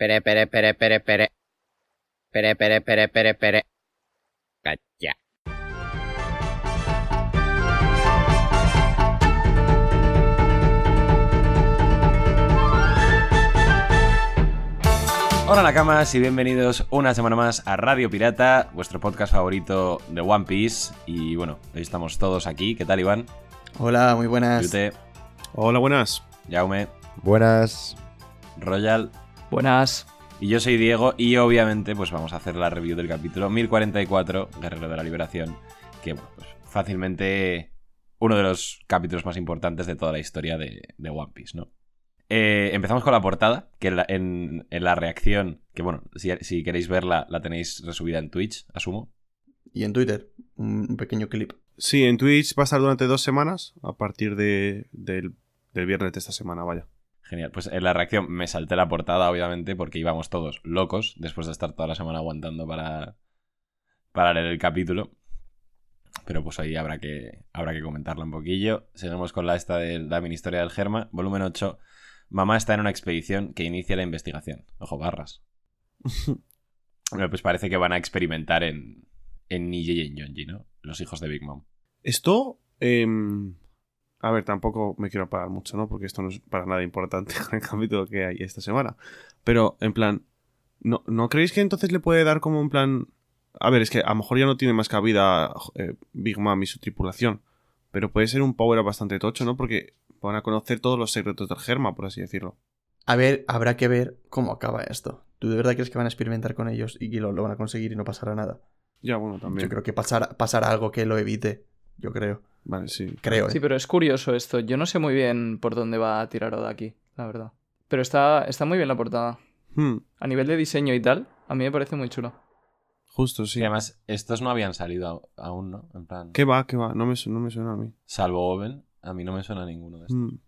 Pere, pere, pere, pere, pere. Pere, pere, pere, pere, pere. Cacha. Hola Nakamas y bienvenidos una semana más a Radio Pirata, vuestro podcast favorito de One Piece. Y bueno, hoy estamos todos aquí. ¿Qué tal, Iván? Hola, muy buenas. Yute, Hola, buenas. Jaume, Buenas. Royal Buenas. y yo soy Diego. Y obviamente, pues vamos a hacer la review del capítulo 1044, Guerrero de la Liberación. Que bueno, pues fácilmente uno de los capítulos más importantes de toda la historia de, de One Piece, ¿no? Eh, empezamos con la portada, que en la, en- en la reacción, que bueno, si, si queréis verla, la tenéis resubida en Twitch, asumo. Y en Twitter, un un pequeño clip. Sí, en Twitch va a estar durante dos semanas, a partir de, del, del viernes de esta semana, vaya. Genial, pues en la reacción me salté la portada, obviamente, porque íbamos todos locos después de estar toda la semana aguantando para, para leer el capítulo. Pero pues ahí habrá que, habrá que comentarlo un poquillo. Seguimos con la esta de la mini historia del Germa, volumen 8. Mamá está en una expedición que inicia la investigación. Ojo, barras. Bueno, pues parece que van a experimentar en, en Nije y en Yonji, ¿no? Los hijos de Big Mom. Esto, em, a ver, tampoco me quiero parar mucho, ¿no? Porque esto no es para nada importante con el capítulo que hay esta semana. Pero, en plan, ¿no, ¿no creéis que entonces le puede dar como un plan... A ver, es que a lo mejor ya no tiene más cabida eh, Big Mom y su tripulación. Pero puede ser un power bastante tocho, ¿no? Porque van a conocer todos los secretos del Germa, por así decirlo. A ver, habrá que ver cómo acaba esto. ¿Tú de verdad crees que van a experimentar con ellos y que lo, lo van a conseguir y no pasará nada? Ya, bueno, también. Yo creo que pasará, pasará algo que lo evite. Yo creo. Vale, sí. Creo, ¿eh? Sí, pero es curioso esto. Yo no sé muy bien por dónde va a tirar Oda aquí, la verdad. Pero está, está muy bien la portada. Hmm, A nivel de diseño y tal, a mí me parece muy chulo. justo, sí. Y además, estos no habían salido a- aún, ¿no? En plan, ¿Qué va? ¿Qué va? No me, su- no me suena a mí. salvo Oven, a mí no me suena ninguno de estos. Hmm,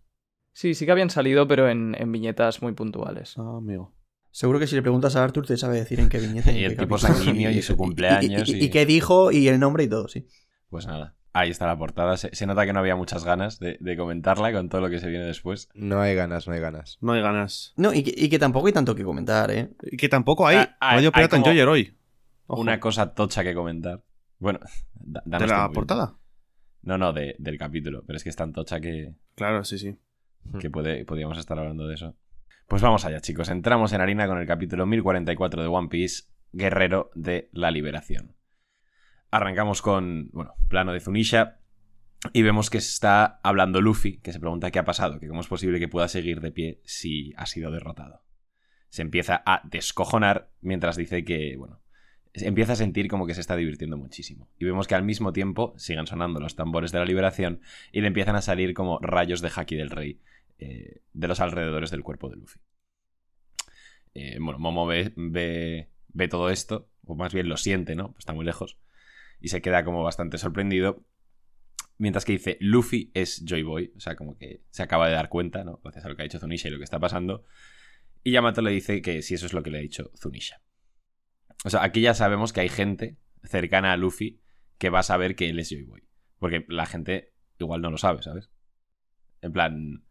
Sí, sí que habían salido, pero en, en viñetas muy puntuales. Ah, amigo. Seguro que si le preguntas a Arthur te sabe decir en qué viñeta. Y el tipo sanguíneo y su cumpleaños Y, y- y- y qué dijo y el nombre y todo, sí. Pues nada, ahí está la portada. Se, se nota que no había muchas ganas de, de comentarla con todo lo que se viene después. No hay ganas, no hay ganas. No hay ganas. No, y que, y que tampoco hay tanto que comentar, ¿eh? Y que tampoco hay Ah, hay- Rayo hay Pirata en como Joyer hoy. Ojo. Una cosa tocha que comentar. Bueno, da- ¿De la tiempo, portada? No, no, de- del capítulo. Pero es que es tan tocha que, Claro, sí, sí. que puede, podríamos estar hablando de eso. Pues vamos allá, chicos. Entramos en harina con el capítulo 1044 de One Piece, Guerrero de la Liberación. Arrancamos con, bueno, plano de Zunisha. Y vemos que está hablando Luffy, que se pregunta qué ha pasado, que cómo es posible que pueda seguir de pie si ha sido derrotado. Se empieza a descojonar mientras dice que, bueno, empieza a sentir como que se está divirtiendo muchísimo. Y vemos que al mismo tiempo siguen sonando los tambores de la liberación y le empiezan a salir como rayos de Haki del Rey eh, de los alrededores del cuerpo de Luffy. Eh, bueno, Momo ve, ve, ve todo esto, o más bien lo siente, ¿no? Está muy lejos. Y se queda como bastante sorprendido. Mientras que dice, Luffy es Joy Boy. O sea, como que se acaba de dar cuenta, ¿no? Gracias a lo que ha dicho Zunisha y lo que está pasando. Y Yamato le dice que si eso es lo que le ha dicho Zunisha. O sea, aquí ya sabemos que hay gente cercana a Luffy que va a saber que él es Joy Boy. Porque la gente igual no lo sabe, ¿sabes? En plan,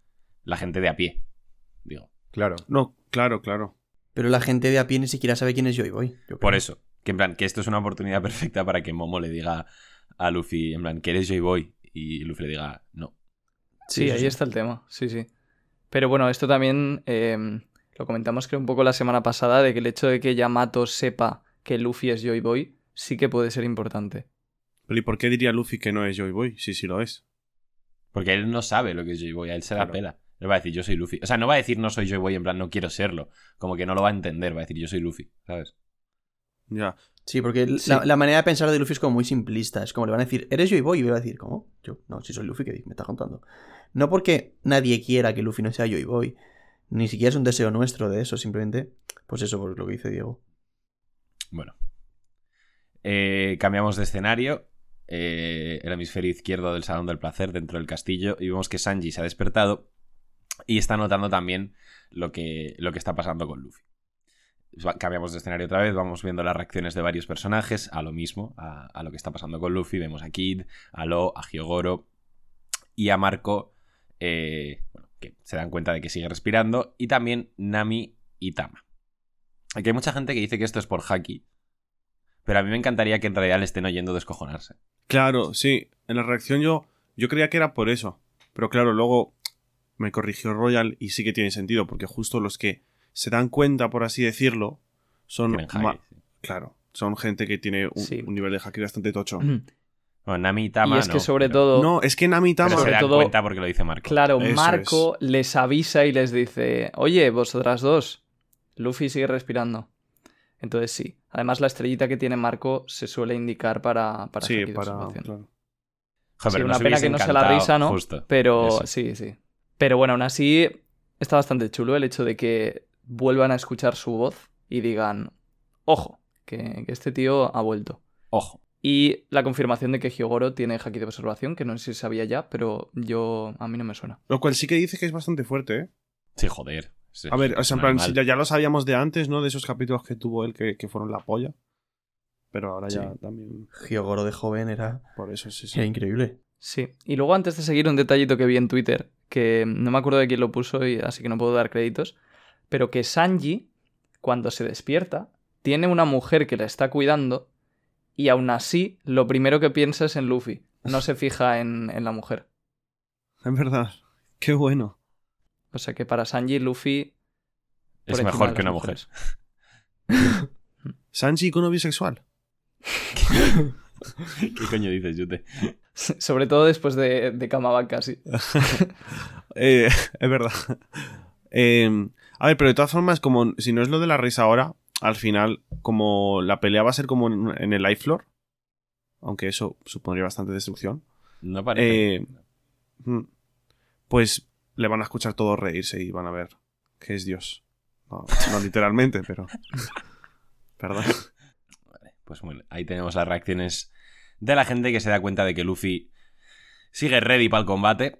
la gente de a pie, digo. Claro. No, claro, claro. Pero la gente de a pie ni siquiera sabe quién es Joy Boy. yo Por eso, que en plan, que esto es una oportunidad perfecta para que Momo le diga a Luffy, en plan, que eres Joy Boy. Y Luffy le diga, no. Sí, ahí está el tema. Sí, sí. Pero bueno, esto también eh, lo comentamos creo un poco la semana pasada, de que el hecho de que Yamato sepa que Luffy es Joy Boy sí que puede ser importante. Pero ¿y por qué diría Luffy que no es Joy Boy? Sí, sí lo es. Porque él no sabe lo que es Joy Boy, a él se la Claro. pela. Él va a decir, yo soy Luffy. O sea, no va a decir no soy Joy Boy, en plan, no quiero serlo. Como que no lo va a entender, va a decir, yo soy Luffy, ¿sabes? Ya. Sí, porque Sí. La, la manera de pensar de Luffy es como muy simplista. Es como le van a decir, ¿eres Boy? Y le va a decir, ¿cómo? Yo, no, si soy Luffy, ¿qué me está contando? No porque nadie quiera que Luffy no sea Joy Boy. Ni siquiera es un deseo nuestro de eso, simplemente, pues eso, por lo que dice Diego. Bueno. Eh, cambiamos de escenario. Eh, el hemisferio izquierdo del Salón del Placer dentro del castillo. Y vemos que Sanji se ha despertado. Y está notando también lo que, lo que está pasando con Luffy. Cambiamos de escenario otra vez, vamos viendo las reacciones de varios personajes a lo mismo, a, a lo que está pasando con Luffy. Vemos a Kid, a Lo, a Hyogoro y a Marco, eh, bueno, que se dan cuenta de que sigue respirando, y también Nami y Tama. Aquí hay mucha gente que dice que esto es por Haki. Pero a mí me encantaría que en realidad le estén oyendo descojonarse. Claro, sí. En la reacción yo, yo creía que era por eso. Pero claro, luego me corrigió Royal y sí que tiene sentido, porque justo los que se dan cuenta, por así decirlo, son... Sí. Claro, son gente que tiene un, Sí. un nivel de haki bastante tocho. Bueno, Nami y Tama y es no, que sobre pero- todo, No, es que Nami pero Tama... se sobre dan todo- cuenta porque lo dice Marco. claro, Eso Marco les avisa y les dice, oye, vosotras dos, Luffy sigue respirando. Entonces sí. Además, la estrellita que tiene Marco se suele indicar para, para Sí, para... claro. Joder, Sí, pero una pena que no sea la risa, ¿no? Justo. Pero Eso. sí, sí. Pero bueno, aún así está bastante chulo el hecho de que vuelvan a escuchar su voz y digan, ojo, que, que este tío ha vuelto. Ojo. Y la confirmación de que Hyogoro tiene haki de observación, que no sé si sabía ya, pero yo a mí no me suena. Lo cual sí que dice que es bastante fuerte, ¿eh? Sí, joder. Sí, A ver, o sea, en plan, ya, ya lo sabíamos de antes, ¿no? De esos capítulos que tuvo él que, que fueron la polla. Pero ahora ya también... Hyogoro de joven era, Por eso, sí, sí. era increíble. Sí. Y luego antes de seguir un detallito que vi en Twitter, que no me acuerdo de quién lo puso, y así que no puedo dar créditos, pero que Sanji, cuando se despierta, tiene una mujer que la está cuidando y aún así lo primero que piensa es en Luffy. No se fija en, en la mujer. Es verdad. Qué bueno. O sea que para Sanji, Luffy... Es mejor que una mujer. Sanji icono bisexual. ¿Qué coño dices, Yute? Sobre todo después de, de Kamaban casi. Eh, es verdad. Eh, a ver, pero de todas formas, como si no es lo de la risa ahora, al final, como la pelea va a ser como en, en el life floor, aunque eso supondría bastante destrucción, No parece. eh, mm, pues le van a escuchar todos reírse y van a ver que es Dios. No, no literalmente, pero... Perdón. Pues bueno, ahí tenemos las reacciones de la gente que se da cuenta de que Luffy sigue ready para el combate.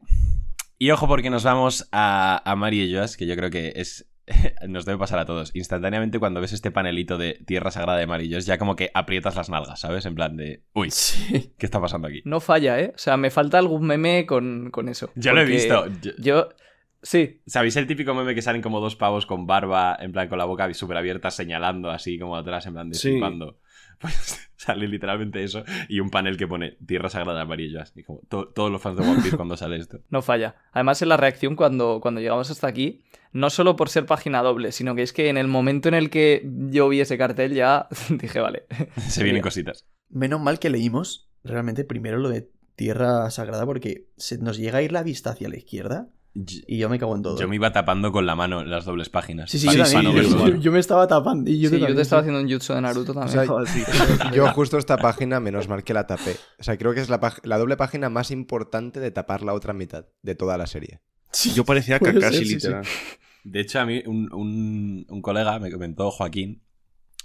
Y ojo porque nos vamos a, a Mari y Joas, que yo creo que es... Nos debe pasar a todos. Instantáneamente cuando ves este panelito de Tierra Sagrada de Mari y Joas, ya como que aprietas las nalgas, ¿sabes? En plan de... Uy, Sí. ¿qué está pasando aquí? No falla, ¿eh? O sea, me falta algún meme con, con eso. Yo lo he visto. Yo- Yo... Sí, ¿Sabéis el típico meme que salen como dos pavos con barba, en plan con la boca súper abierta, señalando así como atrás, en plan de Sí. Pues sale literalmente eso y un panel que pone Tierra Sagrada Amarillas. Y como to- todos los fans de One Piece cuando sale esto. No falla. Además, en la reacción cuando, cuando llegamos hasta aquí, no solo por ser página doble, sino que es que en el momento en el que yo vi ese cartel ya dije, vale. Se vienen cositas. Menos mal que leímos realmente primero lo de Tierra Sagrada porque se nos llega a ir la vista hacia la izquierda y yo me cago en todo. yo me iba tapando con la mano las dobles páginas. Sí, sí, yo no yo, me estaba tapando. Y yo sí, yo te estaba sí. haciendo un jutsu de Naruto O también. sea, yo justo esta página, menos mal que la tapé. O sea, creo que es la, doble página más importante de tapar la otra mitad de toda la serie. Sí, Yo parecía Kakashi, ser, sí, sí. literal. De hecho, a mí un, un- un colega me comentó, Joaquín,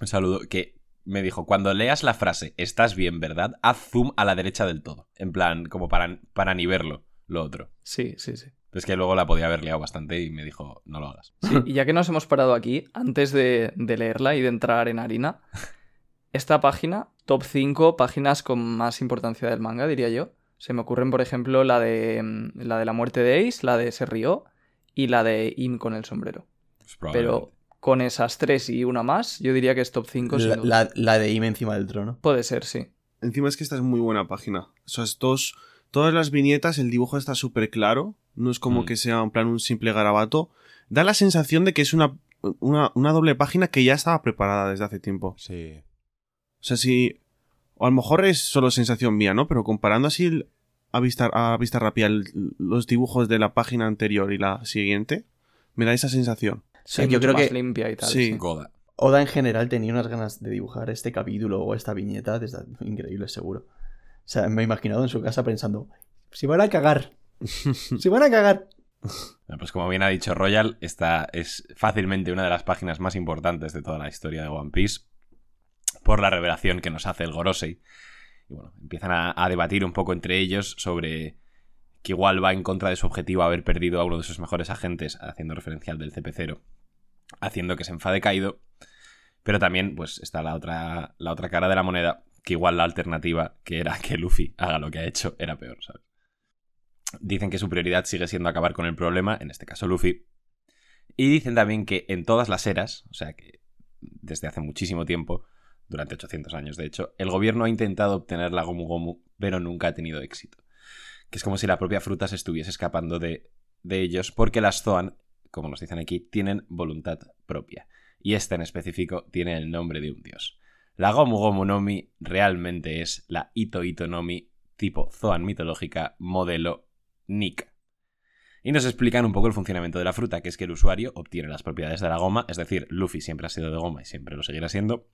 un saludo, que me dijo, cuando leas la frase, estás bien, ¿verdad? Haz zoom a la derecha del todo. En plan, como para, para ni verlo, lo otro. Sí, sí, sí. Es que luego la podía haber liado bastante y me dijo, no lo hagas. Sí, y ya que nos hemos parado aquí, antes de, de leerla y de entrar en harina, esta página, top 5 páginas con más importancia del manga, diría yo. Se me ocurren, por ejemplo, la de mm, la, de la muerte de Ace, la de Serrió y la de Im con el sombrero. Pues. Pero con esas tres y una más, yo diría que es top 5. sin La, la- la de Ime encima del trono. Puede ser, sí. Encima es que esta es muy buena página. O sea, estos, todas las viñetas, el dibujo está súper claro. No es como Mm. que sea en plan un simple garabato. Da la sensación de que es una, una, una doble página que ya estaba preparada desde hace tiempo. Sí. O sea, si. O a lo mejor es solo sensación mía, ¿no? Pero comparando así el- a vista, a vista rápida el- los dibujos de la página anterior y la siguiente, me da esa sensación. Sí, yo creo más que- limpia y tal. sí. sí. Goda. Oda en general tenía unas ganas de dibujar este capítulo o esta viñeta desde increíble, seguro. O sea, me he imaginado en su casa pensando, si van a cagar, si van a cagar. Bueno, Pues como bien ha dicho Royal, esta es fácilmente una de las páginas más importantes de toda la historia de One Piece por la revelación que nos hace el Gorosei. Y bueno, empiezan a, a debatir un poco entre ellos sobre que igual va en contra de su objetivo haber perdido a uno de sus mejores agentes, haciendo referencia al del CP0, haciendo que se enfade Kaido. Pero también, pues, está la otra, la otra cara de la moneda, que igual la alternativa, que era que Luffy haga lo que ha hecho, era peor, ¿sabes? Dicen que su prioridad sigue siendo acabar con el problema, en este caso Luffy. Y dicen también que en todas las eras, o sea que desde hace muchísimo tiempo, durante 800 años de hecho, el gobierno ha intentado obtener la Gomu Gomu, pero nunca ha tenido éxito. Que es como si la propia fruta se estuviese escapando de, de ellos, porque las Zoan, como nos dicen aquí, tienen voluntad propia. Y esta en específico tiene el nombre de un dios. La Gomu Gomu no Mi realmente es la Ito Ito no Mi tipo Zoan mitológica modelo Nika. Y nos explican un poco el funcionamiento de la fruta, que es que el usuario obtiene las propiedades de la goma, es decir, Luffy siempre ha sido de goma y siempre lo seguirá siendo,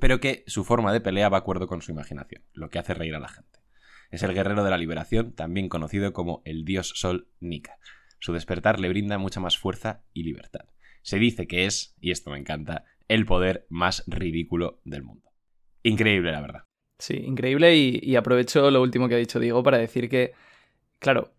pero que su forma de pelea va acuerdo con su imaginación, lo que hace reír a la gente. Es el guerrero de la liberación, también conocido como el dios sol Nika. Su despertar le brinda mucha más fuerza y libertad. Se dice que es, y esto me encanta, el poder más ridículo del mundo. Increíble, la verdad. Sí, increíble y, y aprovecho lo último que ha dicho Diego para decir que, claro,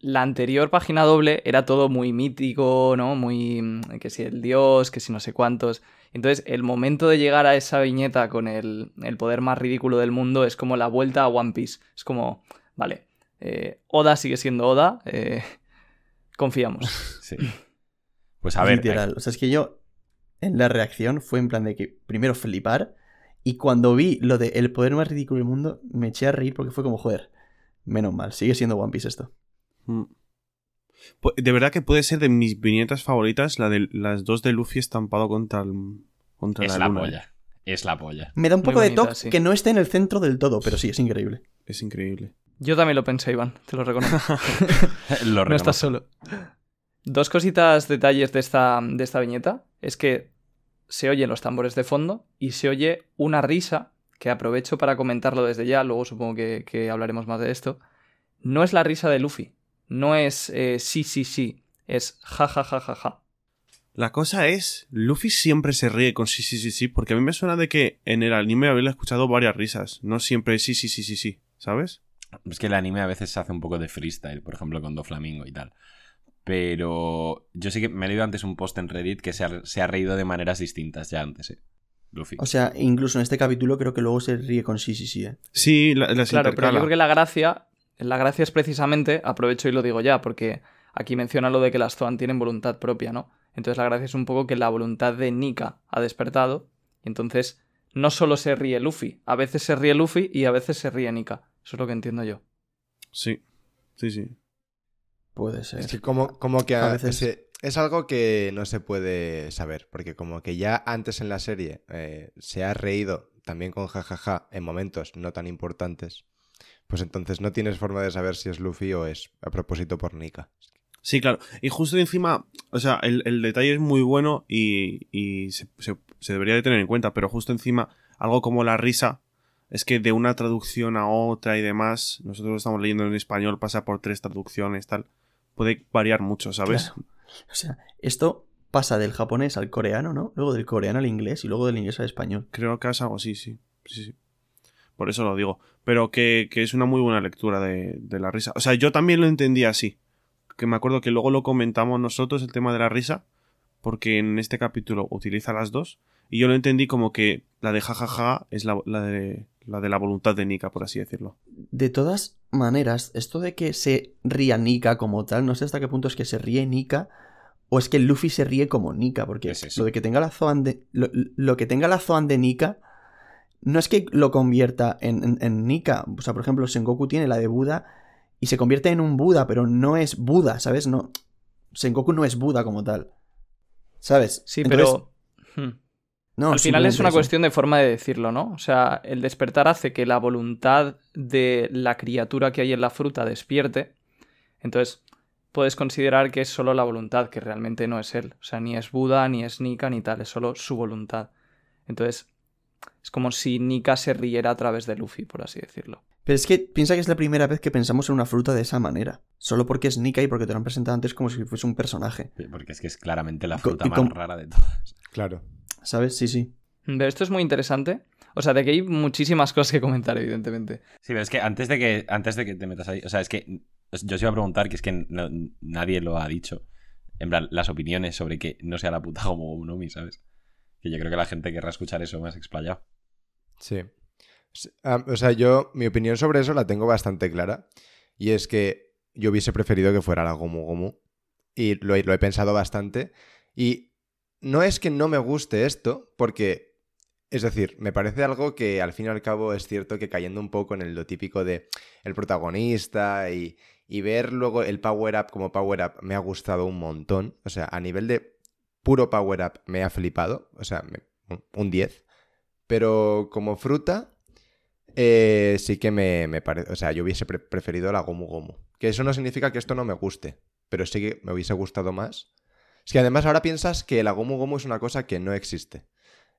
la anterior página doble era todo muy mítico, ¿no? Muy. mm, que si el dios, que si no sé cuántos. Entonces, el momento de llegar a esa viñeta con el, el poder más ridículo del mundo es como la vuelta a One Piece. Es como, vale, eh, Oda sigue siendo Oda, eh, confiamos. Sí. Pues a ver. Literal. O sea, es que yo en la reacción fue en plan de que primero flipar y cuando vi lo de el poder más ridículo del mundo me eché a reír porque fue como, joder, menos mal, sigue siendo One Piece esto. Mm. De verdad que puede ser de mis viñetas favoritas, la de las dos de Luffy estampado contra, el, contra Es la, la luna. polla. Es la polla. Me da un Muy poco de toque sí. que no esté en el centro del todo, pero sí, es increíble. Es increíble. Yo también lo pensé, Iván, te lo reconozco. Lo no estás solo. Dos cositas, detalles de esta, de esta viñeta. Es que se oyen los tambores de fondo y se oye una risa, que aprovecho para comentarlo desde ya, luego supongo que, que hablaremos más de esto. No es la risa de Luffy. No es eh, sí, sí, sí. Es ja, ja, ja, ja, ja. La cosa es, Luffy siempre se ríe con sí, sí, sí, sí, porque a mí me suena de que en el anime había escuchado varias risas, no siempre sí, sí, sí, sí, sí, ¿sabes? Es que el anime a veces se hace un poco de freestyle, por ejemplo, con Doflamingo y tal. Pero yo sí que me he leído antes un post en Reddit que se ha, se ha reído de maneras distintas ya antes, ¿eh? Luffy. O sea, incluso en este capítulo creo que luego se ríe con sí, sí, sí. ¿eh? Sí, la- las Claro, pero yo creo que la gracia, la gracia es precisamente, aprovecho y lo digo ya, porque aquí menciona lo de que las Zoan tienen voluntad propia, ¿no? Entonces la gracia es un poco que la voluntad de Nika ha despertado, y entonces no solo se ríe Luffy, a veces se ríe Luffy y a veces se ríe Nika. Eso es lo que entiendo yo. Sí, sí, sí. Puede ser. Es que como, como que A a veces- veces... Es algo que no se puede saber, porque como que ya antes en la serie eh, se ha reído también con jajaja en momentos no tan importantes, pues entonces no tienes forma de saber si es Luffy o es a propósito por Nika. Sí, claro. Y justo encima, o sea, el, el detalle es muy bueno y, y se, se- se debería de tener en cuenta, pero justo encima, algo como la risa, es que de una traducción a otra y demás, nosotros lo estamos leyendo en español, pasa por tres traducciones, tal, puede variar mucho, ¿sabes? Claro. O sea, esto pasa del japonés al coreano, ¿no? Luego del coreano al inglés y luego del inglés al español. Creo que es algo así, sí. sí, sí. Por eso lo digo. Pero que, que es una muy buena lectura de, de la risa. O sea, yo también lo entendí así. Que me acuerdo que luego lo comentamos nosotros, el tema de la risa. Porque en este capítulo utiliza las dos. Y yo lo entendí como que la de jajaja es la, la de, la de la voluntad de Nika, por así decirlo. De todas maneras, esto de que se ría Nika como tal, no sé hasta qué punto es que se ríe Nika o es que Luffy se ríe como Nika, porque Es eso. lo de que tenga la Zoan de lo, lo que tenga la Zoan de Nika no es que lo convierta en, en, en Nika, o sea, por ejemplo, Sengoku tiene la de Buda y se convierte en un Buda, pero no es Buda, ¿sabes? No Sengoku no es Buda como tal. ¿Sabes? Sí, Entonces, pero... Hmm. No, Al final es una eso. cuestión de forma de decirlo, ¿no? O sea, el despertar hace que la voluntad de la criatura que hay en la fruta despierte. Entonces, puedes considerar que es solo la voluntad, que realmente no es él. O sea, ni es Buda, ni es Nika, ni tal, es solo su voluntad. Entonces, es como si Nika se riera a través de Luffy, por así decirlo. Pero es que piensa que es la primera vez que pensamos en una fruta de esa manera. Solo porque es Nika y porque te lo han presentado antes como si fuese un personaje. Porque es que es claramente la fruta y más rara de todas. Claro. ¿Sabes? Sí, sí. Pero esto es muy interesante. O sea, de que hay muchísimas cosas que comentar, evidentemente. Sí, pero es que antes de que, antes de que te metas ahí, o sea, es que yo os iba a preguntar, que es que no- nadie lo ha dicho, en plan, las opiniones sobre que no sea la puta como Nomi, ¿sabes? Que yo creo que la gente querrá escuchar eso más explayado. Sí. Ah, o sea, yo, mi opinión sobre eso la tengo bastante clara. Y es que yo hubiese preferido que fuera la Gomu Gomu. Y lo he, lo he pensado bastante. Y no es que no me guste esto, porque, es decir, me parece algo que al fin y al cabo es cierto que cayendo un poco en lo típico de el protagonista y, ver luego el power up como power up me ha gustado un montón. O sea, a nivel de puro power up me ha flipado. O sea, me- un- un 10. Pero como fruta, eh, sí que me, me parece. O sea, yo hubiese pre- preferido la Gomu Gomu. Que eso no significa que esto no me guste. Pero sí que me hubiese gustado más. Es que además ahora piensas que la Gomu Gomu es una cosa que no existe.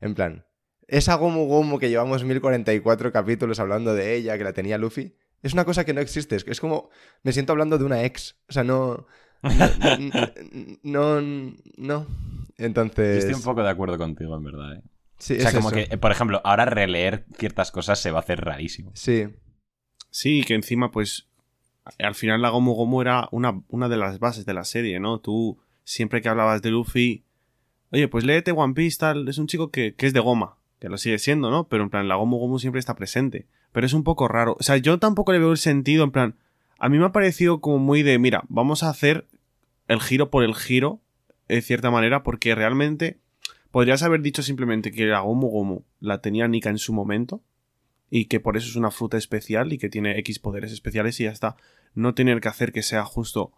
En plan, esa Gomu Gomu que llevamos 1044 capítulos hablando de ella, que la tenía Luffy, es una cosa que no existe. Es, es como. Me siento hablando de una ex. O sea, no. No. No. Entonces. estoy un poco de acuerdo contigo, en verdad. ¿eh? Sí, O sea, es como eso. que, eh, por ejemplo, ahora releer ciertas cosas se va a hacer rarísimo. Sí. Sí, que encima, pues, al final la Gomu Gomu era una, una de las bases de la serie, ¿no? Tú, siempre que hablabas de Luffy, oye, pues léete One Piece, tal, es un chico que, que es de goma, que lo sigue siendo, ¿no? Pero en plan, la Gomu Gomu siempre está presente. Pero es un poco raro. O sea, yo tampoco le veo el sentido, en plan, a mí me ha parecido como muy de, mira, vamos a hacer el giro por el giro, de cierta manera, porque realmente podrías haber dicho simplemente que la Gomu Gomu la tenía Nika en su momento y que por eso es una fruta especial y que tiene X poderes especiales y ya está. No tener que hacer que sea justo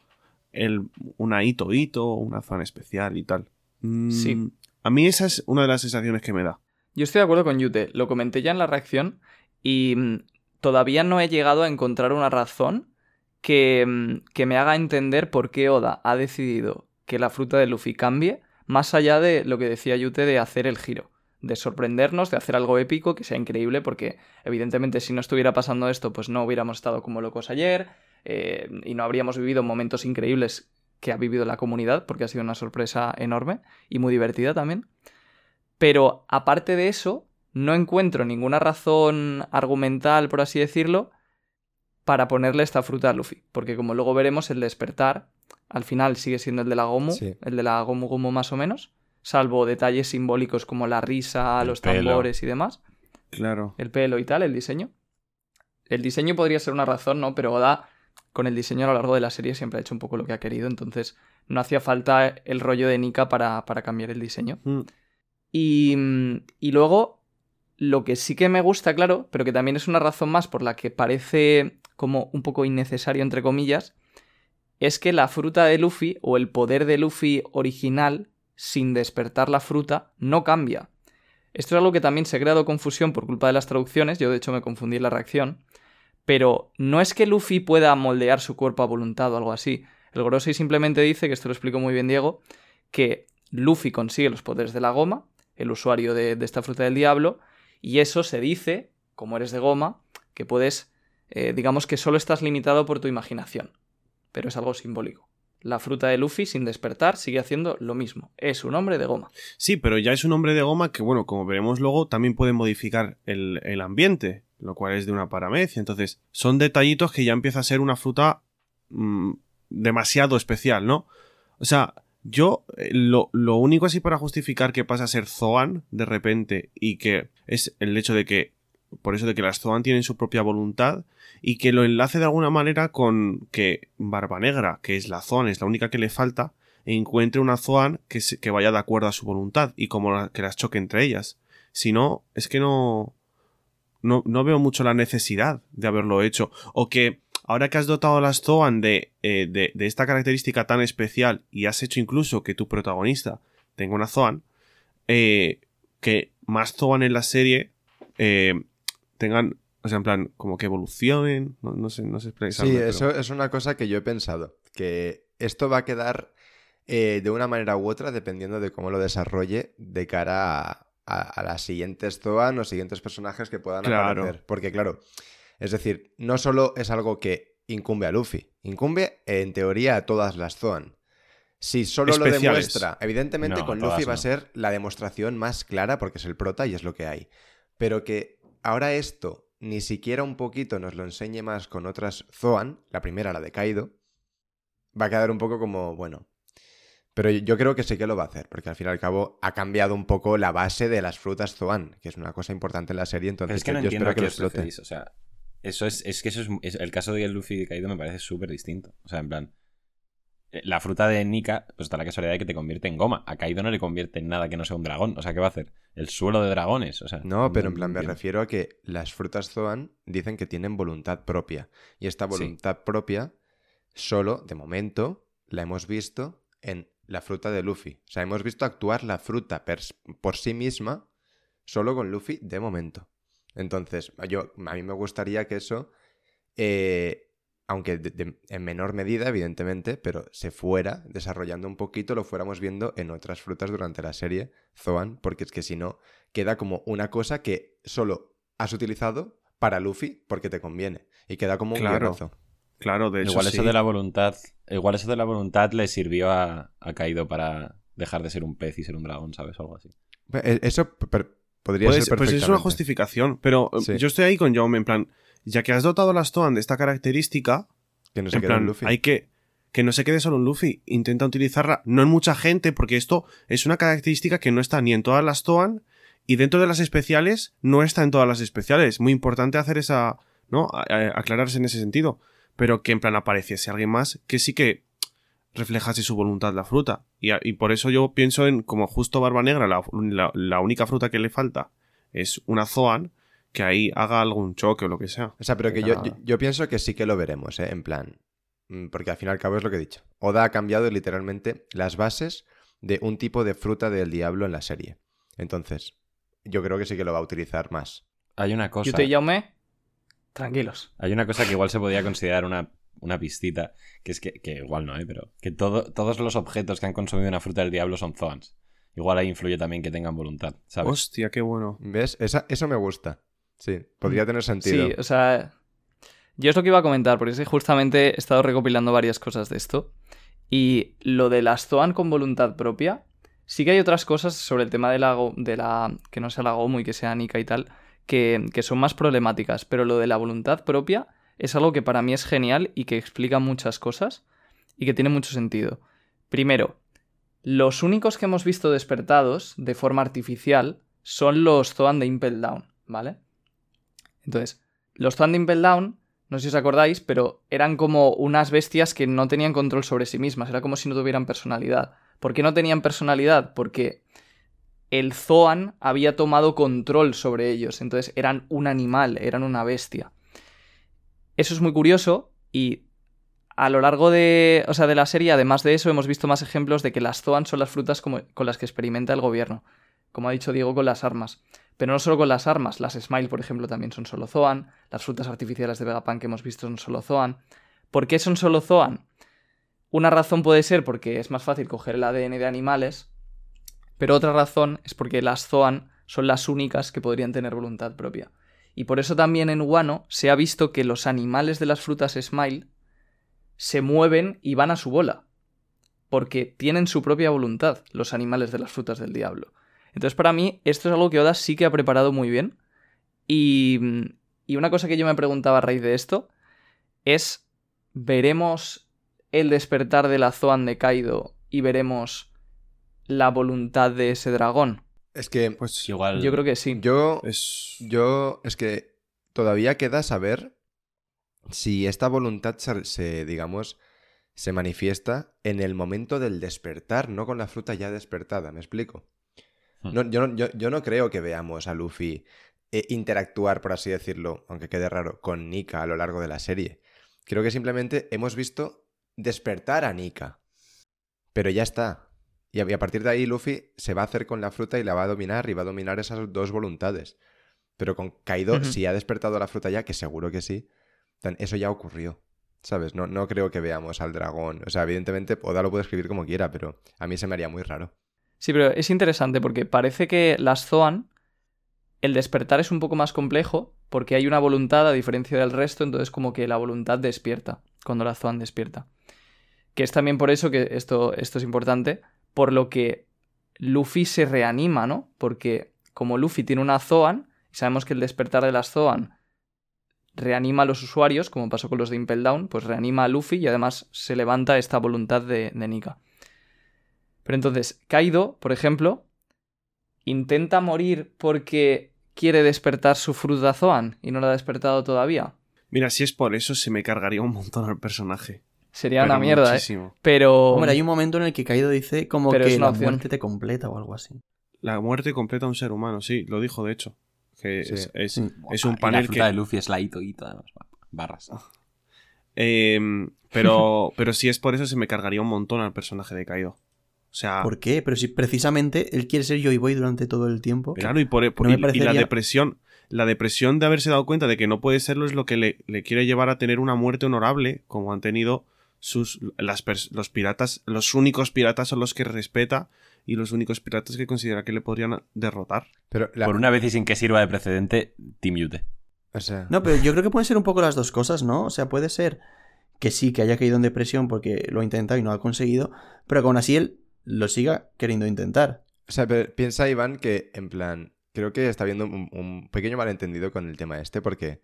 el, una hito hito, una zona especial y tal. Mm, Sí. A mí esa es una de las sensaciones que me da. Yo estoy de acuerdo con Yute, lo comenté ya en la reacción y mm, todavía no he llegado a encontrar una razón que, mm, que me haga entender por qué Oda ha decidido que la fruta de Luffy cambie, más allá de lo que decía Yute de hacer el giro, de sorprendernos, de hacer algo épico que sea increíble, porque evidentemente si no estuviera pasando esto, pues no hubiéramos estado como locos ayer eh, y no habríamos vivido momentos increíbles que ha vivido la comunidad, porque ha sido una sorpresa enorme y muy divertida también. Pero aparte de eso, no encuentro ninguna razón argumental, por así decirlo, para ponerle esta fruta a Luffy. Porque como luego veremos, el despertar al final sigue siendo el de la Gomu, Sí. el de la Gomu Gomu más o menos, salvo detalles simbólicos como la risa, El los pelo. tambores y demás, Claro. el pelo y tal, el diseño. El diseño podría ser una razón, ¿no? Pero Oda, con el diseño a lo largo de la serie, siempre ha hecho un poco lo que ha querido, entonces no hacía falta el rollo de Nika para, para cambiar el diseño. Mm. Y, y luego, lo que sí que me gusta, claro, pero que también es una razón más por la que parece como un poco innecesario, entre comillas, es que la fruta de Luffy o el poder de Luffy original, sin despertar la fruta, no cambia. Esto es algo que también se ha creado confusión por culpa de las traducciones, yo de hecho me confundí en la reacción, pero no es que Luffy pueda moldear su cuerpo a voluntad o algo así. El Gorosei simplemente dice, que esto lo explicó muy bien Diego, que Luffy consigue los poderes de la goma, el usuario de, de esta fruta del diablo, y eso se dice, como eres de goma, que puedes, eh, digamos que solo estás limitado por tu imaginación, pero es algo simbólico. La fruta de Luffy, sin despertar, sigue haciendo lo mismo. Es un hombre de goma. Sí, pero ya es un hombre de goma que, bueno, como veremos luego, también puede modificar el, el ambiente, lo cual es de una paramecia. Entonces, son detallitos que ya empieza a ser una fruta mm, demasiado especial, ¿no? O sea, yo eh, lo, lo único así para justificar que pasa a ser Zoan de repente y que es el hecho de que, por eso de que las Zoan tienen su propia voluntad y que lo enlace de alguna manera con que Barba Negra, que es la Zoan, es la única que le falta, encuentre una Zoan que, vaya de acuerdo a su voluntad y como la- que las choque entre ellas. Si no, es que no, no, no veo mucho la necesidad de haberlo hecho. O que ahora que has dotado a las Zoan de, eh, de, de esta característica tan especial y has hecho incluso que tu protagonista tenga una Zoan, eh, que más Zoan en la serie eh, tengan, o sea, en plan, como que evolucionen, no, no sé, no sé Sí, pero- eso es una cosa que yo he pensado. Que esto va a quedar eh, de una manera u otra dependiendo de cómo lo desarrolle de cara a, a- a las siguientes Zoan o siguientes personajes que puedan Claro. aparecer. Porque, claro, es decir, no solo es algo que incumbe a Luffy, incumbe en teoría a todas las Zoan. Si solo lo demuestra, evidentemente No, con Luffy va a ser la demostración más clara porque es el prota y es lo que hay. Pero que ahora esto ni siquiera un poquito nos lo enseñe más con otras Zoan, la primera, la de Kaido, va a quedar un poco como, bueno. Pero yo creo que sí que lo va a hacer, porque al fin y al cabo ha cambiado un poco la base de las frutas Zoan, que es una cosa importante en la serie, Pero entonces es que no yo entiendo espero que lo explote. referís, O sea, eso es, es que eso es, es- el caso de Luffy de Kaido me parece súper distinto. O sea, en plan, la fruta de Nika, pues está la casualidad de que te convierte en goma. A Kaido no le convierte en nada que no sea un dragón. O sea, ¿qué va a hacer? El suelo de dragones. O sea, No, pero en plan me refiero a que las frutas Zoan dicen que tienen voluntad propia. Y esta Sí. voluntad propia, solo, de momento, la hemos visto en la fruta de Luffy. O sea, hemos visto actuar la fruta por sí misma solo con Luffy de momento. Entonces, yo, a mí me gustaría que eso, eh, aunque de- de- en menor medida, evidentemente, pero se fuera desarrollando un poquito, lo fuéramos viendo en otras frutas durante la serie Zoan, porque es que si no, queda como una cosa que solo has utilizado para Luffy porque te conviene. Y queda como un Claro. guionazo. Claro, de hecho. Igual sí. eso de la voluntad. Igual eso de la voluntad le sirvió a, a Kaido para dejar de ser un pez y ser un dragón, ¿sabes? O algo así. Eh, Eso podría Pues, ser pues es una justificación. Pero eh, Sí. yo estoy ahí con Jaume, en plan, ya que has dotado a las Toan de esta característica, Que no se en quede plan, Luffy. hay que que no se quede solo en Luffy. Intenta utilizarla, no en mucha gente, porque esto es una característica que no está ni en todas las Toan y dentro de las especiales no está en todas las especiales. Muy importante hacer esa, ¿no? A- a- aclararse en ese sentido. Pero que en plan apareciese alguien más que sí que reflejase su voluntad la fruta. Y, por eso yo pienso en como justo Barba Negra, la, la- la única fruta que le falta es una Zoan, que ahí haga algún choque o lo que sea. O sea, pero que yo, yo, yo pienso que sí que lo veremos, ¿eh? En plan. mm, Porque al fin y al cabo es lo que he dicho. Oda ha cambiado literalmente las bases de un tipo de fruta del diablo en la serie. Entonces, yo creo que sí que lo va a utilizar más. Hay una cosa. Yuto y Jaume, tranquilos. Hay una cosa que igual se podía considerar una, una pistita, que es que, que igual no, ¿eh? pero que todo, todos los objetos que han consumido una fruta del diablo son Zoans. Igual ahí influye también que tengan voluntad, ¿sabes? Hostia, qué bueno. ¿Ves? Esa- eso me gusta. Sí, podría tener sentido. Sí, o sea, yo es lo que iba a comentar, porque es que justamente he estado recopilando varias cosas de esto. Y lo de las Zoan con voluntad propia, sí que hay otras cosas sobre el tema de la, de la que no sea la Gomu y que sea Nika y tal, que, que son más problemáticas. Pero lo de la voluntad propia es algo que para mí es genial y que explica muchas cosas y que tiene mucho sentido. Primero, los únicos que hemos visto despertados de forma artificial son los Zoan de Impel Down, ¿vale? Entonces, los Impel Down, no sé si os acordáis, pero eran como unas bestias que no tenían control sobre sí mismas, era como si no tuvieran personalidad. ¿Por qué no tenían personalidad? Porque el Zoan había tomado control sobre ellos, entonces eran un animal, eran una bestia. Eso es muy curioso y a lo largo de, o sea, de la serie, además de eso, hemos visto más ejemplos de que las Zoan son las frutas con las que experimenta el gobierno. Como ha dicho Diego, con las armas. Pero no solo con las armas, las Smile, por ejemplo, también son solo Zoan, las frutas artificiales de Vegapunk que hemos visto son solo Zoan. ¿Por qué son solo Zoan? Una razón puede ser porque es más fácil coger el ADN de animales, pero otra razón es porque las Zoan son las únicas que podrían tener voluntad propia. Y por eso también en Wano se ha visto que los animales de las frutas Smile se mueven y van a su bola. Porque tienen su propia voluntad, los animales de las frutas del diablo. Entonces, para mí, esto es algo que Oda sí que ha preparado muy bien. Y, y una cosa que yo me preguntaba a raíz de esto es: ¿veremos el despertar de la Zoan de Kaido y veremos la voluntad de ese dragón? Es que Pues Igual. Yo creo que sí. yo, es. yo, es que todavía queda saber si esta voluntad se, se, digamos, se manifiesta en el momento del despertar, no con la fruta ya despertada, ¿me explico? Hmm. No, yo, no- yo- yo no creo que veamos a Luffy eh, interactuar, por así decirlo, aunque quede raro, con Nika a lo largo de la serie. Creo que simplemente hemos visto despertar a Nika. Pero ya está. Y a, y a partir de ahí Luffy se va a hacer con la fruta y la va a dominar y va a dominar esas dos voluntades. Pero con Kaido, si ha despertado la fruta ya, que seguro que sí, eso ya ocurrió. ¿Sabes? No, no creo que veamos al dragón. O sea, evidentemente Oda lo puede escribir como quiera, pero a mí se me haría muy raro. Sí, pero es interesante porque parece que las Zoan, el despertar es un poco más complejo porque hay una voluntad a diferencia del resto, entonces como que la voluntad despierta cuando la Zoan despierta. Que es también por eso que esto, esto es importante, por lo que Luffy se reanima, ¿no? Porque como Luffy tiene una Zoan, sabemos que el despertar de las Zoan reanima a los usuarios, como pasó con los de Impel Down, pues reanima a Luffy y además se levanta esta voluntad de, de Nika. Pero entonces, Kaido, por ejemplo, intenta morir porque quiere despertar su fruta Zoan y no la ha despertado todavía. Mira, si es por eso, se me cargaría un montón al personaje. Sería Pero una mierda, ¿eh? muchísimo. Pero... Hombre, hay un momento en el que Kaido dice como Pero es que una la opción. muerte te completa o algo así. La muerte completa a un ser humano, sí, lo dijo de hecho. Que Sí. es, es- Sí. es un Y panel la fruta que. de Luffy es la hito hito, además. Barras. Em, pero, pero si es por eso, se me cargaría un montón al personaje de Kaido. O sea, ¿Por qué? Pero si precisamente él quiere ser Joy Boy durante todo el tiempo. claro, y, por, por- No me y- y la depresión. La depresión de haberse dado cuenta de que no puede serlo es lo que le, le quiere llevar a tener una muerte honorable, como han tenido sus las los piratas. Los únicos piratas son los que respeta y los únicos piratas que considera que le podrían derrotar. Pero la- Por una vez y sin que sirva de precedente, Team Yute. o sea, No, pero yo creo que pueden ser un poco las dos cosas, ¿no? O sea, puede ser que sí, que haya caído en depresión porque lo ha intentado y no lo ha conseguido, pero aún así él lo siga queriendo intentar. O sea, pero piensa Iván que, en plan, creo que está habiendo un, un pequeño malentendido con el tema este, porque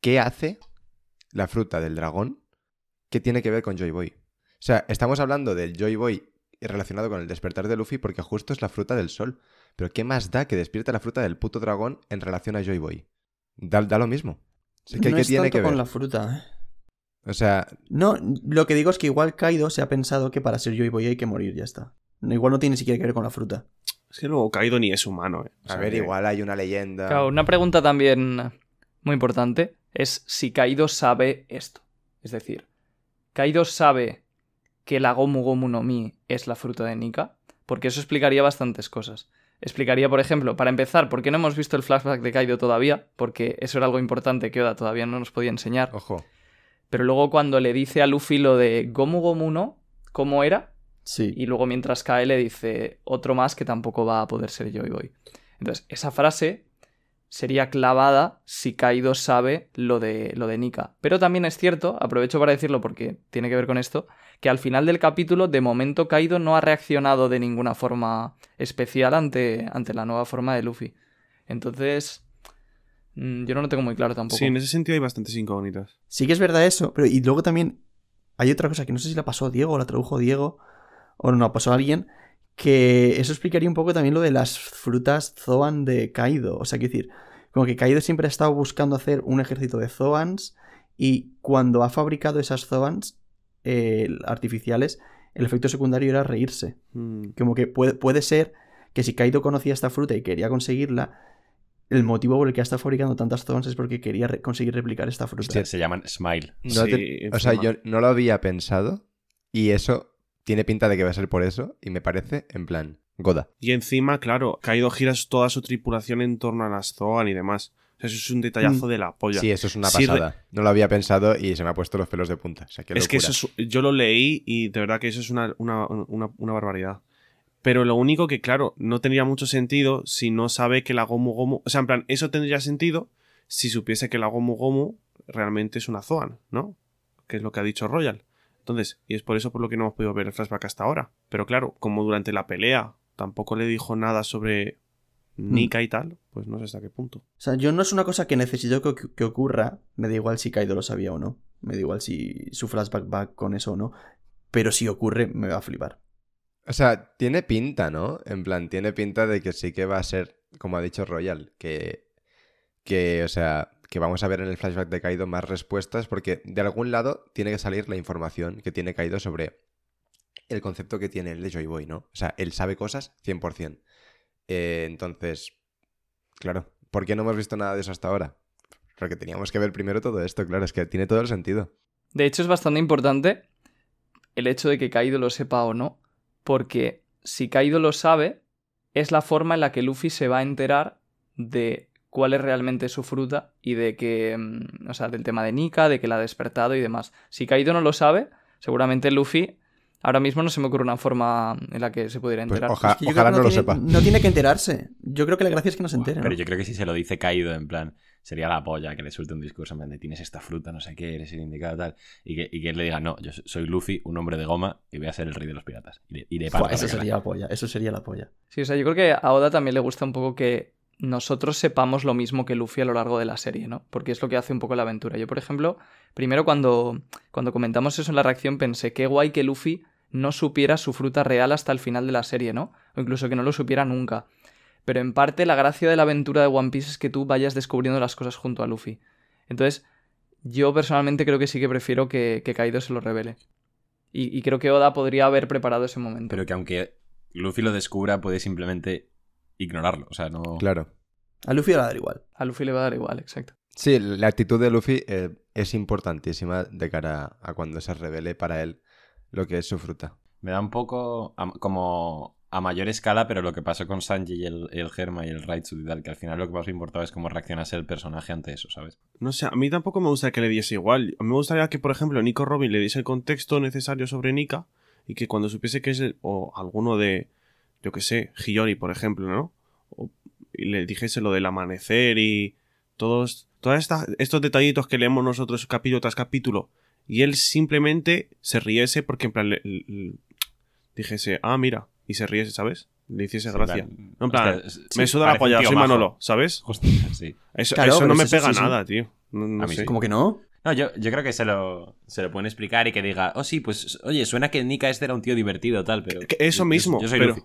¿qué hace la fruta del dragón que tiene que ver con Joy Boy? O sea, estamos hablando del Joy Boy relacionado con el despertar de Luffy porque justo es la fruta del sol. Pero ¿qué más da que despierte la fruta del puto dragón en relación a Joy Boy? Da, da lo mismo. O sea, ¿Qué, no qué es tiene tanto que ver? con la fruta, ¿eh? O sea, No, lo que digo es que igual Kaido se ha pensado que para ser Joy Boy hay que morir, ya está. Igual no tiene ni siquiera que ver con la fruta. Es que luego Kaido ni es humano, eh. O a ver, que- igual hay una leyenda. Claro, una pregunta también muy importante es si Kaido sabe esto. Es decir, ¿Kaido sabe que la Gomu Gomu no Mi es la fruta de Nika? Porque eso explicaría bastantes cosas. Explicaría, por ejemplo, para empezar, ¿por qué no hemos visto el flashback de Kaido todavía? Porque eso era algo importante que Oda todavía no nos podía enseñar. Ojo. Pero luego cuando le dice a Luffy lo de Gomu Gomu no, ¿cómo era? Sí. Y luego mientras cae le dice otro más que tampoco va a poder ser Joy Boy. Entonces, esa frase sería clavada si Kaido sabe lo de, lo de Nika. Pero también es cierto, aprovecho para decirlo porque tiene que ver con esto, que al final del capítulo, de momento, Kaido no ha reaccionado de ninguna forma especial ante, ante la nueva forma de Luffy. Entonces, yo no lo tengo muy claro tampoco. Sí, en ese sentido hay bastantes incógnitas. Sí que es verdad eso, pero y luego también hay otra cosa que no sé si la pasó Diego o la tradujo Diego o no la pasó alguien, que eso explicaría un poco también lo de las frutas Zoan de Kaido. O sea, quiero decir, como que Kaido siempre ha estado buscando hacer un ejército de Zoans y cuando ha fabricado esas Zoans eh, artificiales, el efecto secundario era reírse. Mm. Como que puede, puede ser que si Kaido conocía esta fruta y quería conseguirla, el motivo por el que ha estado fabricando tantas Zoans es porque quería re- conseguir replicar esta fruta. Se, se llaman Smile. No Sí, te- o sea, yo no lo había pensado y eso tiene pinta de que va a ser por eso y me parece en plan Goda. Y encima, claro, Kaido gira toda su tripulación en torno a las Zoan y demás. O sea, eso es un detallazo Mm. de la polla. Sí, eso es una Sí, re- pasada. No lo había pensado y se me ha puesto los pelos de punta. O sea, qué es que eso es- yo lo leí y de verdad que eso es una, una- una- una barbaridad. Pero lo único que, claro, no tendría mucho sentido si no sabe que la Gomu Gomu. O sea, en plan, eso tendría sentido si supiese que la Gomu Gomu realmente es una Zoan, ¿no? Que es lo que ha dicho Royal. Entonces, y es por eso por lo que no hemos podido ver el flashback hasta ahora. Pero claro, como durante la pelea tampoco le dijo nada sobre Nika y tal, pues no sé hasta qué punto. O sea, yo no es una cosa que necesito que, que ocurra. Me da igual si Kaido lo sabía o no. Me da igual si su flashback va con eso o no. Pero si ocurre, me va a flipar. O sea, tiene pinta, ¿no? En plan, tiene pinta de que sí que va a ser, como ha dicho Royal, que, que, o sea, que vamos a ver en el flashback de Kaido más respuestas porque de algún lado tiene que salir la información que tiene Kaido sobre el concepto que tiene el de Joy Boy, ¿no? O sea, él sabe cosas 100%. Eh, entonces, claro, ¿por qué no hemos visto nada de eso hasta ahora? Porque teníamos que ver primero todo esto, claro, es que tiene todo el sentido. De hecho, es bastante importante el hecho de que Kaido lo sepa o no, porque si Kaido lo sabe, es la forma en la que Luffy se va a enterar de cuál es realmente su fruta y de que, mm, o sea, del tema de Nika, de que la ha despertado y demás. Si Kaido no lo sabe, seguramente Luffy, ahora mismo no se me ocurre una forma en la que se pudiera Pues enterar. oja- Es que yo ojalá no que lo tiene- sepa. No tiene que enterarse. Yo creo que la gracia es que no se entere. Pero ¿no? yo creo que si se lo dice caído, en plan, sería la polla que le suelte un discurso en plan de tienes esta fruta, no sé qué, eres el indicado, tal. Y que, y que él le diga, no, yo soy Luffy, un hombre de goma, y voy a ser el rey de los piratas. Y le, y le eso la sería la polla. Eso sería la polla. Sí, o sea, yo creo que a Oda también le gusta un poco que nosotros sepamos lo mismo que Luffy a lo largo de la serie, ¿no? Porque es lo que hace un poco la aventura. Yo, por ejemplo, primero cuando, cuando comentamos eso en la reacción pensé, qué guay que Luffy no supiera su fruta real hasta el final de la serie, ¿no? O incluso que no lo supiera nunca. Pero en parte la gracia de la aventura de One Piece es que tú vayas descubriendo las cosas junto a Luffy. Entonces, yo personalmente creo que sí que prefiero que, que Kaido se lo revele. Y, y creo que Oda podría haber preparado ese momento. Pero que aunque Luffy lo descubra, puede simplemente ignorarlo. O sea, no. Claro. A Luffy le va a dar igual. A Luffy le va a dar igual, exacto. Sí, la actitud de Luffy eh, es importantísima de cara a cuando se revele para él lo que es su fruta. Me da un poco a- como a mayor escala, pero lo que pasó con Sanji y el, el Germa y el Raitsu y tal, que al final lo que más me importaba es cómo reaccionase el personaje ante eso, ¿sabes? No sé, a mí tampoco me gusta que le diese igual. A mí me gustaría que, por ejemplo, Nico Robin le diese el contexto necesario sobre Nika y que cuando supiese que es el- o alguno de, yo que sé, Hiyori, por ejemplo, ¿no? O- y le dijese lo del amanecer y todos, todos estos detallitos que leemos nosotros capítulo tras capítulo y él simplemente se riese porque en plan le- le- dijese, ah, mira, y se riese, ¿sabes? Le hiciese gracia. En No, en plan, hostia, me sí, suda la polla, soy. Manolo, ¿sabes? Hostia, sí. Eso, Claro, eso no me eso pega sí, sí. nada, tío. No, no A mí sé. sí. ¿Cómo que no? No, yo, yo creo que se lo, se lo pueden explicar y que diga, oh sí, pues oye, suena que Nika este era un tío divertido, tal, pero. Que eso yo- mismo, Yo, soy pero- Luffy.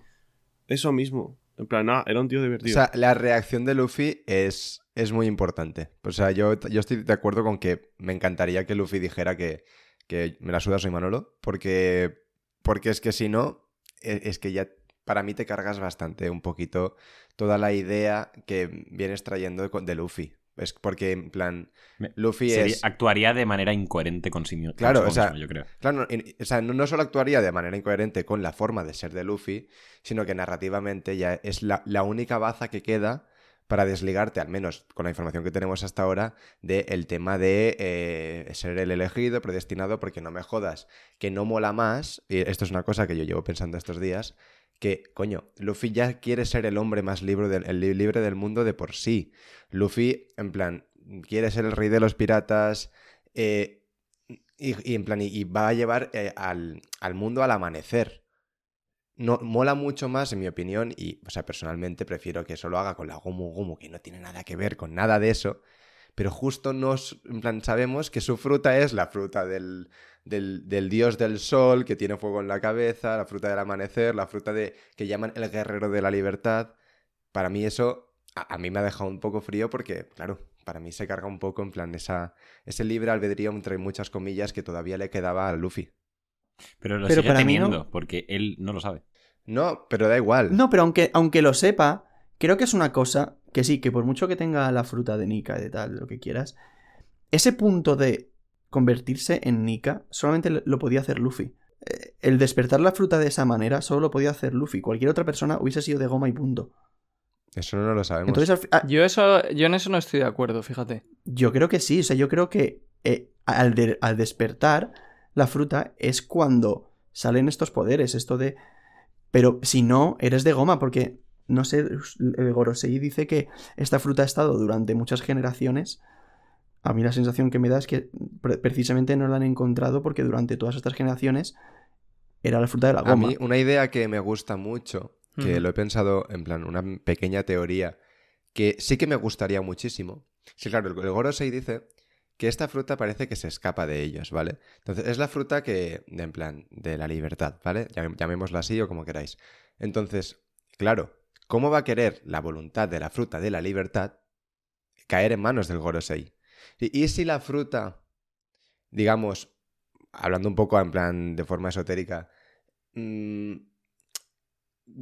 Eso mismo. En plan, ah, era un tío O divertido. sea, la reacción de Luffy es, es muy importante. O sea, yo, yo estoy de acuerdo con que me encantaría que Luffy dijera que, que me la suda soy Manolo, porque, porque es que si no, e- es que ya para mí te cargas bastante un poquito toda la idea que vienes trayendo con- de Luffy. Es porque, en plan, Luffy Sería- es... actuaría de manera incoherente consigo, Claro, consigo o sea, mismo, yo creo. Claro, no, o sea, no, no solo actuaría de manera incoherente con la forma de ser de Luffy, sino que narrativamente ya es la, la única baza que queda para desligarte, al menos con la información que tenemos hasta ahora, del tema de eh, ser el elegido, predestinado, porque no me jodas, que no mola más, y esto es una cosa que yo llevo pensando estos días, que, coño, Luffy ya quiere ser el hombre más libre del, mundo de por sí. Luffy, en plan, quiere ser el rey de los piratas, eh, y, en plan, y, va a llevar eh, al mundo al amanecer. No, mola mucho más, en mi opinión, y, o sea, personalmente prefiero que eso lo haga con la Gomu Gomu, que no tiene nada que ver con nada de eso, pero justo nos, en plan, sabemos que su fruta es la fruta del, del, dios del sol, que tiene fuego en la cabeza, la fruta del amanecer, la fruta de que llaman el guerrero de la libertad. Para mí eso, a, a mí me ha dejado un poco frío porque, claro, para mí se carga un poco en plan esa, ese libre albedrío entre muchas comillas que todavía le quedaba a Luffy. Pero lo Pero sigue para mí no- teniendo, porque él no lo sabe. No, pero da igual. No, pero aunque, aunque lo sepa, creo que es una cosa que sí, que por mucho que tenga la fruta de Nika y de tal, lo que quieras, ese punto de convertirse en Nika solamente lo- podía hacer Luffy. Eh, El despertar la fruta de esa manera solo lo podía hacer Luffy. Cualquier otra persona hubiese sido de goma y punto. Eso no lo sabemos. Entonces, al fi- ah, Yo, eso, yo en eso no estoy de acuerdo, fíjate. yo creo que sí. O sea, yo creo que eh, al, de- al despertar la fruta es cuando salen estos poderes. Esto de. Pero si no, eres de goma, porque. No sé, el Gorosei dice que esta fruta ha estado durante muchas generaciones. A mí la sensación que me da es que pre- precisamente no la han encontrado porque durante todas estas generaciones era la fruta de la A goma. mí, una idea que me gusta mucho, que lo he pensado en plan, una pequeña teoría, que sí que me gustaría muchísimo. Sí, claro, el, el Gorosei dice que esta fruta parece que se escapa de ellos, ¿vale? Entonces, es la fruta que, en plan, de la libertad, ¿vale? Llam- Llamémosla así o como queráis. Entonces, claro, ¿cómo va a querer la voluntad de la fruta de la libertad caer en manos del Gorosei? Y, y si la fruta, digamos, hablando un poco en plan de forma esotérica, mm,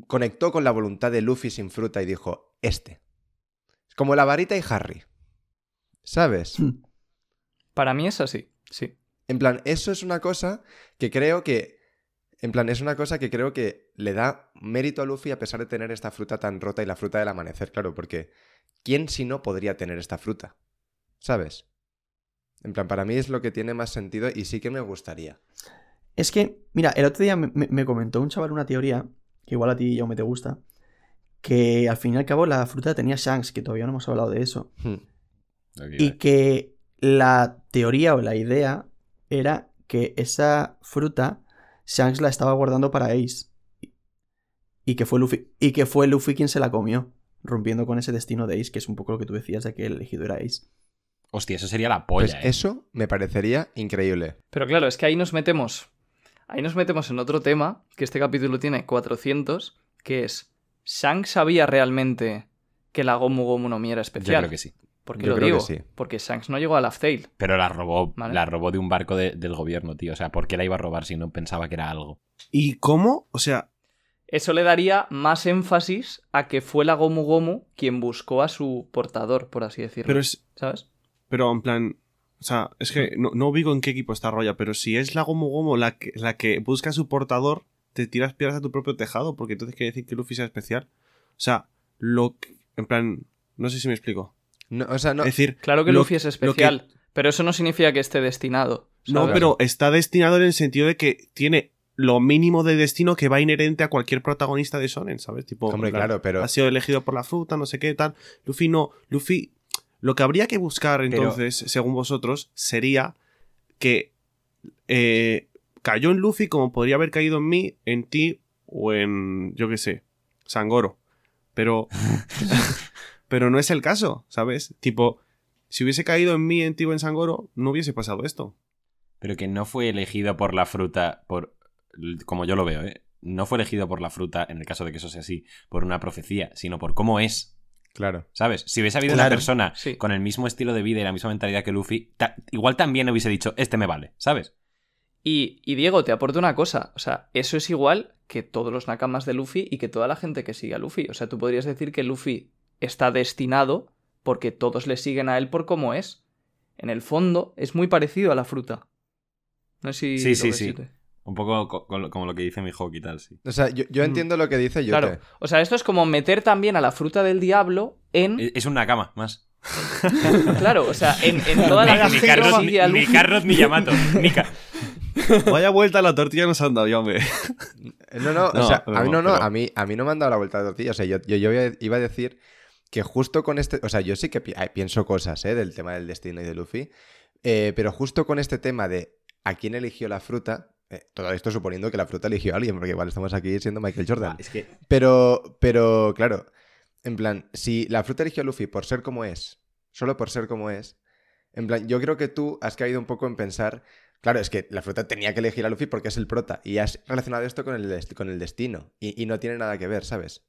conectó con la voluntad de Luffy sin fruta y dijo, este. Es como la varita y Harry. ¿Sabes? Para mí es así, sí. En plan, eso es una cosa que creo que... En plan, es una cosa que creo que le da mérito a Luffy a pesar de tener esta fruta tan rota y la fruta del amanecer, claro, porque ¿quién si no podría tener esta fruta? ¿Sabes? En plan, para mí es lo que tiene más sentido y sí que me gustaría. Es que, mira, el otro día me, me- me comentó un chaval una teoría, que igual a ti ya me te gusta, que al fin y al cabo la fruta tenía Shanks, que todavía no hemos hablado de eso. Hmm. Y que la teoría o la idea era que esa fruta Shanks la estaba guardando para Ace. Y que fue Luffy, y que fue Luffy quien se la comió, rompiendo con ese destino de Ace, que es un poco lo que tú decías de que el elegido era Ace. Hostia, eso sería la Pues polla, ¿eh? eso me parecería increíble. Pero claro, es que ahí nos metemos. Ahí nos metemos en otro tema, que este capítulo tiene 400, que es. ¿Shanks sabía realmente que la Gomu Gomu no Mi era Yo especial? creo que sí. ¿Por qué Yo lo creo que digo? sí. Porque Shanks no llegó a Laugh Tale. Pero la robó, Vale. la robó de un barco de- del gobierno, tío. O sea, ¿por qué la iba a robar si no pensaba que era algo? ¿Y cómo? O sea, Eso le daría más énfasis a que fue la Gomu Gomu quien buscó a su portador, por así decirlo. pero es. ¿Sabes? Pero en plan. O sea, es que no, no ubico en qué equipo está Roya, pero si es la Gomu Gomu la que, la que busca a su portador, te tiras piedras a tu propio tejado, porque entonces quiere decir que Luffy sea especial. O sea, lo que- En plan. No sé si me explico. No, o sea, no. Es decir, Claro que Lo- Luffy es especial, pero eso no significa que esté destinado. No, pero está destinado en el sentido de que tiene lo mínimo de destino que va inherente a cualquier protagonista de Shonen, ¿sabes? Tipo, Hombre, plan, claro, pero- Ha sido elegido por la fruta, no sé qué, tal. Luffy no. Luffy. Lo que habría que buscar entonces, según vosotros, sería que eh, cayó en Luffy como podría haber caído en mí, en ti o en, yo qué sé, Sangoro. Pero. pero no es el caso, ¿sabes? Tipo, si hubiese caído en mí, en ti o en Sangoro, no hubiese pasado esto. Pero que no fue elegido por la fruta, por como yo lo veo, ¿eh? No fue elegido por la fruta, en el caso de que eso sea así, por una profecía, sino por cómo es. Claro. ¿Sabes? Si hubiese habido una persona sí. con el mismo estilo de vida y la misma mentalidad que Luffy, ta- igual también hubiese dicho, este me vale, ¿sabes? Y, y Diego, te aporto una cosa. O sea, eso es igual que todos los nakamas de Luffy y que toda la gente que sigue a Luffy. O sea, tú podrías decir que Luffy está destinado porque todos le siguen a él por cómo es. En el fondo, es muy parecido a la fruta. No sé si. Sí, lo sí, sí. Un poco co- como lo que dice mi Hawk y tal, sí. O sea, yo, yo Mm. entiendo lo que dice Yote. Claro. O sea, esto es como meter también a la fruta del diablo en. Es es una cama, más. Claro, o sea, en, en toda la Ni gente que Carlos, a ni Luffy. Carlos ni Yamato. ni Ka- Vaya vuelta a la tortilla nos han dado ya, hombre. No, no, No, o sea, no, a mí no, no, pero- a mí, a mí no me han dado la vuelta de tortilla. O sea, yo, yo, yo iba a decir que justo con este. O sea, yo sí que pi- pienso cosas, ¿eh? Del tema del destino y de Luffy. eh, pero justo con este tema de a quién eligió la fruta. eh, todo esto suponiendo que la fruta eligió a alguien, porque igual estamos aquí siendo Michael Jordan. Es que Pero, pero, claro, en plan, si la fruta eligió a Luffy por ser como es, solo por ser como es, en plan, yo creo que tú has caído un poco en pensar, claro, es que la fruta tenía que elegir a Luffy porque es el prota, y has relacionado esto con el, con el destino, y, y no tiene nada que ver, ¿sabes?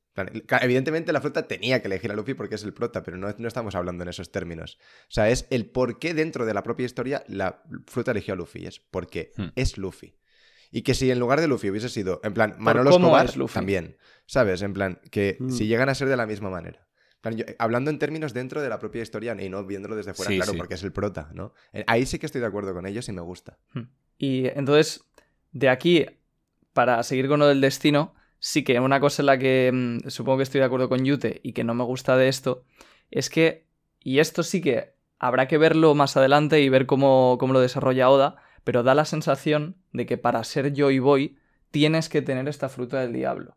Evidentemente la fruta tenía que elegir a Luffy porque es el prota, pero no, no estamos hablando en esos términos. O sea, es el por qué dentro de la propia historia la fruta eligió a Luffy, es porque Hmm. es Luffy. Y que si en lugar de Luffy hubiese sido, en plan, Manolo Escobar, es Luffy. también. ¿Sabes? En plan, que Mm. si llegan a ser de la misma manera. Yo- hablando en términos dentro de la propia historia y no viéndolo desde fuera, Sí, claro, sí. porque es el prota, ¿no? Eh, Ahí sí que estoy de acuerdo con ellos y me gusta. Y entonces, de aquí, para seguir con lo del destino, sí que una cosa en la que mm, supongo que estoy de acuerdo con Yute y que no me gusta de esto, es que, y esto sí que habrá que verlo más adelante y ver cómo, cómo lo desarrolla Oda, pero da la sensación de que para ser Joy Boy tienes que tener esta fruta del diablo.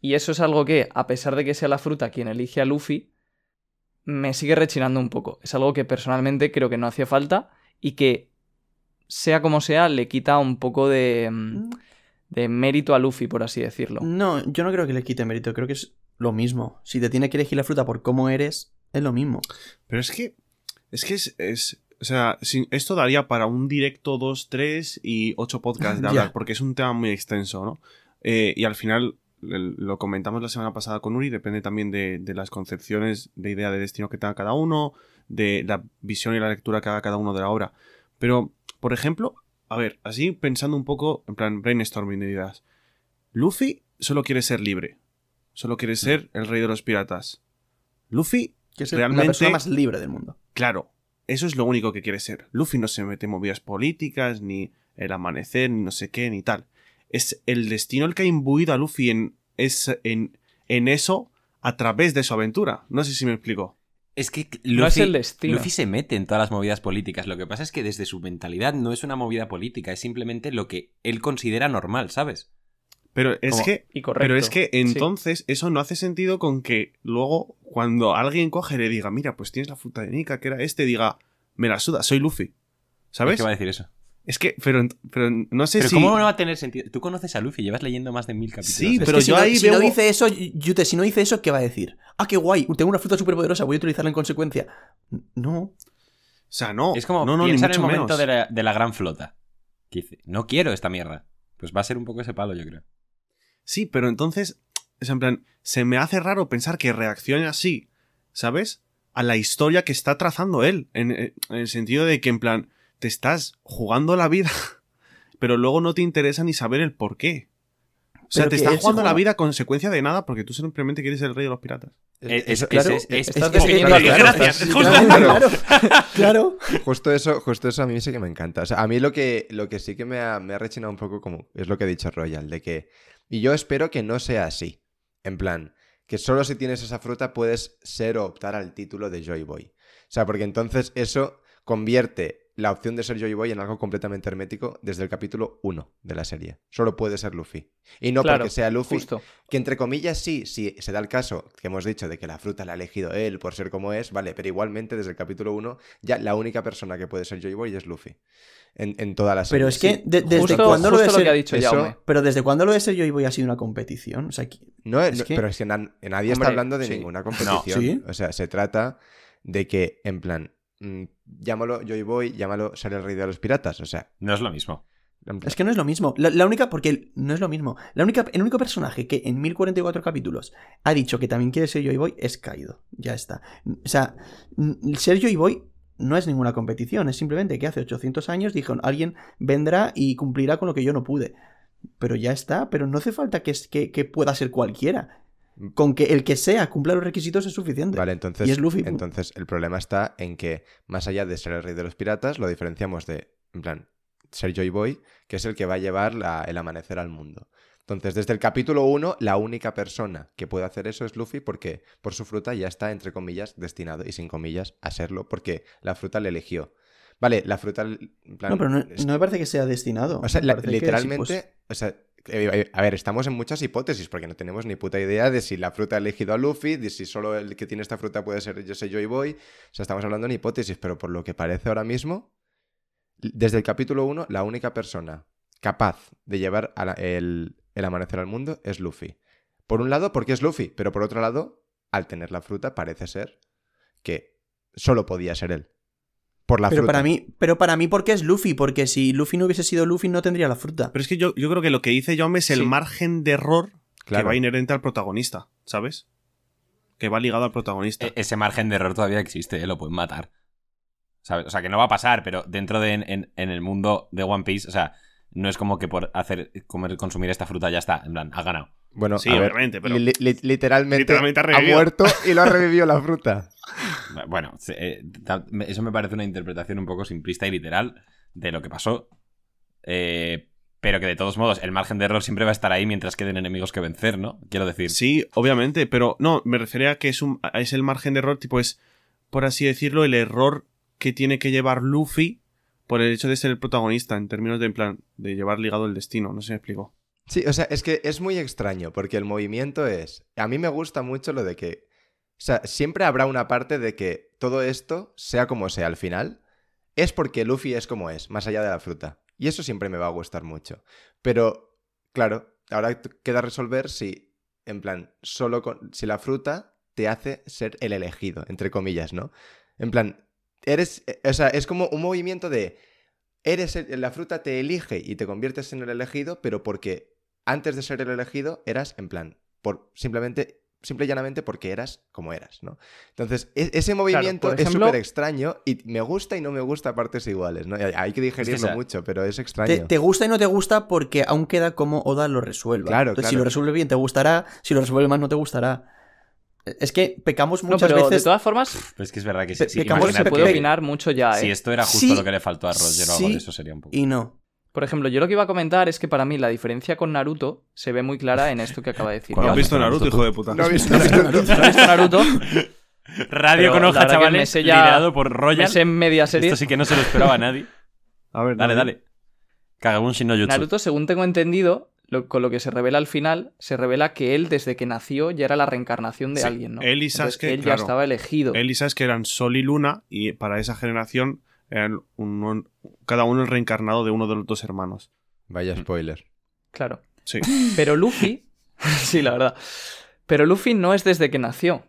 Y eso es algo que, a pesar de que sea la fruta quien elige a Luffy, me sigue rechinando un poco. Es algo que personalmente creo que no hacía falta y que, sea como sea, le quita un poco de, mm, de mérito a Luffy, por así decirlo. No, yo no creo que le quite mérito, creo que es lo mismo. Si te tiene que elegir la fruta por cómo eres, es lo mismo. Pero es que. Es que es. es- o sea, esto daría para un directo 2, 3 y 8 podcasts de Ya. hablar, porque es un tema muy extenso, ¿no? Eh, y al final, lo comentamos la semana pasada con Uri, depende también de, de las concepciones de idea de destino que tenga cada uno, de la visión y la lectura que haga cada uno de la obra. Pero, por ejemplo, a ver, así pensando un poco, en plan brainstorming de ideas. Luffy solo quiere ser libre. Solo quiere ser el rey de los piratas. Luffy Que es la Realmente- persona más libre del mundo. Claro, eso es lo único que quiere ser. Luffy no se mete en movidas políticas, ni el amanecer, ni no sé qué, ni tal. Es el destino el que ha imbuido a Luffy en, es, en, en eso a través de su aventura. No sé si me explico. Es que Luffy, No es el destino. Luffy se mete en todas las movidas políticas. Lo que pasa es que desde su mentalidad no es una movida política, es simplemente lo que él considera normal, ¿sabes? Pero es Como- que. y correcto. Pero es que Sí. entonces eso no hace sentido con que luego, cuando alguien coge y le diga, mira, pues tienes la fruta de Nika, que era este, diga, me la suda, soy Luffy. ¿Sabes? ¿Qué va a decir eso? Es que, pero, pero no sé Pero si. ¿cómo no va a tener sentido? Tú conoces a Luffy, llevas leyendo más de mil capítulos. Sí, pero que si yo no, ahí si no dice eso, Yute, si no dice eso, ¿qué va a decir? Ah, qué guay, tengo una fruta súper poderosa, voy a utilizarla en consecuencia. No. O sea, no. Es como no, no, ni piensa en el momento de la, de la gran flota. Que dice, no quiero esta mierda. Pues va a ser un poco ese palo, yo creo. Sí, pero entonces, es en plan, se me hace raro pensar que reaccione así, ¿sabes? a la historia que está trazando él. En, en el sentido de que, en plan, te estás jugando la vida, pero luego no te interesa ni saber el por qué. O sea, Pero te estás jugando la vida a consecuencia de nada porque tú simplemente quieres ser el rey de los piratas. Es- Eso- es- claro, es- es- estás es- definiendo es- al gracias, rey. justo. Claro, claro. Justo eso, justo eso a mí sí que me encanta. O sea, a mí lo que, lo que sí que me ha, me ha rechinado un poco como es lo que ha dicho Royal, de que... Y yo espero que no sea así. En plan, que solo si tienes esa fruta puedes ser o optar al título de Joy Boy. O sea, porque entonces eso convierte la opción de ser Joy Boy en algo completamente hermético desde el capítulo 1 de la serie. Solo puede ser Luffy. Y no Claro, porque sea Luffy, Justo. que entre comillas sí, si se da el caso que hemos dicho de que la fruta la ha elegido él por ser como es, vale, pero igualmente desde el capítulo 1 ya la única persona que puede ser Joy Boy es Luffy. En, en toda la serie. Pero es que Sí. de- desde Justo, cuándo lo de lo ser... que ha dicho eso- Jaume. Pero desde cuándo lo de ser Joy Boy ha sido una competición. O sea, que- No, es no, que- pero es que na- nadie está hablando de sí. ninguna competición. ¿Sí? O sea, se trata de que, en plan, mm, llámalo Joy Boy, llámalo ser el rey de los piratas. O sea, No es lo mismo. Es que no es lo mismo. La, la única, porque no es lo mismo. La única, el único personaje que en 1044 capítulos ha dicho que también quiere ser Joy Boy es Kaido. Ya está. O sea, ser Joy Boy no es ninguna competición. Es simplemente que hace 800 años dijeron, alguien vendrá y cumplirá con lo que yo no pude. Pero ya está. Pero no hace falta que, es- que, que pueda ser cualquiera. Con que el que sea cumpla los requisitos es suficiente. Vale, entonces, Y es Luffy. entonces el problema está en que, más allá de ser el rey de los piratas, lo diferenciamos de, en plan, ser Joy Boy, que es el que va a llevar la- el amanecer al mundo. Entonces, desde el capítulo 1, la única persona que puede hacer eso es Luffy porque por su fruta ya está, entre comillas, destinado, y sin comillas, a serlo, porque la fruta le eligió. Vale, la fruta... en plan, No, pero no, me parece que sea destinado. o sea, la- sí, literalmente, pues, o sea, a ver, estamos en muchas hipótesis porque no tenemos ni puta idea de si la fruta ha elegido a Luffy, de si solo el que tiene esta fruta puede ser yo sé Joy Boy. O sea, estamos hablando en hipótesis, pero por lo que parece ahora mismo, desde el capítulo 1, la única persona capaz de llevar el, el amanecer al mundo es Luffy. Por un lado, porque es Luffy, pero por otro lado, al tener la fruta, parece ser que solo podía ser él. Por la pero fruta. para mí, pero para mí, ¿por qué es Luffy? Porque si Luffy no hubiese sido Luffy, no tendría la fruta. Pero es que yo, yo creo que lo que dice Jaume es el Sí. margen de error que va inherente al protagonista, ¿sabes? Que va ligado al protagonista. E- Ese margen de error todavía existe, ¿eh? lo pueden matar. ¿Sabes? O sea, que no va a pasar, pero dentro de en, en el mundo de One Piece, o sea, no es como que por hacer comer, consumir esta fruta ya está, en plan, ha ganado. Bueno, Sí, a ver, obviamente, pero- li- li- literalmente, Literalmente ha ha muerto y lo ha revivido la fruta. Bueno, eh, eso me parece una interpretación un poco simplista y literal de lo que pasó. Eh, pero que de todos modos, el margen de error siempre va a estar ahí mientras queden enemigos que vencer, ¿no? Quiero decir. Sí, obviamente, pero no, me refería a que es, un, es el margen de error, tipo, es, por así decirlo, el error que tiene que llevar Luffy por el hecho de ser el protagonista, en términos de, en plan, de llevar ligado el destino, no sé si me explico. Sí, o sea, es que es muy extraño porque el movimiento es... A mí me gusta mucho lo de que... O sea, siempre habrá una parte de que todo esto, sea como sea al final, es porque Luffy es como es, más allá de la fruta. Y eso siempre me va a gustar mucho. Pero, claro, ahora queda resolver si, en plan, solo con... Si la fruta te hace ser el elegido, entre comillas, ¿no? En plan, eres... eh, O sea, es como un movimiento de... Eres el- la fruta te elige y te conviertes en el elegido, pero porque antes de ser el elegido eras en plan, por simplemente, simple y llanamente porque eras como eras, ¿no? Entonces, e- ese movimiento es ejemplo- súper extraño y me gusta y no me gusta a partes iguales, ¿no? Hay- que digerirlo sea, mucho, pero es Te, extraño. te gusta y no te gusta porque aún queda como Oda lo resuelva. Claro, Entonces, claro. Si lo resuelve bien, te gustará. Si lo resuelve mal, no te gustará. Es que pecamos No, muchas pero de veces. todas formas, Pero es que es verdad que Pe- sí, sí, pecamos se puede que- opinar mucho ya, ¿eh? Si esto era justo Sí, lo que le faltó a Roger o algo sí, de eso sería un poco. Y no. Por ejemplo, yo lo que iba a comentar es que para mí la diferencia con Naruto se ve muy clara en esto que acaba de decir. ¿Cuál ¿No has visto Naruto, hijo de puta? No visto ¿No has visto Naruto? Radio Pero con hoja, chavales, me sé ya- liderado por Royal. Me sé en media serie. Esto sí que no se lo esperaba a nadie. A ver, Dale, dale. Kagabunshi no Jutsu. Naruto, según tengo entendido, lo- con lo que se revela al final, se revela que él, desde que nació, ya era la reencarnación de Sí, alguien, ¿no? él y Entonces, Sasuke, él ya estaba elegido. Él y Sasuke eran Sol y Luna y para esa generación eran un- un- cada uno el reencarnado de uno de los dos hermanos. Vaya spoiler. Claro. Sí. Pero Luffy. sí, la verdad. Pero Luffy no es desde que nació.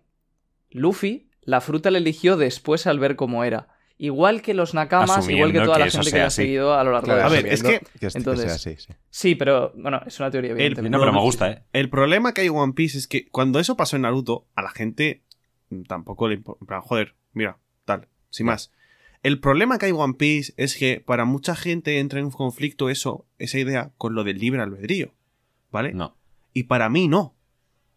Luffy, la fruta le eligió después al ver cómo era. Igual que los Nakamas, igual que toda que la gente que le ha seguido a lo largo Claro, de la A ver, es que- que, que entonces- sea así, sí. Sí, pero bueno, es una teoría, evidentemente. No, pero me gusta, ¿eh? El problema que hay en One Piece es que cuando eso pasó en Naruto, a la gente mm, tampoco le importa. En plan, joder, mira, tal, sin más. El problema que hay en One Piece es que para mucha gente entra en conflicto eso, esa idea, con lo del libre albedrío. ¿Vale? No. Y para mí no.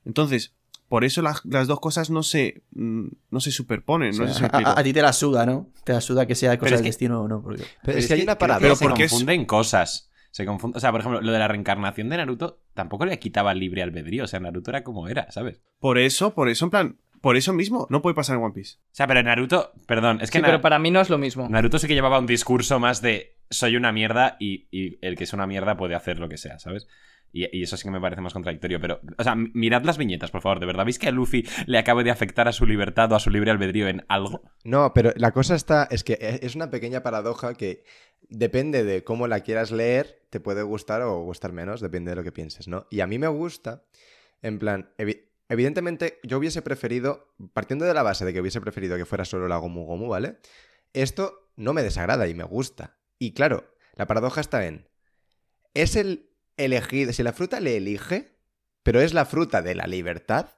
Entonces, por eso las, las dos cosas no se, mm, no se superponen. No O sea, me a, a- a ti te la suda, ¿no? Te la suda que sea cosa Pero es del que- destino o no. Porque... Pero es es que hay una que se es- confunden cosas. Se confunde, o sea, por ejemplo, lo de la reencarnación de Naruto tampoco le quitaba el libre albedrío. O sea, Naruto era como era, ¿sabes? Por eso, por eso, en plan, por eso mismo no puede pasar en One Piece. O sea, pero Naruto, perdón, es que Sí, pero para mí no es lo mismo. Naruto sí que llevaba un discurso más de soy una mierda y, y el que es una mierda puede hacer lo que sea, ¿sabes? Y, y eso sí que me parece más contradictorio. Pero, o sea, mirad las viñetas, por favor, de verdad. ¿Veis que a Luffy le acabe de afectar a su libertad o a su libre albedrío en algo? No, pero la cosa está, es que e- es una pequeña paradoja que depende de cómo la quieras leer, te puede gustar o gustar menos, depende de lo que pienses, ¿no? Y a mí me gusta, en plan, evidentemente yo hubiese preferido, partiendo de la base de que hubiese preferido que fuera solo la Gomu Gomu, ¿vale? Esto no me desagrada y me gusta. Y claro, la paradoja está en, es el elegido, si la fruta le elige, pero es la fruta de la libertad,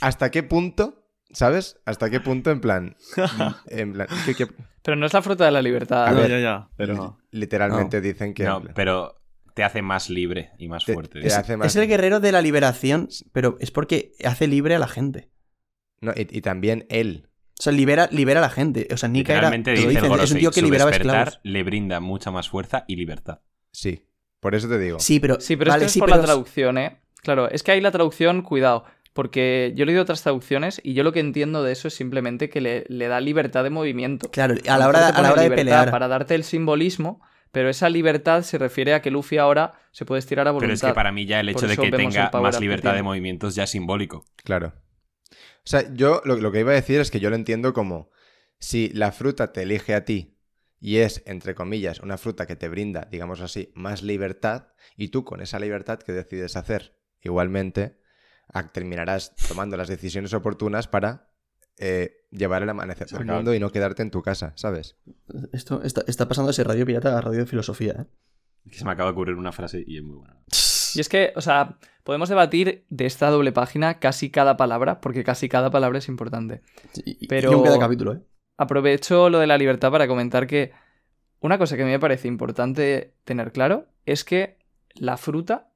¿hasta qué punto? ¿Sabes? ¿Hasta qué punto en plan... En plan ¿qué- qué- Pero no es la fruta de la libertad. A No, ver, ya, ya, pero... Literalmente dicen que... No, pero te hace más libre y más te- fuerte. te Es, hace más- es el guerrero de la liberación, pero es porque hace libre a la gente. No, y, y también él. O sea, libera, libera a la gente. O sea, Nika era. Dice el dicen, es un Gorosei, tío que liberaba despertar esclavos. le brinda mucha más fuerza y libertad. Sí. Por eso te digo. Sí, pero. Sí, pero vale, esto es sí, por pero la traducción, ¿eh? Claro, es que ahí la traducción, cuidado. Porque yo he leído otras traducciones y yo lo que entiendo de eso es simplemente que le, le da libertad de movimiento. Claro, a la hora, a la hora de libertad pelear. Para darte el simbolismo, pero esa libertad se refiere a que Luffy ahora se puede estirar a voluntad. Pero es que para mí ya el hecho de que tenga más libertad de movimientos ya es simbólico. Claro. O sea, yo lo, lo que iba a decir es que yo lo entiendo como si la fruta te elige a ti y es, entre comillas, una fruta que te brinda, digamos así, más libertad, y tú con esa libertad que decides hacer, igualmente, terminarás tomando las decisiones oportunas para eh, llevar el amanecer al mundo y no quedarte en tu casa, ¿sabes? Esto está, está pasando de ser radio pirata a radio de filosofía, ¿eh? Que se me acaba de ocurrir una frase y es muy buena. Y es que, o sea, podemos debatir de esta doble página casi cada palabra, porque casi cada palabra es importante. Pero- y un cada capítulo, ¿eh? Aprovecho lo de la libertad para comentar que una cosa que a mí me parece importante tener claro es que la fruta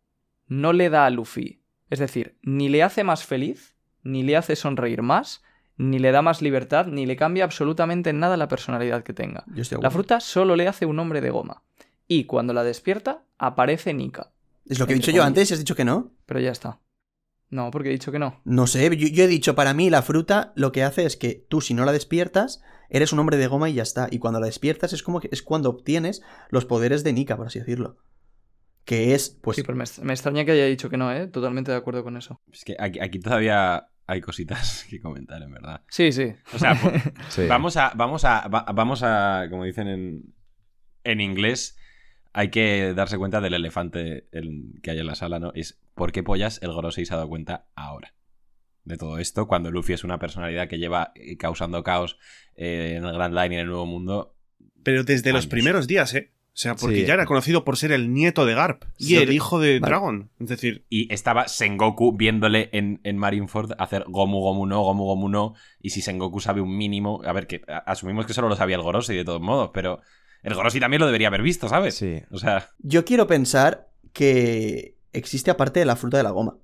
no le da a Luffy. Es decir, ni le hace más feliz, ni le hace sonreír más, ni le da más libertad, ni le cambia absolutamente nada la personalidad que tenga. Yo estoy de La fruta solo le hace un hombre de goma. Y cuando la despierta, aparece Nika. Es lo que he dicho yo antes y has dicho que no. Pero ya está. No, porque he dicho que no. No sé, yo, yo he dicho, para mí la fruta lo que hace es que tú si no la despiertas, eres un hombre de goma y ya está. Y cuando la despiertas es como que es cuando obtienes los poderes de Nika, por así decirlo. Que es, pues, sí, pero me, me extraña que haya dicho que no, ¿eh? Totalmente de acuerdo con eso. Es que aquí, aquí todavía hay cositas que comentar, en verdad. Sí, sí. O sea, Sí. vamos a, vamos a, va- vamos a, como dicen en, en inglés, hay que darse cuenta del elefante el- que hay en la sala, ¿no? Es por qué pollas el Gorosei se ha dado cuenta ahora de todo esto, cuando Luffy es una personalidad que lleva eh, causando caos eh, en el Grand Line y en el Nuevo Mundo. Pero desde los primeros días, ¿eh? O sea, porque Sí. ya era conocido por ser el nieto de Garp y Sí, el hijo de Vale. Dragon. Es decir, Y estaba Sengoku viéndole en, en Marineford hacer Gomu Gomu no, Gomu Gomu no. Y si Sengoku sabe un mínimo. A ver, que asumimos que solo lo sabía el Gorosei de todos modos, pero el Gorosei también lo debería haber visto, ¿sabes? Sí. O sea, yo quiero pensar que existe aparte de la fruta de la goma.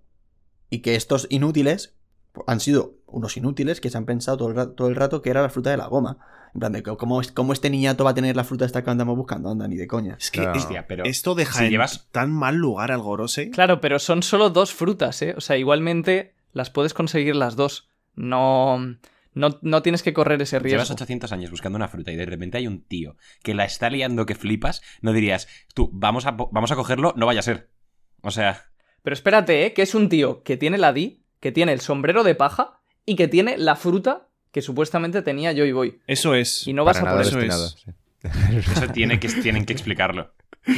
Y que estos inútiles han sido unos inútiles que se han pensado todo el, ra- todo el rato que era la fruta de la goma. En plan, de cómo, es- cómo este niñato va a tener la fruta esta que andamos buscando, anda, ni de coña. es que Claro. hostia, pero. esto deja si en llevas- tan mal lugar al Gorosei. Claro, pero son solo dos frutas, ¿eh? O sea, igualmente las puedes conseguir las dos. No, no, no tienes que correr ese riesgo. Llevas 800 años buscando una fruta y de repente hay un tío que la está liando que flipas, no dirías, tú, vamos a, vamos a cogerlo, no vaya a ser. O sea, Pero espérate, ¿eh? Que es un tío que tiene la Di, que tiene el sombrero de paja y que tiene la fruta que supuestamente tenía Joy Boy. Eso es. Y no vas a nada eso. es. eso tiene que, tienen que explicarlo.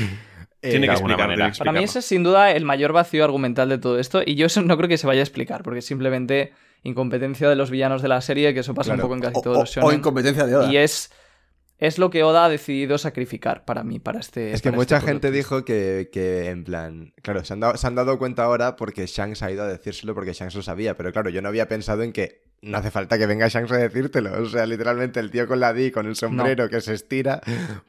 Eh, Tiene que explicar, manera. tiene que Para mí ese es sin duda el mayor vacío argumental de todo esto y yo eso no creo que se vaya a explicar porque es simplemente incompetencia de los villanos de la serie que eso pasa Claro. un poco en casi O, todos o- los o shonen. incompetencia de Oda. Y es, es lo que Oda ha decidido sacrificar para mí, para este. Es que para mucha este gente dijo que, que, en plan, claro, se han, dado, se han dado cuenta ahora porque Shanks ha ido a decírselo porque Shanks lo sabía, pero claro, yo no había pensado en que no hace falta que venga Shanks a decírtelo. O sea, literalmente el tío con la D, con el sombrero que se estira.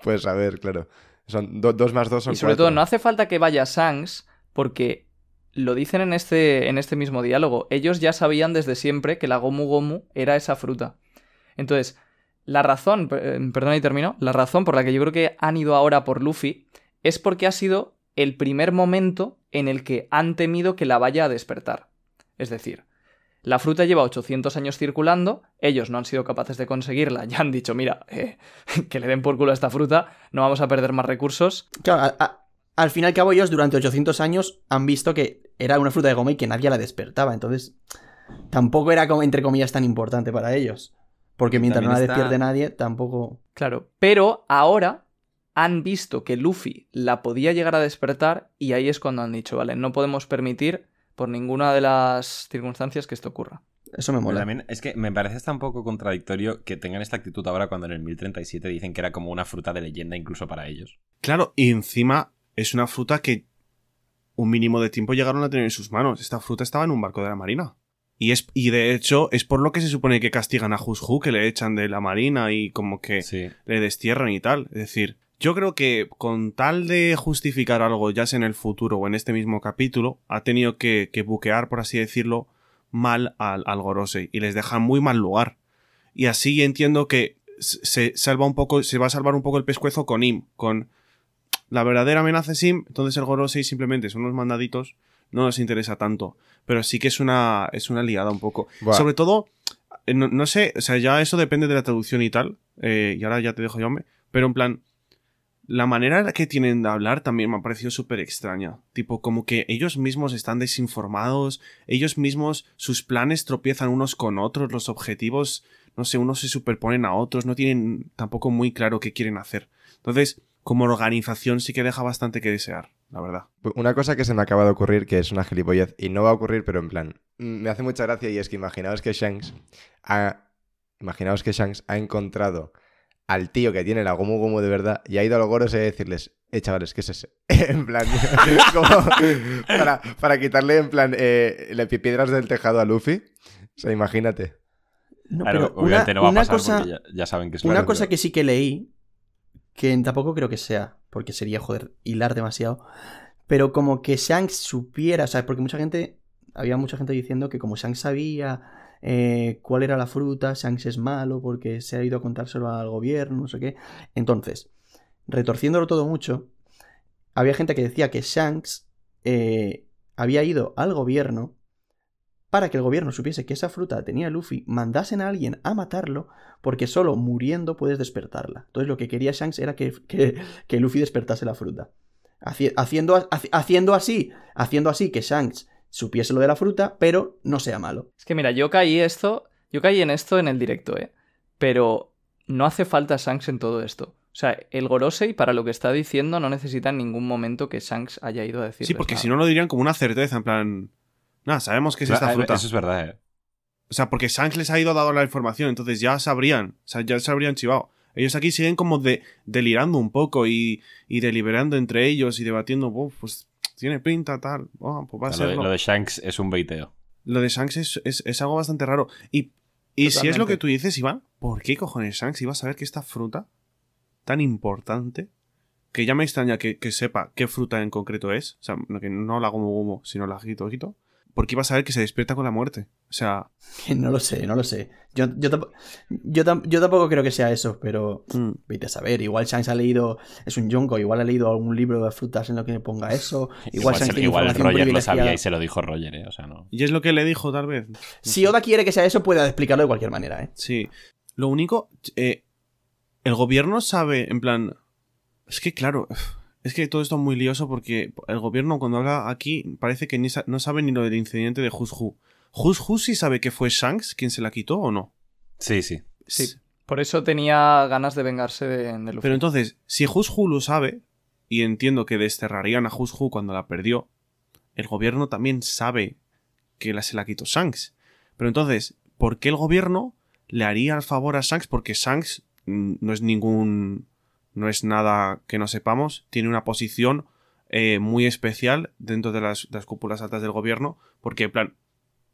Pues a ver, claro. Son do- dos más dos son Y sobre cuatro. todo, no hace falta que vaya Shanks, porque lo dicen en este, en este mismo diálogo. Ellos ya sabían desde siempre que la Gomu Gomu era esa fruta. Entonces, la razón, eh, perdona y termino, la razón por la que yo creo que han ido ahora por Luffy es porque ha sido el primer momento en el que han temido que la vaya a despertar. Es decir, la fruta lleva 800 años circulando, ellos no han sido capaces de conseguirla, ya han dicho, mira, eh, que le den por culo a esta fruta, no vamos a perder más recursos, Claro, al fin y al cabo ellos durante 800 años han visto que era una fruta de goma y que nadie la despertaba. Entonces, tampoco era entre comillas, tan importante para ellos. Porque mientras no la está- despierte nadie, tampoco... Claro, pero ahora han visto que Luffy la podía llegar a despertar y ahí es cuando han dicho, vale, no podemos permitir por ninguna de las circunstancias que esto ocurra. Eso me Pero mola. también es que me parece hasta un poco contradictorio que tengan esta actitud ahora cuando en el 1037 dicen que era como una fruta de leyenda incluso para ellos. Claro, y encima es una fruta que un mínimo de tiempo llegaron a tener en sus manos. Esta fruta estaba en un barco de la marina. Y, es, y de hecho es por lo que se supone que castigan a Jushu, que le echan de la marina y como que Sí. le destierran y tal. Es decir, yo creo que con tal de justificar algo, ya sea en el futuro o en este mismo capítulo, ha tenido que, que buquear, por así decirlo, mal al, al Gorosei y les deja muy mal lugar. Y así entiendo que se salva un poco, se va a salvar un poco el pescuezo con Im, con la verdadera amenaza es Im, entonces el Gorosei simplemente son unos mandaditos, no nos interesa tanto. Pero sí que es una, es una liada un poco. Buah. Sobre todo, eh, no, no sé, o sea, ya eso depende de la traducción y tal. eh, y ahora ya te dejo yo, hombre. Pero en plan, la manera que tienen de hablar también me ha parecido súper extraña. Tipo, como que ellos mismos están desinformados, ellos mismos, sus planes tropiezan unos con otros, los objetivos, no sé, unos se superponen a otros, no tienen tampoco muy claro qué quieren hacer. Entonces, como organización sí que deja bastante que desear, la verdad. Una cosa que se me acaba de ocurrir, que es una gilipollez, y no va a ocurrir, pero en plan, mm, me hace mucha gracia y es que imaginaos que Shanks ha, imaginaos que Shanks ha encontrado al tío que tiene la Gomu Gomu de verdad y ha ido a los goros a decirles, eh, chavales, ¿qué es ese? en plan, como para, para quitarle, en plan, eh, le piedras del tejado a Luffy. O sea, imagínate. No, Claro, pero una, obviamente no va a pasar cosa, porque ya, ya saben que es una claro, cosa pero- que sí que leí, que tampoco creo que sea, porque sería, joder, hilar demasiado, pero como que Shanks supiera, o sea, porque mucha gente, había mucha gente diciendo que como Shanks sabía eh, cuál era la fruta, Shanks es malo porque se ha ido a contárselo al gobierno, no sé qué. Entonces, retorciéndolo todo mucho, había gente que decía que Shanks eh, había ido al gobierno para que el gobierno supiese que esa fruta tenía Luffy, mandasen a alguien a matarlo, porque solo muriendo puedes despertarla. Entonces lo que quería Shanks era que, que- que Luffy despertase la fruta. Haci- haciendo, haci- haciendo así, haciendo así que Shanks supiese lo de la fruta, pero no sea malo. Es que mira, yo caí esto, yo caí en esto en el directo, ¿eh? Pero no hace falta Shanks en todo esto. O sea, el Gorosei, para lo que está diciendo, no necesita en ningún momento que Shanks haya ido a decir. Sí, porque si no lo dirían como una certeza, en plan... Nada, sabemos que es esta fruta. Eso es verdad, eh. O sea, porque Shanks les ha ido dado la información, entonces ya sabrían, o sea, ya se habrían chivado. Ellos aquí siguen como de, delirando un poco y, y deliberando entre ellos y debatiendo, "Uf, pues tiene pinta, tal, oh, pues va a O sea, lo, de, serlo". lo de Shanks es un beiteo. Lo de Shanks es, es- es algo bastante raro. Y, y si es lo que tú dices, Iván, ¿por qué cojones Shanks iba a saber que esta fruta tan importante, que ya me extraña que, que sepa qué fruta en concreto es, o sea, no, que no la gomu gomu, sino la jito jito, ¿por qué iba a saber que se despierta con la muerte? O sea, no lo sé, no lo sé. Yo, yo, tamp- yo, tam- yo tampoco creo que sea eso, pero mm, vete a saber. Igual Shanks ha leído, es un yonko, igual ha leído algún libro de frutas en lo que ponga eso. Igual, Igual, Shanks se- igual Roger lo sabía y se lo dijo Roger, eh. O sea, no. y es lo que le dijo tal vez. Si Oda quiere que sea eso, puede explicarlo de cualquier manera, ¿eh? Sí. Lo único, eh, el gobierno sabe, en plan... Es que claro, es que todo esto es muy lioso porque el gobierno cuando habla aquí parece que ni sa- no sabe ni lo del incidente de Jushu. ¿Jushu sí sabe que fue Shanks quien se la quitó o no? Sí, sí. Sí. Por eso tenía ganas de vengarse de, de Luffy. Pero entonces, si Jushu lo sabe, y entiendo que desterrarían a Jushu cuando la perdió, el gobierno también sabe que la, se la quitó Shanks. Pero entonces, ¿por qué el gobierno le haría el favor a Shanks? Porque Shanks mm, no es ningún. No es nada que no sepamos. Tiene una posición eh, muy especial dentro de las, de las cúpulas altas del gobierno. Porque, en plan,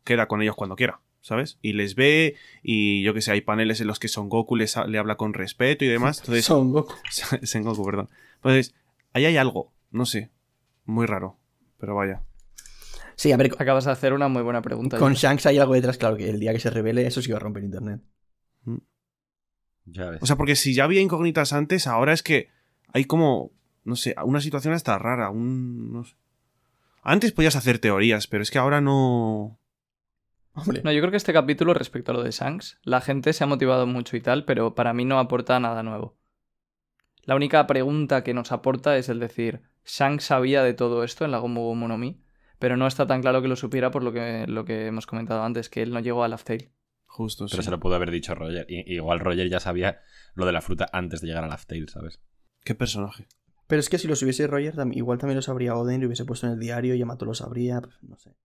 queda con ellos cuando quiera. ¿sabes? Y les ve y yo que sé, hay paneles en los que Son Goku les ha- le habla con respeto y demás. Entonces, Son Goku. Son Goku, perdón. Entonces, ahí hay algo, no sé, muy raro, pero vaya. Sí, a ver, Acabas de hacer una muy buena pregunta. con. Shanks hay algo detrás, claro, que el día que se revele eso sí va a romper internet. Ya ves. O sea, porque si ya había incógnitas antes, ahora es que hay como, no sé, una situación hasta rara, un... no sé. Antes podías hacer teorías, pero es que ahora no... Hombre, No, yo creo que este capítulo, respecto a lo de Shanks, la gente se ha motivado mucho y tal, pero para mí no aporta nada nuevo. La única pregunta que nos aporta es el decir, Shanks sabía de todo esto en la Gomu Gomu no Mi, pero no está tan claro que lo supiera por lo que, lo que hemos comentado antes, que él no llegó a Laugh Tale. Justo, Pero sí. se lo pudo haber dicho Roger. I- igual Roger ya sabía lo de la fruta antes de llegar a Laugh Tale, ¿sabes? ¿Qué personaje? pero es que si lo subiese Roger, igual también lo sabría Oden y lo hubiese puesto en el diario y Yamato lo sabría, pues, no sé.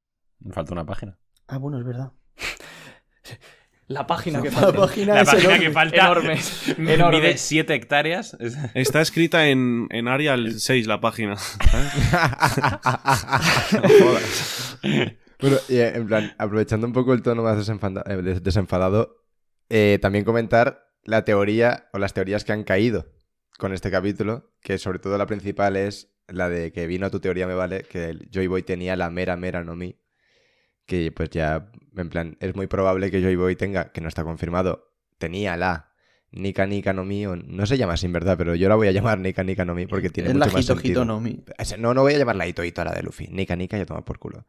Me falta una página. Ah, bueno, es verdad. La página que La falta. página La es página enorme. que falta Enorme. Enorme. mide 7 hectáreas. Es- Está escrita en, en Arial 6 la página. ¿sabes? No jodas. Bueno, y eh, en plan, aprovechando un poco el tono más eh, des- desenfadado, eh, también comentar la teoría o las teorías que han caído con este capítulo, que sobre todo la principal es la de que vino a tu teoría me vale, que Joy Boy tenía la mera mera no mi, que pues ya, en plan, es muy probable que Joy Boy tenga, que no está confirmado, tenía la Nika Nika no mi, o no se llama así en verdad, pero yo la voy a llamar Nika Nika no mi porque tiene es la mucho más Hito sentido. Hito no Mi. No, no voy a llamarla Ito Ito a la de Luffy. Nika Nika ya toma por culo.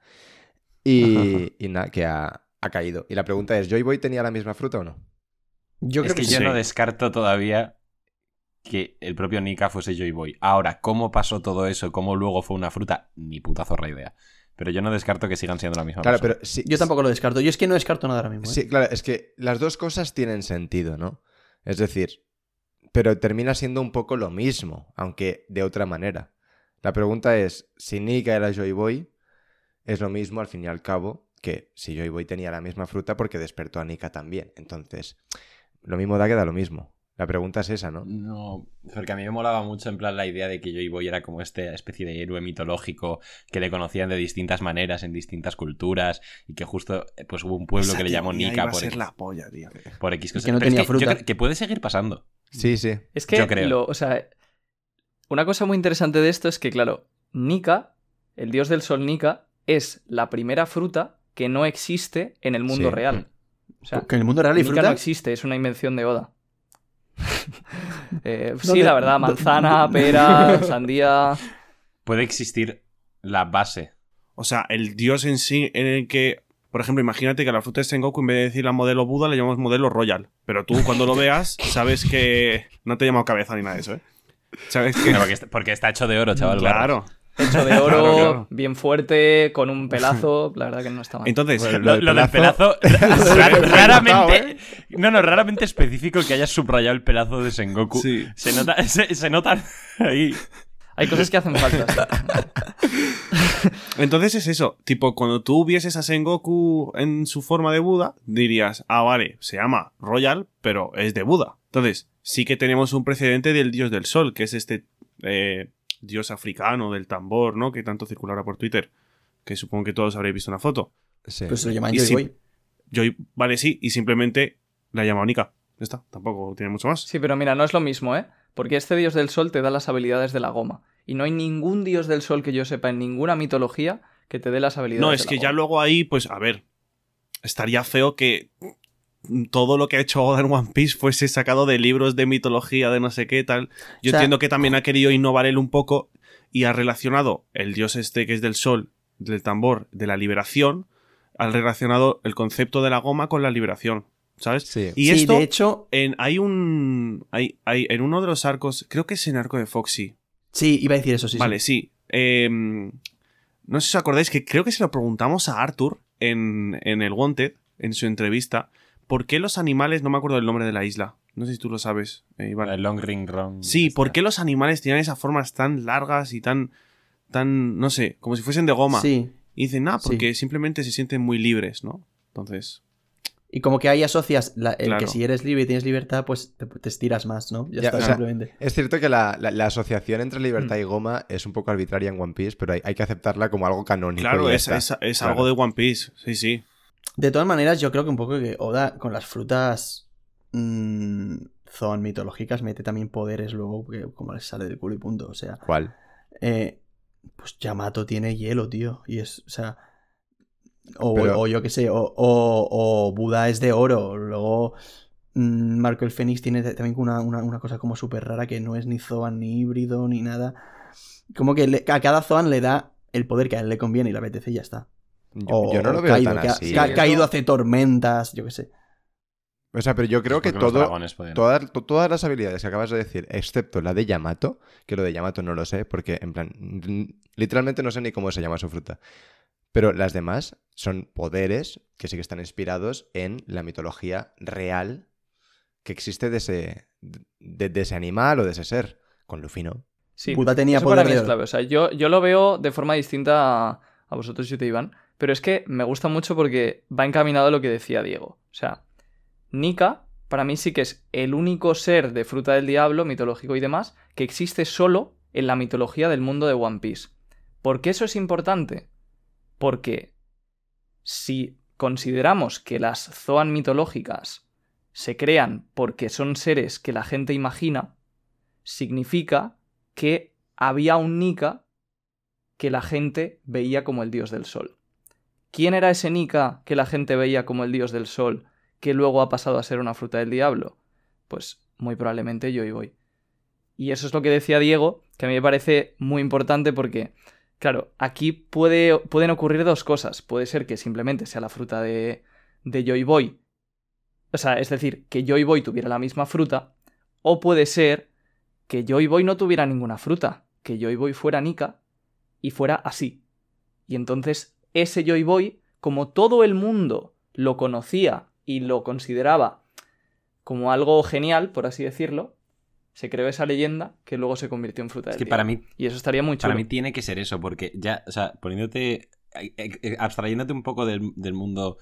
Y, y nada, que ha, ha caído. Y la pregunta es, ¿Joy Boy tenía la misma fruta o no? Yo es creo que que, yo sí. no descarto todavía que el propio Nika fuese Joy Boy. Ahora, ¿cómo pasó todo eso? ¿Cómo luego fue una fruta? Ni puta zorra idea. Pero yo no descarto que sigan siendo la misma Claro, persona. pero sí, yo tampoco lo descarto. Yo es que no descarto nada ahora mismo. ¿eh? Sí, claro, es que las dos cosas tienen sentido, ¿no? Es decir, pero termina siendo un poco lo mismo, aunque de otra manera. La pregunta es, si Nika era Joy Boy, es lo mismo al fin y al cabo que si Joy Boy tenía la misma fruta porque despertó a Nika también. Entonces, lo mismo da que da lo mismo. La pregunta es esa, ¿no? No, porque a mí me molaba mucho en plan la idea de que Joy Boy era como esta especie de héroe mitológico que le conocían de distintas maneras en distintas culturas y que justo eh, pues hubo un pueblo Esa que le llamó Nika por, ser X- la polla, tío. por X Y cosas. que no Pero es tenía que yo fruta. que puede seguir pasando. Sí, sí. Es que, Yo creo. lo- o sea, una cosa muy interesante de esto es que, claro, Nika, el dios del sol Nika, es la primera fruta que no existe en el mundo Sí. real. O sea, que en el mundo real hay fruta. no existe, es una invención de Oda. Eh, sí, ¿Dónde- la verdad, manzana, pera, sandía. Puede existir la base. O sea, el dios en sí, en el que, por ejemplo, imagínate que a la fruta de Sengoku, en vez de decir la modelo Buda, le llamamos modelo Royal. Pero tú, cuando lo veas, sabes que no te he llamado cabeza ni nada de eso, ¿eh? Sabes que. No, porque, está, porque está hecho de oro, chaval. claro. Hecho de oro, Claro, claro. bien fuerte, con un pelazo. La verdad que no está mal. Entonces, Bueno, Lo, del lo del pelazo- raramente, no, no, raramente específico que hayas subrayado el pelazo de Sengoku. sí. Se nota, se, se notan ahí. Hay cosas que hacen falta. Entonces es eso. Tipo, cuando tú vieses a Sengoku en su forma de Buda, dirías, ah, vale, se llama Royal, pero es de Buda. Entonces, sí que tenemos un precedente del dios del sol, que es este eh, dios africano del tambor, ¿no? Que tanto circula ahora por Twitter. Que supongo que todos habréis visto una foto. Sí. Pues se lo llaman Joy. Boy. Yo, vale, sí, y simplemente la llama Nika. Ya está, tampoco tiene mucho más. Sí, pero mira, no es lo mismo, ¿eh? Porque este dios del sol te da las habilidades de la goma. Y no hay ningún dios del sol que yo sepa en ninguna mitología que te dé las habilidades No, de es la que ya luego ahí, pues, a ver, estaría feo que todo lo que ha hecho Oda en One Piece fuese sacado de libros de mitología, de no sé qué tal. Yo O sea- entiendo que también ha querido innovar él un poco y ha relacionado el dios este que es del sol, del tambor, de la liberación, ha relacionado el concepto de la goma con la liberación, ¿sabes? Sí. Y sí, esto, de hecho, en, hay un... Hay, hay, en uno de los arcos, creo que es en arco de Foxy, sí, iba a decir eso, sí. vale, sí. sí. Em, no sé si os acordáis que creo que se lo preguntamos a Arthur en, en el Wanted, en su entrevista, ¿por qué los animales, no me acuerdo del nombre de la isla, no sé si tú lo sabes, eh, Iván. El long ring run. Sí, Esta. ¿por qué los animales tienen esas formas tan largas y tan, tan, no sé, como si fuesen de goma? Sí. Y dicen, ah, Sí. porque simplemente se sienten muy libres, ¿no? Entonces, Y como que ahí asocias la- el Claro. que si eres libre y tienes libertad, pues te, te estiras más, ¿no? Ya, Ya, está, o sea, simplemente. Es cierto que la, la- la asociación entre libertad Mm. y goma es un poco arbitraria en One Piece, pero hay, hay que aceptarla como algo canónico. claro, es, es, es Claro. algo de One Piece, sí, sí. De todas maneras, yo creo que un poco que Oda con las frutas mmm, Zoan mitológicas mete también poderes luego que como les sale del culo y punto. O sea, ¿Cuál? eh, pues Yamato tiene hielo, tío. Y es, o sea. O, Pero- o yo qué sé, o, o, o Buda es de oro. Luego mm, Marco el Fénix tiene también una, una, una cosa como súper rara que no es ni Zoan ni híbrido ni nada. Como que le- a cada Zoan le da el poder que a él le conviene y le apetece y ya está. Yo, O, yo no lo veo Kaido, tan que ha- así. que ha ¿eh? caído hace tormentas, yo qué sé. O sea, pero yo creo que todo, todas, to- todas las habilidades que acabas de decir, excepto la de Yamato, que lo de Yamato no lo sé, porque en plan, literalmente no sé ni cómo se llama su fruta. Pero las demás son poderes que sí que están inspirados en la mitología real que existe de ese, de, de ese animal o de ese ser. Con Luffy no. Sí, Buda tenía eso para mí es clave. O sea, yo, yo lo veo de forma distinta a, a vosotros y te Iván. Pero es que me gusta mucho porque va encaminado a lo que decía Diego. O sea, Nika, para mí sí que es el único ser de fruta del diablo, mitológico y demás, que existe solo en la mitología del mundo de One Piece. ¿Por qué eso es importante? Porque si consideramos que las Zoan mitológicas se crean porque son seres que la gente imagina, significa que había un Nika que la gente veía como el dios del sol. ¿Quién era ese Nika que la gente veía como el dios del sol, que luego ha pasado a ser una fruta del diablo? Pues muy probablemente yo y voy. Y eso es lo que decía Diego, que a mí me parece muy importante porque, claro, aquí puede, pueden ocurrir dos cosas. Puede ser que simplemente sea la fruta de, de Joy Boy. O sea, es decir, que Joy Boy tuviera la misma fruta. O puede ser que Joy Boy no tuviera ninguna fruta. Que Joy Boy fuera Nika y fuera así. Y entonces ese Joy Boy, como todo el mundo lo conocía y lo consideraba como algo genial, por así decirlo, se creó esa leyenda que luego se convirtió en fruta Es del que para diablo. mí, Y eso estaría muy chulo. para mí tiene que ser eso, porque ya, o sea, poniéndote, eh, eh, abstrayéndote un poco del, del mundo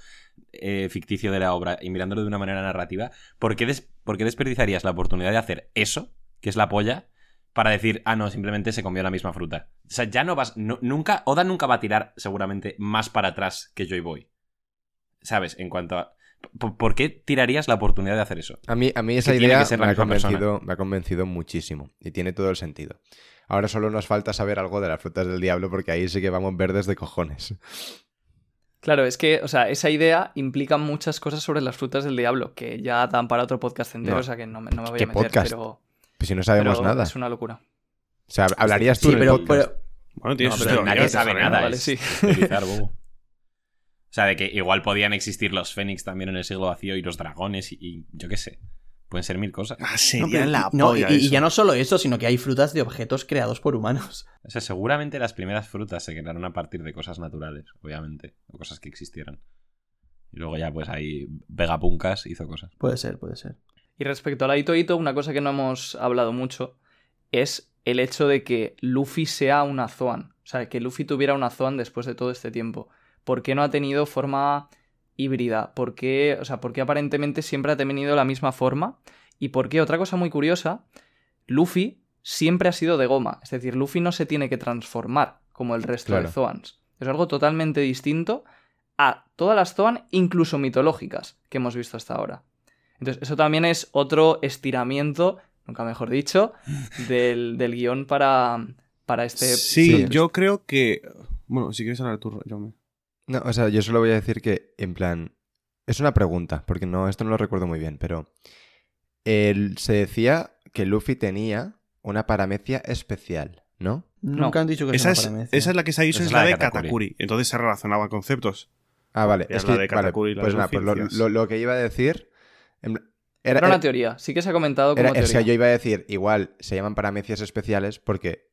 eh, ficticio de la obra y mirándolo de una manera narrativa, ¿por qué, des- por qué desperdiciarías la oportunidad de hacer eso, que es la polla, para decir, ah, no, simplemente se comió la misma fruta? O sea, ya no vas, no- nunca, Oda nunca va a tirar seguramente más para atrás que Joy Boy. ¿Sabes? En cuanto a... ¿Por, qué tirarías la oportunidad de hacer eso? A mí, a mí esa idea me ha, convencido, me ha convencido muchísimo y tiene todo el sentido. Ahora solo nos falta saber algo de las frutas del diablo porque ahí sí que vamos verdes de cojones. Claro, es que, o sea, esa idea implica muchas cosas sobre las frutas del diablo, que ya dan para otro podcast entero, No. o sea que no, me- no me voy ¿Qué a meter, podcast? pero, Pues si no sabemos pero nada. es una locura. O sea, hablarías tú Sí, en el pero, podcast. pero- Bueno, tienes No, pero nadie sabe nada. vale, sí. bobo. O sea, de que igual podían existir los Fénix también en el siglo vacío y los dragones y, y yo qué sé. Pueden ser mil cosas. Ah, no, sería pero- la no, polla y, ya no solo eso, sino que hay frutas de objetos creados por humanos. O sea, seguramente las primeras frutas se crearon a partir de cosas naturales, obviamente. O cosas que existieran. Y luego ya, pues ahí Vegapuncas hizo cosas. Puede ser, puede ser. Y respecto a la Ito Ito, una cosa que no hemos hablado mucho es el hecho de que Luffy sea una Zoan. O sea, que Luffy tuviera una Zoan después de todo este tiempo. ¿Por qué no ha tenido forma híbrida? ¿Por qué, o sea, por qué aparentemente siempre ha tenido la misma forma? Y por qué, otra cosa muy curiosa, Luffy siempre ha sido de goma. Es decir, Luffy no se tiene que transformar como el resto Claro. de Zoans. Es algo totalmente distinto a todas las Zoan, incluso mitológicas, que hemos visto hasta ahora. Entonces, eso también es otro estiramiento, nunca mejor dicho, del, del guion para, para este... Sí, yo creo que. Bueno, si quieres hablar tú, Jaume. No, o sea, yo solo voy a decir que, en plan, es una pregunta, porque no, esto no lo recuerdo muy bien, pero él, se decía que Luffy tenía una paramecia especial, ¿no? Nunca han dicho que Esa es una paramecia. esa es la que se ha dicho, Esa es es la la de Katakuri. Katakuri. Entonces se relacionaban conceptos. Ah, vale. Es Es la que, de vale, Katakuri y la pues de nada, pues lo- lo que iba a decir... Era, Era, una era- teoría, sí que se ha comentado como era- es que teoría. yo iba a decir, igual se llaman paramecias especiales porque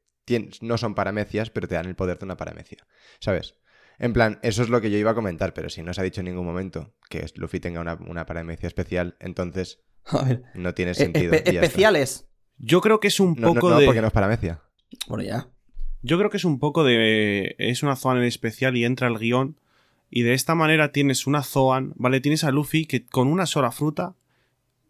no son paramecias, pero te dan el poder de una paramecia. ¿Sabes? En plan, eso es lo que yo iba a comentar, pero si no se ha dicho en ningún momento que Luffy tenga una, una paramecia especial, entonces A ver. no tiene eh, sentido. espe- y ya está. especiales. Yo creo que es un No, poco no, de. porque no es paramecia. Bueno, ya. Yo creo que es un poco de. Es una Zoan en especial y entra el guion. Y de esta manera tienes una Zoan, ¿vale? Tienes a Luffy que con una sola fruta.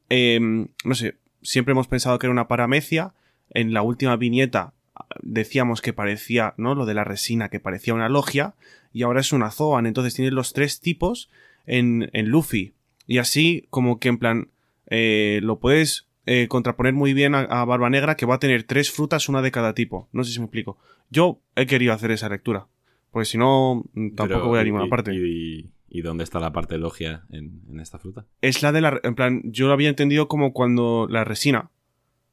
Em, no sé, siempre hemos pensado que era una paramecia. En la última viñeta ah, decíamos que parecía, ¿no? Lo de la resina, que parecía una logia. Y ahora es una Zoan. Entonces tienes los tres tipos. en, en Luffy. Y así, como que en plan, eh, lo puedes eh, contraponer muy bien a, a Barba Negra, que va a tener tres frutas, una de cada tipo. No sé si me explico. Yo he querido hacer esa lectura. Pues si no, mm, tampoco Pero, voy a ninguna parte. Y, y dónde está la parte logia en, en esta fruta? Es la de la. En plan, yo lo había entendido como cuando la resina.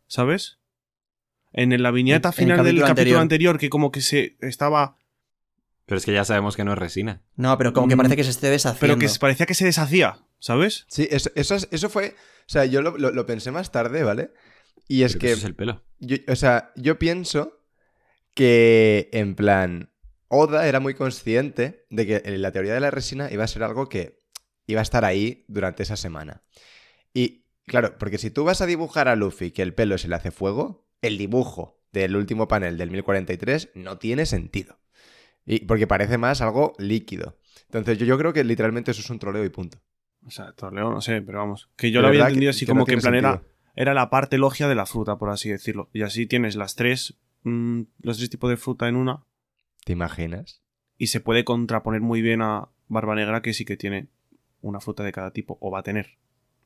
¿Sabes? En la viñeta En- en el final del capítulo capítulo anterior. anterior, que como que se estaba. Pero es que ya sabemos que no es resina. No, pero como que Mm, parece que se esté deshaciendo. Pero que parecía que se deshacía, ¿sabes? Sí, eso, eso, es- eso fue. O sea, yo lo, lo- lo pensé más tarde, ¿vale? Y es Pero que. eso es el pelo. yo- o sea, yo pienso que, en plan, Oda era muy consciente de que la teoría de la resina iba a ser algo que iba a estar ahí durante esa semana. Y, claro, porque si tú vas a dibujar a Luffy que el pelo se le hace fuego, el dibujo del último panel del 1043 no tiene sentido. Y porque parece más algo líquido. Entonces yo, yo creo que literalmente eso es un troleo y punto. O sea, Torleo no sé, pero vamos. Que yo lo había entendido que- así que no como que en tiene plan era la parte logia de la fruta, por así decirlo. Y así tienes las tres. mm, los tres tipos de fruta en una. ¿Te imaginas? Y se puede contraponer muy bien a Barba Negra, que sí que tiene una fruta de cada tipo. O va a tener.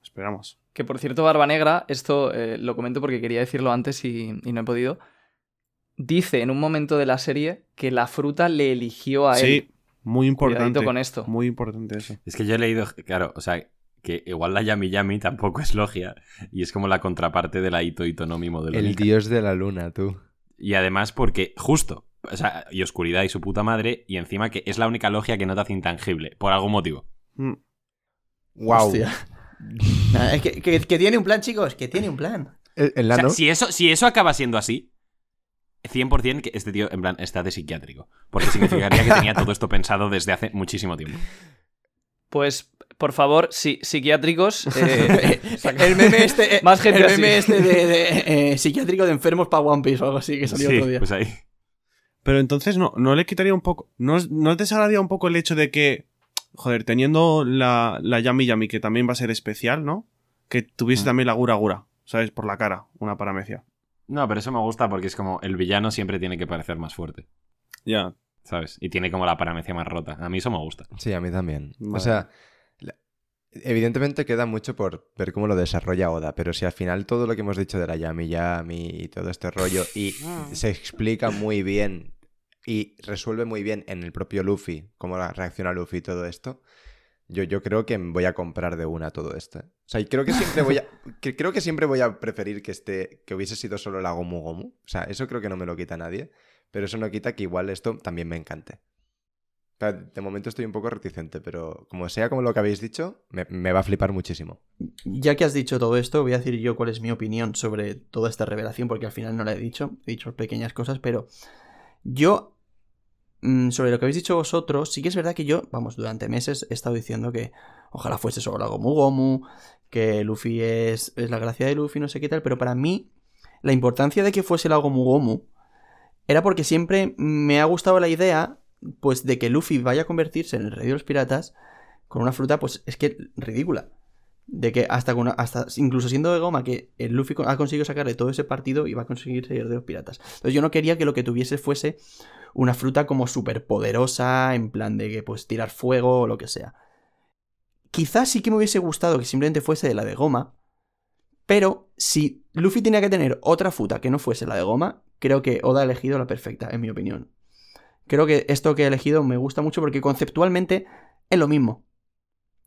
Esperamos. Que por cierto, Barba Negra, esto eh, lo comento porque quería decirlo antes y, y no he podido. Dice en un momento de la serie que la fruta le eligió a él. Sí, muy importante. Cuidadito con esto. Muy importante eso. Es que yo he leído, claro, o sea, que igual la Yami Yami tampoco es logia y es como la contraparte de la Ito Itonomi modelo El Nika. dios de la luna, tú. Y además porque, justo, o sea, y oscuridad y su puta madre, y encima que es la única logia que no te hace intangible, por algún motivo. Mm. ¡Wow! Hostia. Nada, es que, que- que tiene un plan, chicos, que tiene un plan. El, el O sea, nano. si eso, si eso acaba siendo así, 100% que este tío, en plan, está de psiquiátrico. Porque significaría que tenía todo esto pensado desde hace muchísimo tiempo. Pues, por favor, sí, psiquiátricos. eh, el meme este, eh, Más gente el meme este de, de, eh, psiquiátrico de enfermos para One Piece o algo así que salió Sí, otro día. pues ahí. Pero entonces no, no le quitaría un poco. ¿No, no te desagradaría un poco el hecho de que, joder, teniendo la, la Yami Yami, que también va a ser especial, ¿no? Que tuviese Mm. también la Gura Gura, ¿sabes? Por la cara, una paramecia. No, pero eso me gusta porque es como el villano siempre tiene que parecer más fuerte, Ya. ¿sabes? Y tiene como la paramecia más rota. A mí eso me gusta. Sí, a mí también. O sea, evidentemente queda mucho por ver cómo lo desarrolla Oda, pero si al final todo lo que hemos dicho de la Yami Yami y todo este rollo y se explica muy bien y resuelve muy bien en el propio Luffy, cómo reacciona Luffy y todo esto, yo, yo creo que voy a comprar de una todo esto. ¿eh? O sea, y creo que siempre voy a que- creo que siempre voy a preferir que este que hubiese sido solo la Gomu Gomu. O sea, eso creo que no me lo quita nadie, pero eso no quita que igual esto también me encante. O sea, De momento estoy un poco reticente, pero como sea como lo que habéis dicho, me, me va a flipar muchísimo. Ya que has dicho todo esto, voy a decir yo cuál es mi opinión sobre toda esta revelación, porque al final no la he dicho, he dicho pequeñas cosas, pero yo, sobre lo que habéis dicho vosotros, sí que es verdad que yo, vamos, durante meses he estado diciendo que ojalá fuese solo la Gomu Gomu, que Luffy es, es la gracia de Luffy, no sé qué tal, pero para mí, la importancia de que fuese la Gomu Gomu era porque siempre me ha gustado la idea, pues, de que Luffy vaya a convertirse en el rey de los piratas con una fruta, pues, es que ridícula. De que hasta, con una- hasta incluso siendo de goma, que el Luffy ha conseguido sacarle todo ese partido y va a conseguir ser de los piratas. Entonces yo no quería que lo que tuviese fuese una fruta como súper poderosa, en plan de que pues tirar fuego o lo que sea. Quizás sí que me hubiese gustado que simplemente fuese de la de goma, pero si Luffy tenía que tener otra fruta que no fuese la de goma, creo que Oda ha elegido la perfecta, en mi opinión. Creo que esto que he elegido me gusta mucho porque conceptualmente es lo mismo.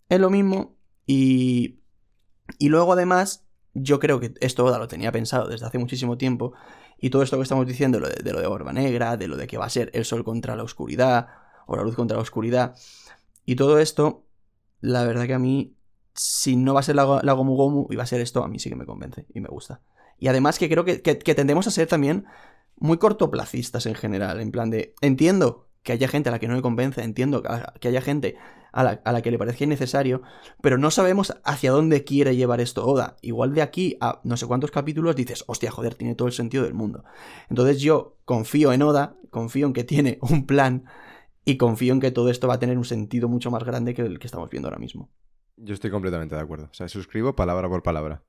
Es lo mismo y, y luego además, yo creo que esto Oda lo tenía pensado desde hace muchísimo tiempo. Y todo esto que estamos diciendo, de, de lo de Barba Negra, de lo de que va a ser el sol contra la oscuridad, o la luz contra la oscuridad, y todo esto, la verdad que a mí, si no va a ser la, la Gomu Gomu y va a ser esto, a mí sí que me convence y me gusta. Y además que creo que, que- que tendemos a ser también muy cortoplacistas en general, en plan de, entiendo que haya gente a la que no le convence, entiendo que haya gente a la, que le parezca innecesario, pero no sabemos hacia dónde quiere llevar esto Oda. Igual de aquí a no sé cuántos capítulos dices, hostia, joder, tiene todo el sentido del mundo. Entonces yo confío en Oda, confío en que tiene un plan y confío en que todo esto va a tener un sentido mucho más grande que el que estamos viendo ahora mismo. Yo estoy completamente de acuerdo. O sea, suscribo palabra por palabra.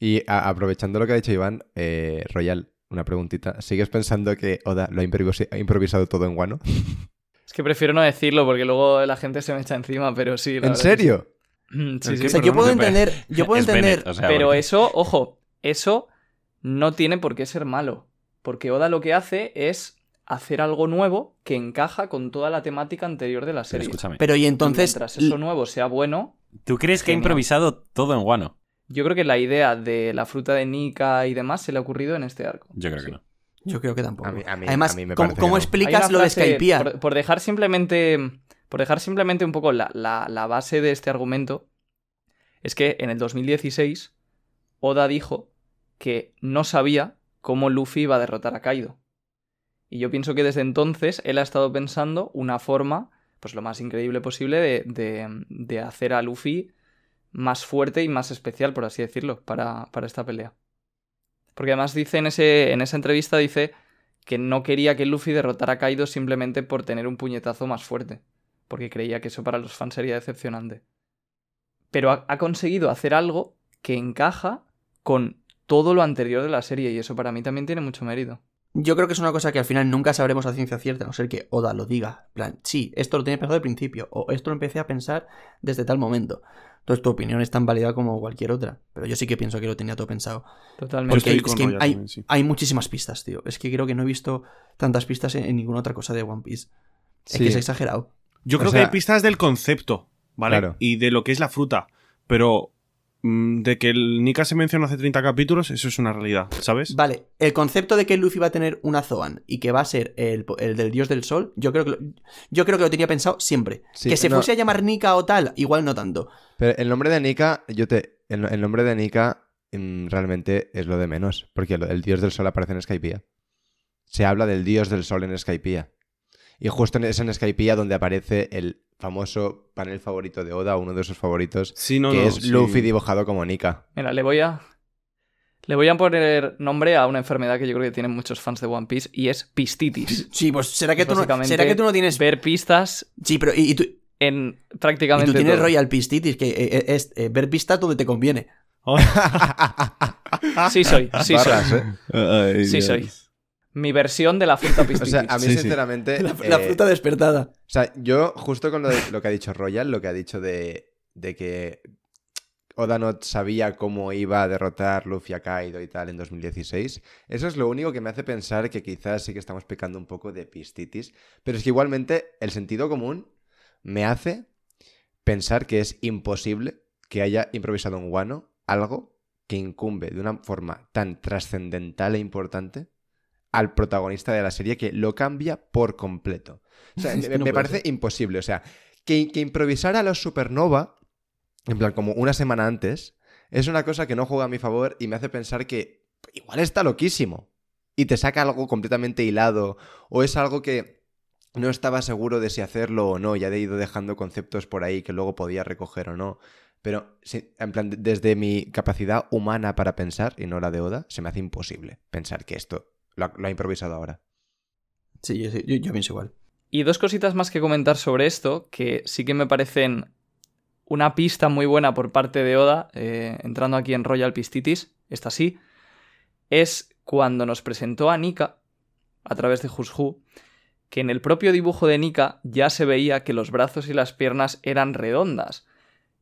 Y aprovechando lo que ha dicho Iván, eh, Royal, una preguntita. ¿Sigues pensando que Oda lo ha improvisado todo en Wano? Es que prefiero no decirlo porque luego la gente se me echa encima, pero sí. la ¿En serio? sí. Mm, sí. O sea, yo puedo entender, yo puedo Es entender, Bennett, o sea, Pero eso, ojo, eso no tiene por qué ser malo. Porque Oda lo que hace es hacer algo nuevo que encaja con toda la temática anterior de la Pero serie. escúchame. pero y Y entonces mientras eso nuevo sea bueno, ¿Tú crees que ha improvisado todo en Wano? yo creo que la idea de la fruta de Nika y demás se le ha ocurrido en este arco. Yo creo Sí. que no. Yo creo que tampoco. A mí- a mí- Además, a mí me ¿cómo, cómo no. Explicas lo de Skypiea? Por, por dejar simplemente. Por dejar simplemente un poco la, la- la base de este argumento. Es que en el 2016. Oda dijo que no sabía cómo Luffy iba a derrotar a Kaido. Y yo pienso que desde entonces él ha estado pensando una forma, pues lo más increíble posible, de, de- de hacer a Luffy más fuerte y más especial, por así decirlo, para, para esta pelea. Porque además dice en, ese, en esa entrevista, dice que no quería que Luffy derrotara a Kaido simplemente por tener un puñetazo más fuerte. Porque creía que eso para los fans sería decepcionante. Pero ha, ha conseguido hacer algo que encaja con todo lo anterior de la serie y eso para mí también tiene mucho mérito. Yo creo que es una cosa que al final nunca sabremos a ciencia cierta, a no ser que Oda lo diga. En plan, sí, esto lo tenía pensado al principio, o esto lo empecé a pensar desde tal momento. Entonces tu opinión es tan válida como cualquier otra. Pero yo sí que pienso que lo tenía todo pensado. Totalmente. Porque es que hay, también, sí. hay muchísimas pistas, tío. Es que creo que no he visto tantas pistas en, en ninguna otra cosa de One Piece. Es Sí. que es exagerado. Yo O creo sea- que hay pistas del concepto, ¿vale? Claro. Y de lo que es la fruta. Pero de que el Nika se mencionó hace 30 capítulos, eso es una realidad, ¿sabes? Vale, el concepto de que Luffy va a tener una Zoan y que va a ser el, el del dios del sol, yo creo que lo, yo creo que lo tenía pensado siempre. Sí, que se no. fuese a llamar Nika o tal, igual no tanto. Pero el nombre de Nika, yo te. El, el nombre de Nika mm, realmente es lo de menos. Porque el dios del sol aparece en Skypiea. Se habla del dios del sol en Skypiea. Y justo en- es en Skypiea donde aparece el famoso panel favorito de Oda, uno de sus favoritos, Sí, no, que no, es sí. Luffy dibujado como Nika. Mira, le voy a. Le voy a poner nombre a una enfermedad que yo creo que tienen muchos fans de One Piece y es pistitis. Sí, pues será que, Pues tú no, será que tú no tienes... Ver pistas Sí, pero y, y tú, y en prácticamente tú tienes todo. Royal Pistitis, que eh, eh, es eh, ver pistas donde te conviene. Sí soy, sí Barras, soy. ¿eh? Ay, Sí Dios. soy. Mi versión de la fruta O pistitis. sea, a mí Sí, sinceramente... La, la eh, fruta despertada. O sea, yo justo con lo, de- lo que ha dicho Royal, lo que ha dicho de, de que Oda no sabía cómo iba a derrotar Luffy a Kaido y tal en 2016, eso es lo único que me hace pensar que quizás sí que estamos pecando un poco de pistitis, pero es que igualmente el sentido común me hace pensar que es imposible que haya improvisado en Wano algo que incumbe de una forma tan trascendental e importante al protagonista de la serie que lo cambia por completo. O sea, me, no parece imposible. O sea, que, que improvisara a los Supernova, en plan, como una semana antes, es una cosa que no juega a mi favor y me hace pensar que igual está loquísimo. Y te saca algo completamente hilado. O es algo que no estaba seguro de si hacerlo o no. Ya he ido dejando conceptos por ahí que luego podía recoger o no. Pero, en plan, desde mi capacidad humana para pensar, y no la de Oda, se me hace imposible pensar que esto lo ha, lo ha improvisado ahora. Sí, yo, yo- yo pienso igual. Y dos cositas más que comentar sobre esto, que sí que me parecen una pista muy buena por parte de Oda, eh, entrando aquí en Royal Pistitis, esta sí, es cuando nos presentó a Nika, a través de Who, que en el propio dibujo de Nika ya se veía que los brazos y las piernas eran redondas.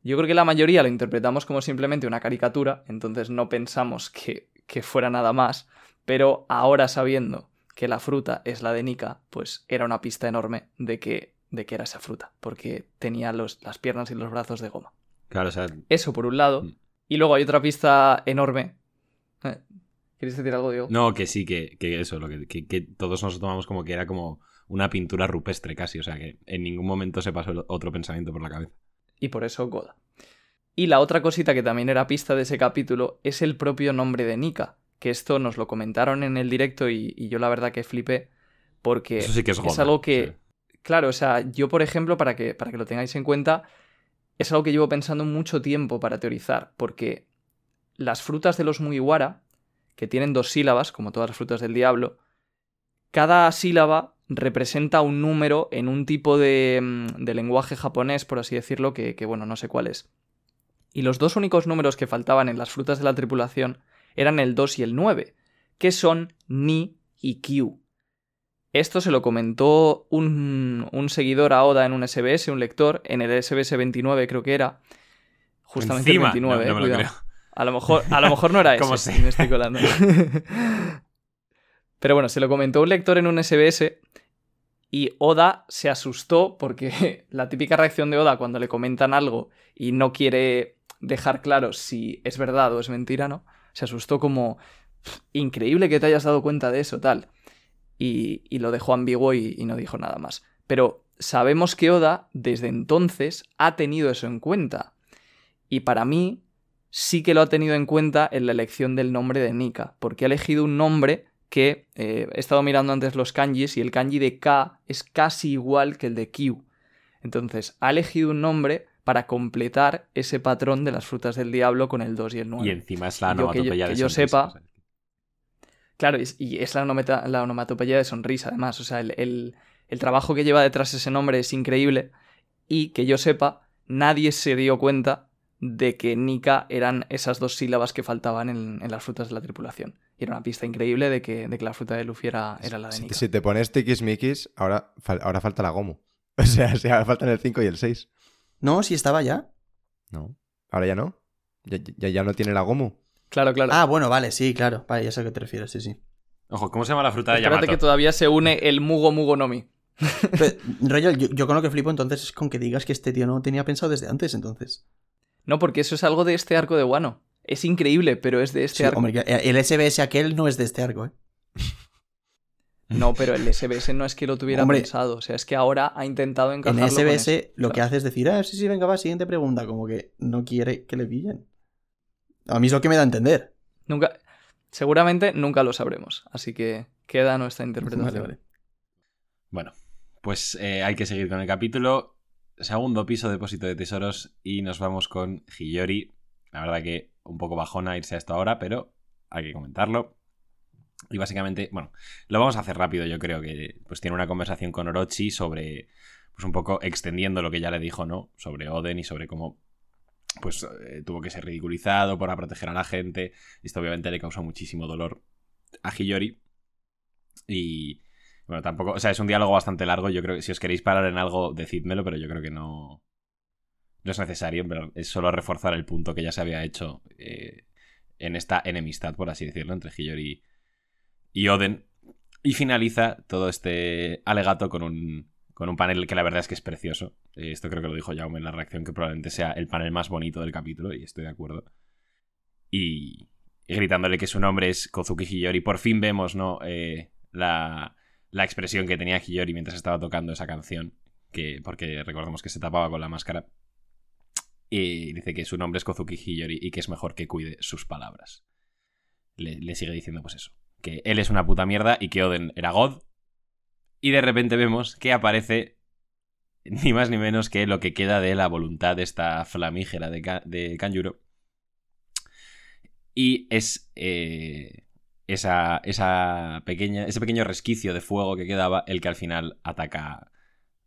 Yo creo que la mayoría lo interpretamos como simplemente una caricatura, entonces no pensamos que, que fuera nada más, pero ahora sabiendo que la fruta es la de Nika, pues era una pista enorme de que, de que era esa fruta, porque tenía los- las piernas y los brazos de goma. Claro, o sea, Eso por un lado. Mm. Y luego hay otra pista enorme. Eh, ¿Quieres decir algo, Diego? no, que sí, que, que eso, lo que, que- que todos nos tomamos como que era como una pintura rupestre casi, o sea que en ningún momento se pasó otro pensamiento por la cabeza. Y por eso Goda. Y la otra cosita que también era pista de ese capítulo es el propio nombre de Nika. Que esto nos lo comentaron en el directo y, y yo la verdad que flipé. Porque Eso sí que es algo que. sí. Claro, o sea, yo, por ejemplo, para que, para que lo tengáis en cuenta, es algo que llevo pensando mucho tiempo para teorizar. Porque las frutas de los Mugiwara, que tienen dos sílabas, como todas las frutas del diablo, cada sílaba representa un número en un tipo de, mm, de lenguaje japonés, por así decirlo, que, que, bueno, no sé cuál es. Y los dos únicos números que faltaban en las frutas de la tripulación eran el 2 y el 9, que son Ni y Kyu. Esto se lo comentó un, un seguidor a Oda en un SBS, un lector, en el SBS 29 creo que era. Justamente Encima. el 29, No, no eh, me lo cuidado. creo. A lo mejor, a lo mejor no era ¿Cómo ese, sé? me estoy colando. Pero bueno, se lo comentó un lector en un SBS y Oda se asustó porque la típica reacción de Oda cuando le comentan algo y no quiere dejar claro si es verdad o es mentira, ¿no? Se asustó como "Pff, increíble que te hayas dado cuenta de eso, tal. Y, y lo dejó ambiguo y, y no dijo nada más. Pero sabemos que Oda desde entonces ha tenido eso en cuenta. Y para mí sí que lo ha tenido en cuenta en la elección del nombre de Nika, porque ha elegido un nombre que eh, he estado mirando antes los kanjis y el kanji de K es casi igual que el de Q. Entonces, ha elegido un nombre para completar ese patrón de las frutas del diablo con el 2 y el 9. Y encima es la Y yo que yo- onomatopeya que de yo sonrisa, sepa-. Claro, es- y es la, onometa- la onomatopeya de sonrisa, además. O sea, el, el- el trabajo que lleva detrás ese nombre es increíble. Y que yo sepa, nadie se dio cuenta de que Nika eran esas dos sílabas que faltaban en, en las frutas de la tripulación. Y era una pista increíble de que, de que la fruta de Luffy era, era la de Nika. si te pones tiquismiquis, ahora, fal- ahora falta la Gomu. O sea, si ahora faltan el 5 y el 6. No, si estaba ya. No. Ahora ya no. Ya, ya, ya no tiene la Gomu. Claro, claro. Ah, bueno, vale, sí, claro. Vale, ya sé a qué te refieres, sí, sí. Ojo, ¿cómo se llama la fruta de Espérate Yamato? que todavía se une el Mugo Mugo Nomi. Pero, Royal, yo, yo con lo que flipo entonces es con que digas que este tío no tenía pensado desde antes, entonces. No, porque eso es algo de este arco de Wano. Es increíble, pero es de este Sí, arco. hombre, el SBS aquel no es de este arco, ¿eh? No, pero el SBS no es que lo tuviera Hombre. pensado. O sea, es que ahora ha intentado En encajarlo con SBS eso. lo que hace es decir, ah, sí, sí, venga, va, siguiente pregunta. Como que no quiere que le pillen. A mí es lo que me da a entender. Nunca... Seguramente nunca lo sabremos. Así que queda nuestra interpretación. Vale, vale. Bueno, pues eh, hay que seguir con el capítulo. Segundo piso, depósito de tesoros. Y nos vamos con Hiyori. La verdad que un poco bajona irse a esto ahora, pero hay que comentarlo. Y básicamente, bueno, lo vamos a hacer rápido, yo creo que pues tiene una conversación con Orochi sobre, pues un poco extendiendo lo que ya le dijo, ¿no? Sobre Oden y sobre cómo, pues eh, tuvo que ser ridiculizado para proteger a la gente. Esto obviamente le causó muchísimo dolor a Hiyori. Y, bueno, tampoco, o sea, es un diálogo bastante largo. Yo creo que si os queréis parar en algo, decídmelo, pero yo creo que no, no es necesario. Pero es solo reforzar el punto que ya se había hecho eh, en esta enemistad, por así decirlo, entre Hiyori y Oden. Y finaliza todo este alegato con un, con un panel que la verdad es que es precioso. Eh, esto creo que lo dijo Jaume en la reacción, que probablemente sea el panel más bonito del capítulo, y estoy de acuerdo. Y, y gritándole que su nombre es Kozuki Hiyori. Por fin vemos, ¿no? Eh, la, la expresión que tenía Hiyori mientras estaba tocando esa canción. Que, porque recordemos que se tapaba con la máscara. Y dice que su nombre es Kozuki Hiyori y que es mejor que cuide sus palabras. Le sigue diciendo pues eso. Que él es una puta mierda y que Oden era God. Y de repente vemos que aparece ni más ni menos que lo que queda de la voluntad de esta flamígera de, de Kanjuro. Y es eh, esa, esa pequeña, ese pequeño resquicio de fuego que quedaba el que al final ataca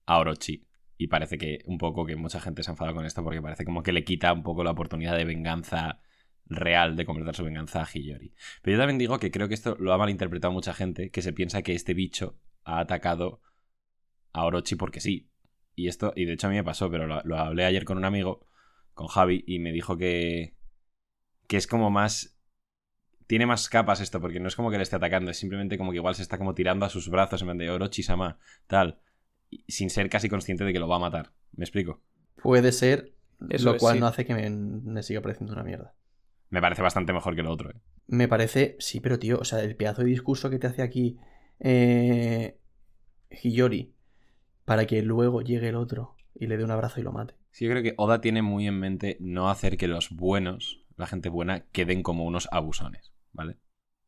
a Orochi. Y parece que un poco que mucha gente se ha enfadado con esto porque parece como que le quita un poco la oportunidad de venganza real, de completar su venganza a Hiyori. Pero yo también digo que creo que esto lo ha malinterpretado mucha gente, que se piensa que este bicho ha atacado a Orochi porque sí. Y esto, y de hecho a mí me pasó, pero lo, lo hablé ayer con un amigo, con Javi, y me dijo que, que es como más... Tiene más capas esto, porque no es como que le esté atacando, es simplemente como que igual se está como tirando a sus brazos en vez de Orochi-sama, tal, sin ser casi consciente de que lo va a matar. ¿Me explico? Puede ser, Eso lo es, cual sí. no hace que me, me siga pareciendo una mierda. Me parece bastante mejor que lo otro. ¿eh? Me parece, sí, pero tío, o sea, el pedazo de discurso que te hace aquí eh, Hiyori para que luego llegue el otro y le dé un abrazo y lo mate. Sí, yo creo que Oda tiene muy en mente no hacer que los buenos, la gente buena, queden como unos abusones, ¿vale?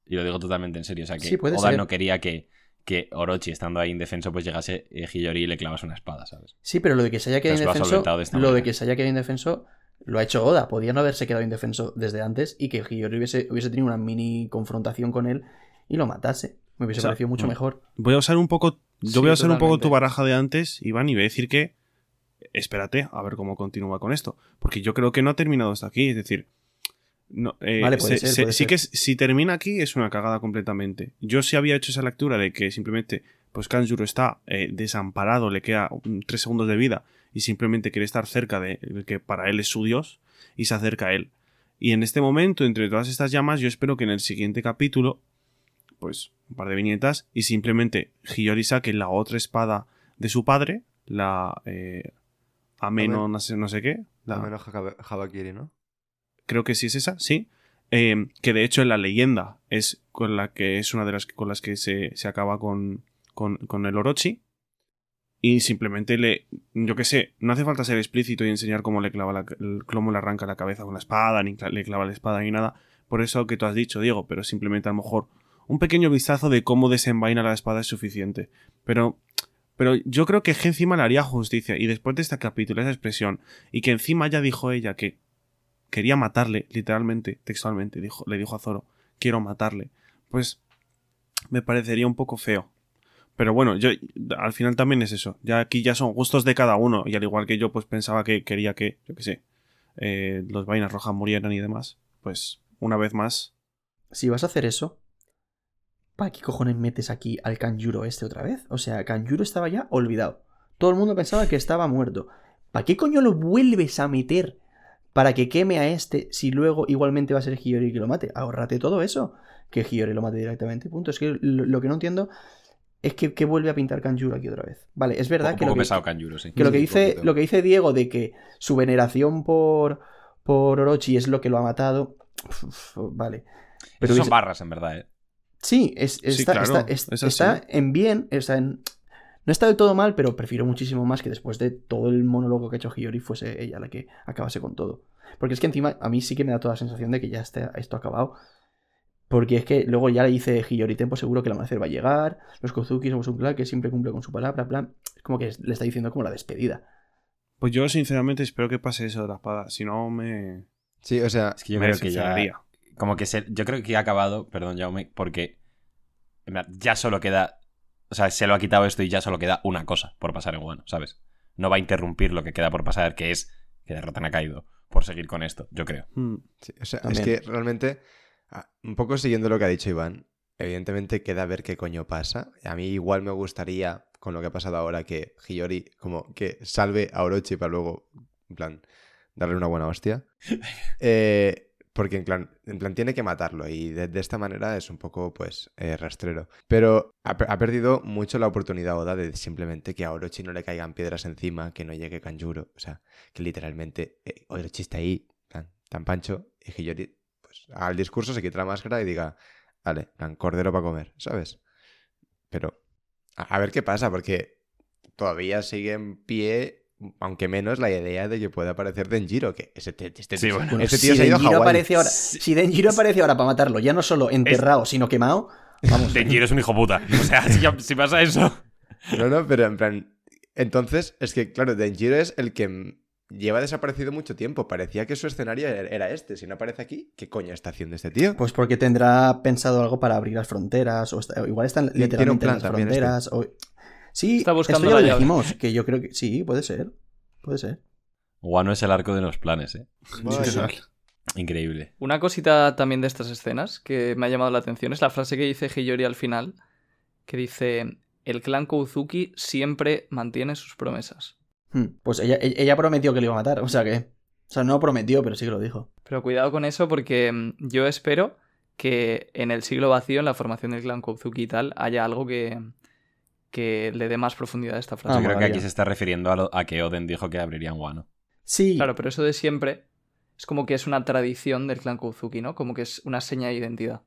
Y lo digo totalmente en serio. O sea, que Sí, puede Oda ser. no quería que, que Orochi, estando ahí indefenso, pues llegase eh, Hiyori y le clavase una espada, ¿sabes? Sí, pero lo de que se haya quedado Entonces lo ha indefenso, solventado de esta lo de que se haya quedado indefenso lo ha hecho Oda. Podía no haberse quedado indefenso desde antes y que Hiyori hubiese, hubiese tenido una mini confrontación con él y lo matase. Me hubiese O sea, parecido mucho mm. mejor. Voy a usar un poco. Yo Sí, voy a usar un poco tu baraja de antes, Iván, y voy a decir que. Espérate, a ver cómo continúa con esto. Porque yo creo que no ha terminado hasta aquí. Es decir, No, eh, Vale, puede se- ser, se- puede sí ser. que si termina aquí es una cagada completamente. Yo sí había hecho esa lectura de que simplemente pues Kanjuro está eh, desamparado, le queda tres segundos de vida y simplemente quiere estar cerca de el que para él es su dios y se acerca a él. Y en este momento, entre todas estas llamas, yo espero que en el siguiente capítulo, pues un par de viñetas y simplemente Hiyori saque la otra espada de su padre, la eh, Ameno, Amen. no sé, no sé qué, la- Haba- Habakiri, ¿no? creo que sí es esa, sí. Eh, que de hecho en la leyenda es con la que es una de las con las que se, se acaba con, con, con el Orochi. Y simplemente le. Yo qué sé, no hace falta ser explícito y enseñar cómo le clava la, cómo le arranca la cabeza con la espada, ni le clava la espada ni nada. Por eso que tú has dicho, Diego, pero simplemente a lo mejor un pequeño vistazo de cómo desenvaina la espada es suficiente. Pero. Pero yo creo que encima le haría justicia. Y después de este capítulo, esa expresión, y que encima ya dijo ella que quería matarle, literalmente, textualmente, dijo, le dijo a Zoro, quiero matarle. Pues me parecería un poco feo. Pero bueno, yo al final también es eso. Ya aquí ya son gustos de cada uno. Y al igual que yo, pues pensaba que quería que, yo qué sé, eh, los vainas rojas murieran y demás. Pues una vez más. Si vas a hacer eso, ¿para qué cojones metes aquí al Kanjuro este otra vez? O sea, Kanjuro estaba ya olvidado. Todo el mundo pensaba que estaba muerto. ¿Para qué coño lo vuelves a meter para que queme a este si luego igualmente va a ser Hiyori que lo mate? Ahórrate todo eso. Que Hiyori lo mate directamente. Punto. Es que lo, lo que no entiendo es que, que vuelve a pintar Kanjuro aquí otra vez. Vale, es verdad que poco lo que, pesado Kanjuro, sí. que lo que dice poquito. lo que dice Diego de que su veneración por por Orochi es lo que lo ha matado. uf, vale. Pero son hubiese- barras, en verdad, ¿eh? Sí, es, Sí, está, claro, está- es- es está en bien, está en... No está del todo mal, pero prefiero muchísimo más que después de todo el monólogo que ha hecho Hiyori fuese ella la que acabase con todo. Porque es que encima a mí sí que me da toda la sensación de que ya está esto acabado. Porque es que luego ya le dice Hiyori Tempo seguro que el amanecer va a llegar, los Kozuki somos un clan que siempre cumple con su palabra, plan. Es como que le está diciendo como la despedida. Pues yo sinceramente espero que pase eso de la espada. Si no, me, Sí, o sea, Es que yo me creo que ya. Como que se, yo creo que ha acabado, perdón, Jaume, porque ya solo queda. O sea, se lo ha quitado esto y ya solo queda una cosa por pasar en Wano, ¿sabes? No va a interrumpir lo que queda por pasar, que es que derrotan a Kaido por seguir con esto, yo creo. Hmm. sí, o sea, es que realmente, ah, un poco siguiendo lo que ha dicho Iván, evidentemente queda ver qué coño pasa. A mí igual me gustaría, con lo que ha pasado ahora, que Hiyori como que salve a Orochi para luego, en plan, darle una buena hostia. Eh, porque en plan, en plan tiene que matarlo y de, de esta manera es un poco, pues, eh, rastrero. Pero ha, pe- ha perdido mucho la oportunidad Oda de simplemente que a Orochi no le caigan piedras encima, que no llegue Kanjuro. O sea, que literalmente eh, Orochi está ahí, tan, tan pancho, y Hiyori, pues, al discurso se quita la máscara y diga, vale, cordero para comer, ¿sabes? Pero, a, a ver qué pasa, porque todavía sigue en pie, aunque menos la idea de que pueda aparecer Denjiro, que ese, te- este, Sí, tío- bueno. Si se ha ido a aparece ahora, si Denjiro aparece ahora para matarlo, ya no solo enterrado, sino quemado, vamos. Denjiro es un hijo puta. O sea, si, pasa eso. No, no, pero en plan. Entonces, es que, claro, Denjiro es el que lleva desaparecido mucho tiempo. Parecía que su escenario era era este. Si no aparece aquí, ¿qué coño está haciendo este tío? Pues porque tendrá pensado algo para abrir las fronteras, o, está- igual están literalmente en las este. fronteras. o- Sí, Está buscando esto ya lo llave. dijimos, que yo creo que sí, puede ser. Puede ser. Wano es el arco de los planes, ¿eh? Increíble. Una cosita también de estas escenas que me ha llamado la atención es la frase que dice Hiyori al final, que dice, el clan Kouzuki siempre mantiene sus promesas. Hmm, Pues ella, ella ella prometió que lo iba a matar, o sea que. O sea, no prometió, pero sí que lo dijo. Pero cuidado con eso porque mm, yo espero que en el siglo vacío, en la formación del clan Kouzuki y tal, haya algo que, que le dé más profundidad a esta frase. Ah, Yo creo que molaría. aquí se está refiriendo a, lo- a que Oden dijo que abrirían Wano. Sí, Claro, pero eso de siempre es como que es una tradición del clan Kouzuki, ¿no? Como que es una seña de identidad.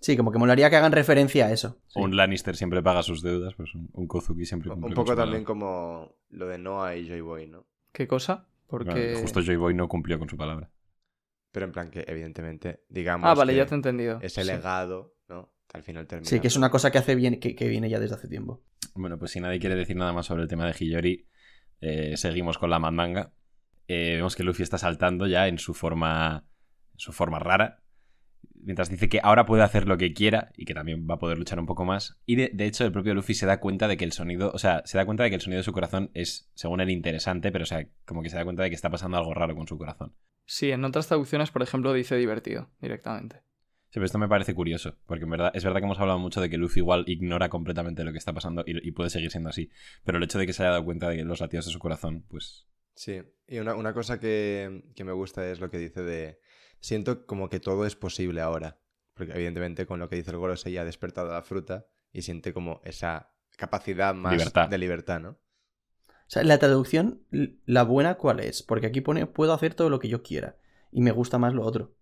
Sí, como que molaría que hagan referencia a eso. Sí. Un Lannister siempre paga sus deudas, pues un, un Kozuki siempre cumple Un con poco su también palabra. como lo de Noah y Joy Boy, ¿no? ¿Qué cosa? Porque... Bueno, justo Joy Boy no cumplió con su palabra. Pero en plan que, evidentemente, digamos. Ah, vale, que ya te he entendido. Ese Sí. legado, ¿no? Al final termina. Sí, que es una cosa que hace bien, que, que viene ya desde hace tiempo. Bueno, pues si nadie quiere decir nada más sobre el tema de Hiyori, eh, seguimos con la mandanga. Eh, vemos que Luffy está saltando ya en su forma, en su forma rara. Mientras dice que ahora puede hacer lo que quiera y que también va a poder luchar un poco más. Y de, de hecho, el propio Luffy se da cuenta de que el sonido, o sea, se da cuenta de que el sonido de su corazón es, según él, interesante, pero o sea, como que se da cuenta de que está pasando algo raro con su corazón. Sí, en otras traducciones, por ejemplo, dice divertido directamente. Sí, pero esto me parece curioso, porque en verdad, es verdad que hemos hablado mucho de que Luffy igual ignora completamente lo que está pasando y, y puede seguir siendo así. Pero el hecho de que se haya dado cuenta de que los latidos de su corazón, pues. Sí, y una, una cosa que, que me gusta es lo que dice de... Siento como que todo es posible ahora. Porque evidentemente con lo que dice el Gorosei ha despertado la fruta y siente como esa capacidad más Libertad. de libertad, ¿no? O sea, la traducción, la buena, ¿cuál es? Porque aquí pone, puedo hacer todo lo que yo quiera. Y me gusta más lo otro.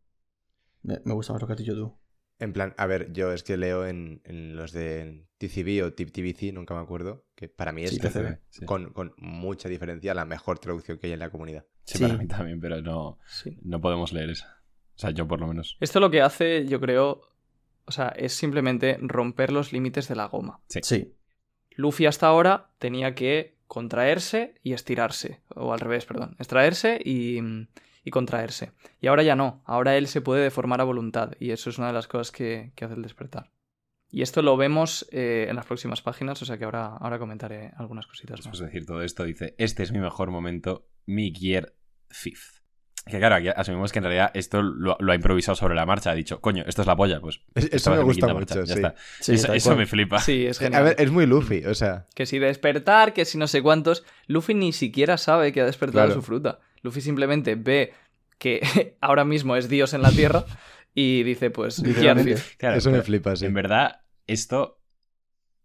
Me, gusta más lo que has dicho tú. En plan, a ver, yo es que leo en, en los de TCB o Tip TVC, nunca me acuerdo, que para mí es Sí, TCB. Sí. con, con mucha diferencia la mejor traducción que hay en la comunidad. Sí, Sí. para mí también, pero no, Sí. no podemos leer esa. O sea, yo por lo menos. Esto lo que hace, yo creo, o sea, es simplemente romper los límites de la goma. Sí. Sí. Luffy hasta ahora tenía que contraerse y estirarse. O al revés, perdón. Extraerse y, y contraerse. Y ahora ya no. Ahora él se puede deformar a voluntad. Y eso es una de las cosas que, que hace el despertar. Y esto lo vemos eh, en las próximas páginas, o sea que ahora, ahora comentaré algunas cositas Después más. de decir todo esto, dice: Este es mi mejor momento, mi Gear Fifth. Que claro, aquí asumimos que en realidad esto lo, lo ha improvisado sobre la marcha. Ha dicho, coño, esto es la polla. Pues Es- eso me gusta mucho, marcha, ya está. Sí, eso me flipa. Sí, es A genial. ver, es muy Luffy, o sea... Que si despertar, que si no sé cuántos. Luffy ni siquiera sabe que ha despertado Claro. su fruta. Luffy simplemente ve que ahora mismo es Dios en la tierra y dice, pues. Claro, eso me flipa, sí. En verdad, esto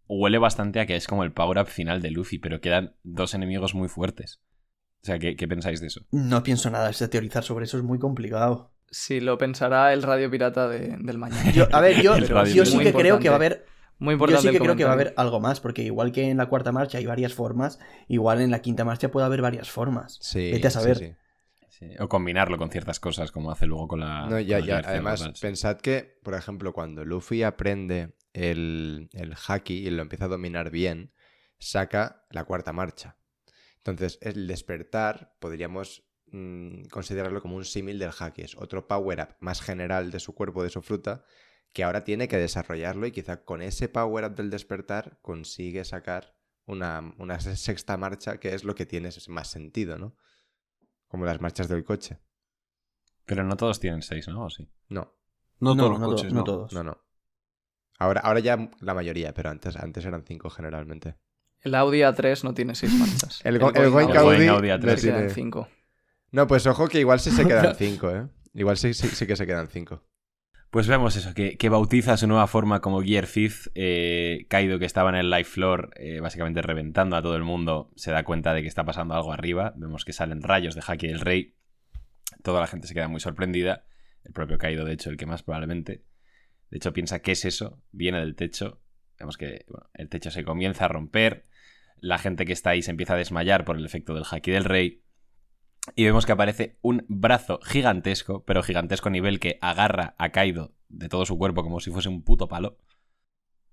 huele bastante a que es como el power-up final de Luffy, pero quedan dos enemigos muy fuertes. O sea, ¿qué, qué pensáis de eso? No pienso nada, es de teorizar sobre eso es muy complicado. Si lo pensará el radio pirata de- del mañana. Yo, a ver, yo, yo sí que creo que va a haber. Muy Yo importante sí el que creo que va a haber algo más, porque igual que en la cuarta marcha hay varias formas, igual en la quinta marcha puede haber varias formas. Sí, Vete a sí, saber. sí. Sí, O combinarlo con ciertas cosas, como hace luego con la. No, ya, ya. Además, tal, sí. pensad que, por ejemplo, cuando Luffy aprende el, el haki y lo empieza a dominar bien, saca la cuarta marcha. Entonces, el despertar podríamos mm, considerarlo como un símil del haki. Es otro power-up más general de su cuerpo, de su fruta, que ahora tiene que desarrollarlo y quizá con ese power-up del despertar consigue sacar una, una sexta marcha, que es lo que tiene más sentido, ¿no? Como las marchas del coche. Pero no todos tienen seis, ¿no? ¿O sí? No, No, todos los no, to- coches, no no. todos. No, no. Ahora, ahora ya la mayoría, pero antes, antes eran cinco generalmente. El Audi A3 no tiene seis marchas. El, go- el Audi Going Audi, Audi no A3. se quedan tiene- cinco. No, pues ojo que igual sí se quedan cinco, ¿eh? Igual sí, sí, sí que se quedan cinco. Pues vemos eso, que, que bautiza su nueva forma como Gear Fifth. Eh, Kaido, que estaba en el live floor, eh, básicamente reventando a todo el mundo, se da cuenta de que está pasando algo arriba. Vemos que salen rayos de Haki del Rey. Toda la gente se queda muy sorprendida. El propio Kaido, de hecho, el que más probablemente. De hecho, piensa, ¿qué es eso? Viene del techo. Vemos que bueno, el techo se comienza a romper. La gente que está ahí se empieza a desmayar por el efecto del Haki del Rey. Y vemos que aparece un brazo gigantesco, pero gigantesco a nivel que agarra a Kaido de todo su cuerpo como si fuese un puto palo.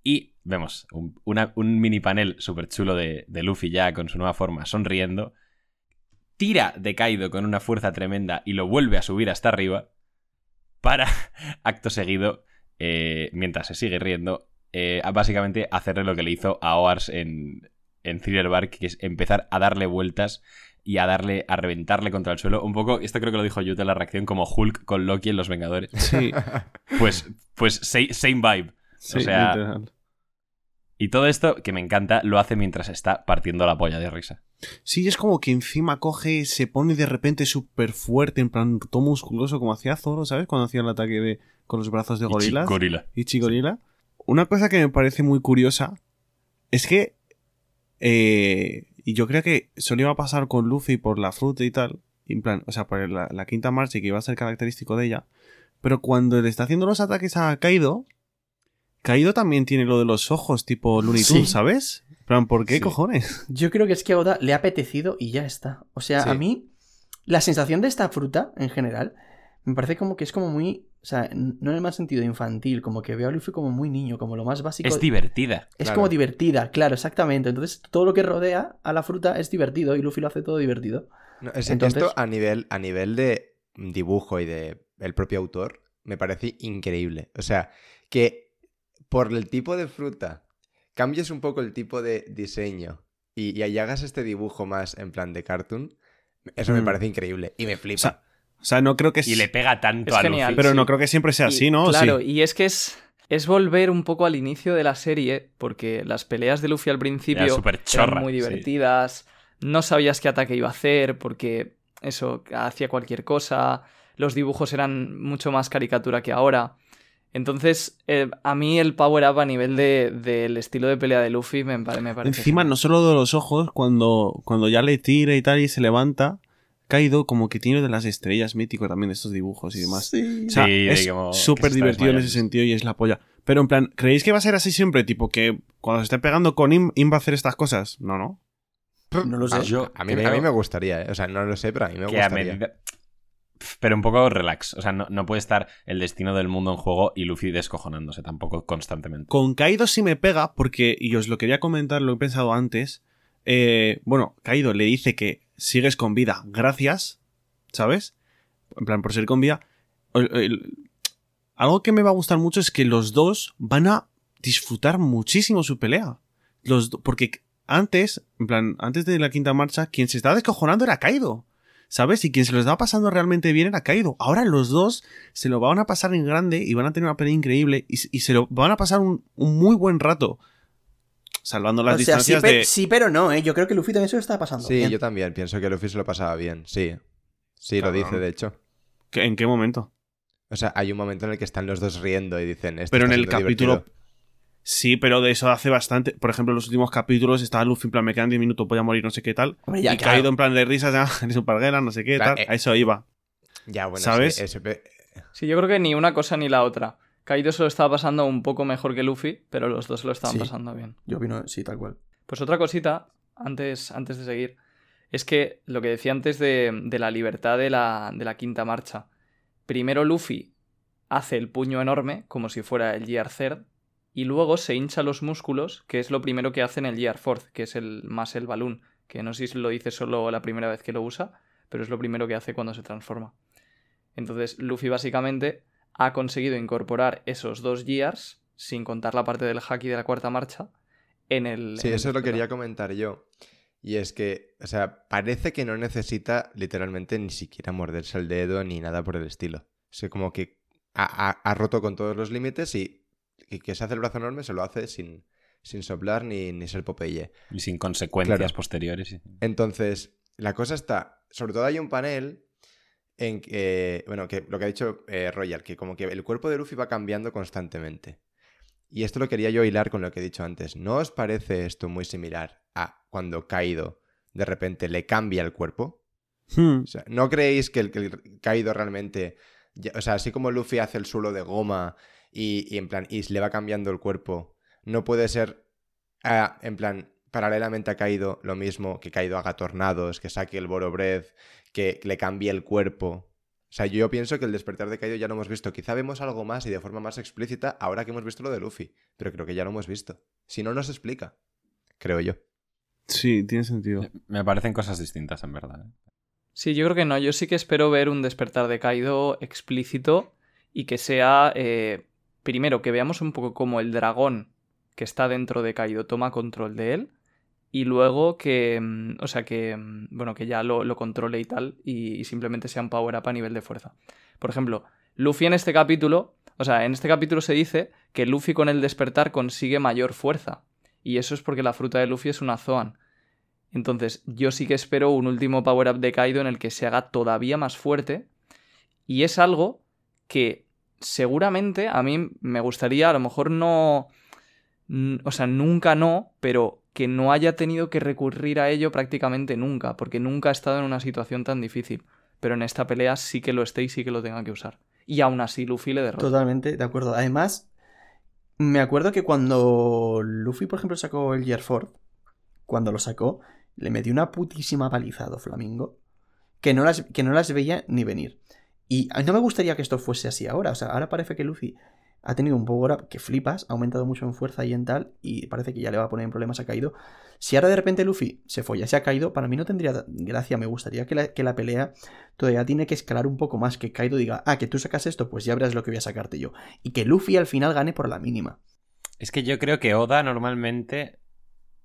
Y vemos un, mini panel súper chulo de, Luffy ya con su nueva forma sonriendo. Tira de Kaido con una fuerza tremenda y lo vuelve a subir hasta arriba. Para, acto seguido, eh, mientras se sigue riendo, eh, básicamente hacerle lo que le hizo a Oars en, en Thriller Bark, que es empezar a darle vueltas y a darle, a reventarle contra el suelo. Un poco, esto creo que lo dijo en la reacción, como Hulk con Loki en Los Vengadores. Sí, Pues, pues same, vibe. sí, sea, literal. Y todo esto, que me encanta, lo hace mientras está partiendo la polla de risa. Sí, es como que encima coge, se pone de repente súper fuerte, en plan todo musculoso, como hacía Zoro, ¿sabes? Cuando hacía el ataque de, con los brazos de gorilas. Ichi Gorila. Ichi Gorila. Una cosa que me parece muy curiosa es que. Eh, y yo creo que solo iba a pasar con Luffy por la fruta y tal. En plan, o sea, por la, la quinta marcha y que iba a ser característico de ella. Pero cuando le está haciendo los ataques a Kaido. Kaido también tiene lo de los ojos, tipo Looney Tunes, Sí. ¿sabes? Plan, ¿por qué Sí. cojones? Yo creo que es que a Oda le ha apetecido y ya está. O sea, Sí. a mí, la sensación de esta fruta, en general, me parece como que es como muy. O sea, no en el más sentido infantil, como que veo a Luffy como muy niño, como lo más básico. Es divertida. Es Claro. como divertida, claro, exactamente. Entonces, todo lo que rodea a la fruta es divertido y Luffy lo hace todo divertido. No, es- Entonces- Esto a nivel, a nivel de dibujo y de el propio autor me parece increíble. O sea, que por el tipo de fruta cambies un poco el tipo de diseño y, y ahí hagas este dibujo más en plan de cartoon, eso me Mm. parece increíble y me flipa. O sea, O sea, no creo que... Y le pega tanto Es a genial. Luffy. Pero sí. no creo que siempre sea Y, así, ¿no? ¿O Claro, sí? y es que es, es volver un poco al inicio de la serie, porque las peleas de Luffy al principio Era eran muy sí. divertidas, no sabías qué ataque iba a hacer, porque eso, hacía cualquier cosa, los dibujos eran mucho más caricatura que ahora. Entonces, eh, a mí el power up a nivel de- del estilo de pelea de Luffy me, pare- me parece... Encima, genial. no solo de los ojos, cuando, cuando ya le tira y tal y se levanta, Kaido como que tiene de las estrellas mítico también de estos dibujos y demás. Sí. O sea, Sí, es súper divertido en ese sentido y es la polla. Pero en plan, ¿creéis que va a ser así siempre? Tipo que cuando se esté pegando con Im, Im va a hacer estas cosas. No, no. No lo sé. A, Yo a mí, creo a mí me gustaría, ¿eh? O sea, no lo sé, pero a mí me que a gustaría. medida... Pero un poco relax. O sea, no, no puede estar el destino del mundo en juego y Luffy descojonándose tampoco constantemente. Con Kaido sí me pega porque, y os lo quería comentar, lo he pensado antes. eh, bueno, Kaido le dice que sigues con vida, gracias, ¿sabes? En plan, por ser con vida. Algo que me va a gustar mucho es que los dos van a disfrutar muchísimo su pelea. Los porque antes, en plan, antes de la quinta marcha, quien se estaba descojonando era Kaido. ¿Sabes? Y quien se lo estaba pasando realmente bien era Kaido. Ahora los dos se lo van a pasar en grande y van a tener una pelea increíble y, se lo van a pasar un muy buen rato. Salvando las o sea, sí, distancias pe- de. sí, pero no, ¿eh? Yo creo que Luffy también se lo está pasando. Sí, bien. yo también pienso que Luffy se lo pasaba bien, sí. Sí, lo dice, de hecho. ¿Qué- ¿En qué momento? O sea, hay un momento en el que están los dos riendo y dicen esto Pero en el capítulo. divertido". Sí, pero de eso hace bastante. Por ejemplo, en los últimos capítulos estaba Luffy en plan, me quedan 10 minutos, voy a morir, no sé qué tal. Hombre, ya, y claro. caído en plan de risas, ya, eres un parguera, no sé qué Claro, tal. eh. A eso iba. Ya, bueno, ¿Sabes? sí, Sí, yo creo que ni una cosa ni la otra. Kaido se lo estaba pasando un poco mejor que Luffy, pero los dos se lo estaban Sí. pasando bien. Yo opino, sí, tal cual. Pues otra cosita, antes, antes de seguir, es que lo que decía antes de, de la libertad de la, de la quinta marcha. Primero Luffy hace el puño enorme, como si fuera el Gear Third, y luego se hincha los músculos, que es lo primero que hace en el Gear Fourth, que es el más el balloon, que no sé si lo dice solo la primera vez que lo usa, pero es lo primero que hace cuando se transforma. Entonces Luffy básicamente ha conseguido incorporar esos dos Gears, sin contar la parte del haki de la cuarta marcha, en el... Sí, en el eso lo quería comentar yo. Y es que, o sea, parece que no necesita literalmente ni siquiera morderse el dedo ni nada por el estilo. Es que como que ha, ha- ha roto con todos los límites y, y que se hace el brazo enorme se lo hace sin, sin soplar ni, ni ser Popeye. Y sin consecuencias Claro. posteriores. Entonces, la cosa está, sobre todo hay un panel en que, bueno, que lo que ha dicho eh, Royal, que como que el cuerpo de Luffy va cambiando constantemente. Y esto lo quería yo hilar con lo que he dicho antes. ¿No os parece esto muy similar a cuando Kaido de repente le cambia el cuerpo? Hmm. O sea, ¿no creéis que el, que el Kaido realmente, ya- o sea, así como Luffy hace el suelo de goma y, y en plan, y le va cambiando el cuerpo, no puede ser, ah, en plan, paralelamente a Kaido, lo mismo que Kaido haga tornados, que saque el Boro Breath, que le cambie el cuerpo? O sea, yo pienso que el despertar de Kaido ya lo hemos visto. Quizá vemos algo más y de forma más explícita ahora que hemos visto lo de Luffy. Pero creo que ya lo hemos visto. Si no, nos explica. Creo yo. Sí, tiene sentido. Me parecen cosas distintas, en verdad. ¿eh? Sí, yo creo que no. Yo sí que espero ver un despertar de Kaido explícito y que sea, eh, primero, que veamos un poco cómo el dragón que está dentro de Kaido toma control de él y luego que, mm, o sea, que, mm, bueno, que ya lo, controle y tal y, y simplemente sea un power up a nivel de fuerza. Por ejemplo, Luffy en este capítulo, o sea, en este capítulo se dice que Luffy con el despertar consigue mayor fuerza y eso es porque la fruta de Luffy es una Zoan. Entonces, yo sí que espero un último power-up de Kaido en el que se haga todavía más fuerte. Y es algo que seguramente a mí me gustaría, a lo mejor no. O sea, nunca no, pero que no haya tenido que recurrir a ello prácticamente nunca, porque nunca ha estado en una situación tan difícil. Pero en esta pelea sí que lo esté y sí que lo tenga que usar. Y aún así Luffy le derrota. Totalmente, de acuerdo. Además, me acuerdo que cuando Luffy, por ejemplo, sacó el Gear Ford, cuando lo sacó, le metió una putísima paliza a Flamingo que no, las, que no las veía ni venir. Y no me gustaría que esto fuese así ahora. O sea, ahora parece que Luffy ha tenido un power up que flipas, ha aumentado mucho en fuerza y en tal, y parece que ya le va a poner en problemas a Kaido. Si ahora de repente Luffy se folla, se ha caído, para mí no tendría gracia. Me gustaría que la, que la pelea todavía tiene que escalar un poco más. Que Kaido diga, ah, que tú sacas esto, pues ya verás lo que voy a sacarte yo. Y que Luffy al final gane por la mínima. Es que yo creo que Oda normalmente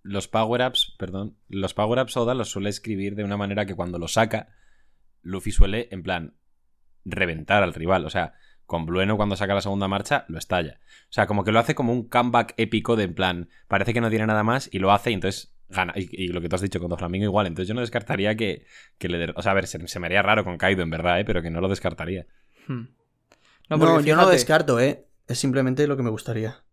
los power-ups, perdón, los power-ups Oda los suele escribir de una manera que cuando lo saca, Luffy suele, en plan, reventar al rival. O sea, con Blueno cuando saca la segunda marcha, lo estalla. O sea, como que lo hace como un comeback épico de en plan, parece que no tiene nada más y lo hace y entonces gana. Y, y lo que tú has dicho con Doflamingo igual. Entonces yo no descartaría que, que le... O sea, a ver, se, se me haría raro con Kaido en verdad, ¿eh? pero que no lo descartaría. Hmm. No, porque yo no lo descarto, ¿eh? Es simplemente lo que me gustaría.